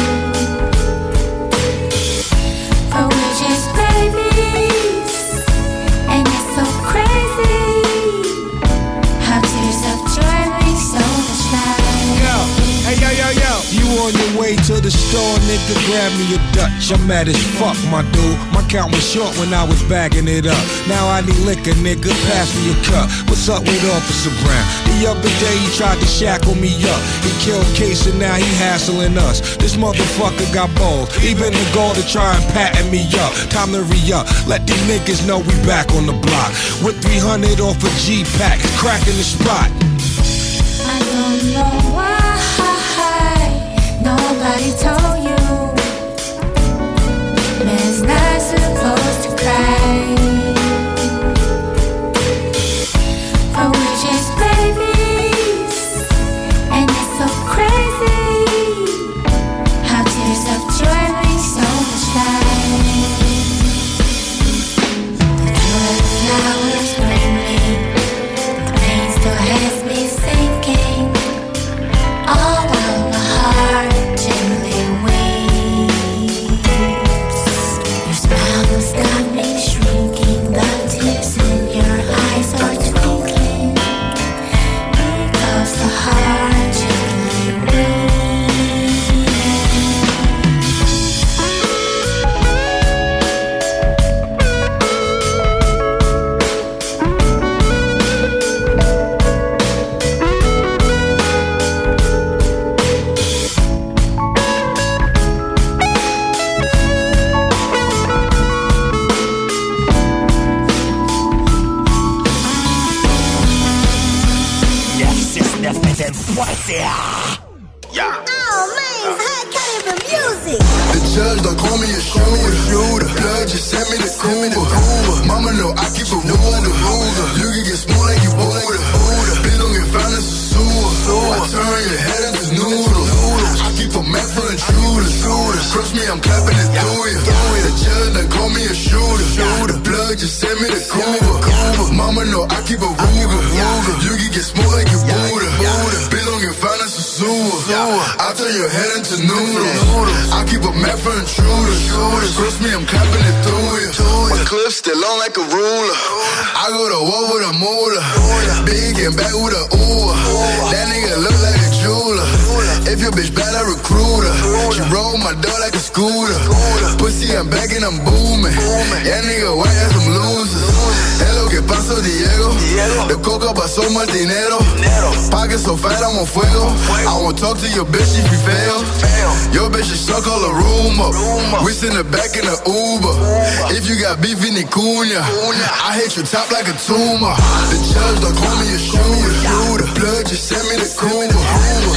Way to the store, nigga? Grab me a Dutch. I'm mad as fuck, my dude. My count was short when I was bagging it up. Now I need liquor, nigga. Pass me a cup. What's up with Officer Brown? The other day he tried to shackle me up. He killed Case and now he hassling us. This motherfucker got balls. Even the goal to try and pattern me up. Time to re up. Let these niggas know we back on the block. With 300 off a G pack, cracking the spot.
I don't know why nobody told you. Man's not supposed to cry.
Más dinero. Pocket so fat, I'm on fuego. I won't talk to your bitch if you fail. Your bitch is suck all the room up. We in the back in the Uber. If you got beef in the cunha, I hit your top like a tumor. The judge don't call me a shooter. shooter. Blood just send me the Cuba.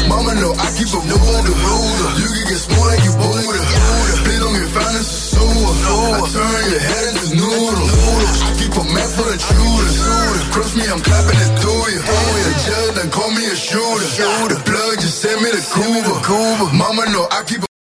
Mama know I keep a Ruger. You can get small like you Buddha. Bitch don't get found as a sewer. I turn your head into noodles. I keep a map for intruders. Cross me, I'm clapping Shooter. Blood just sent me the Cuba. Cuba.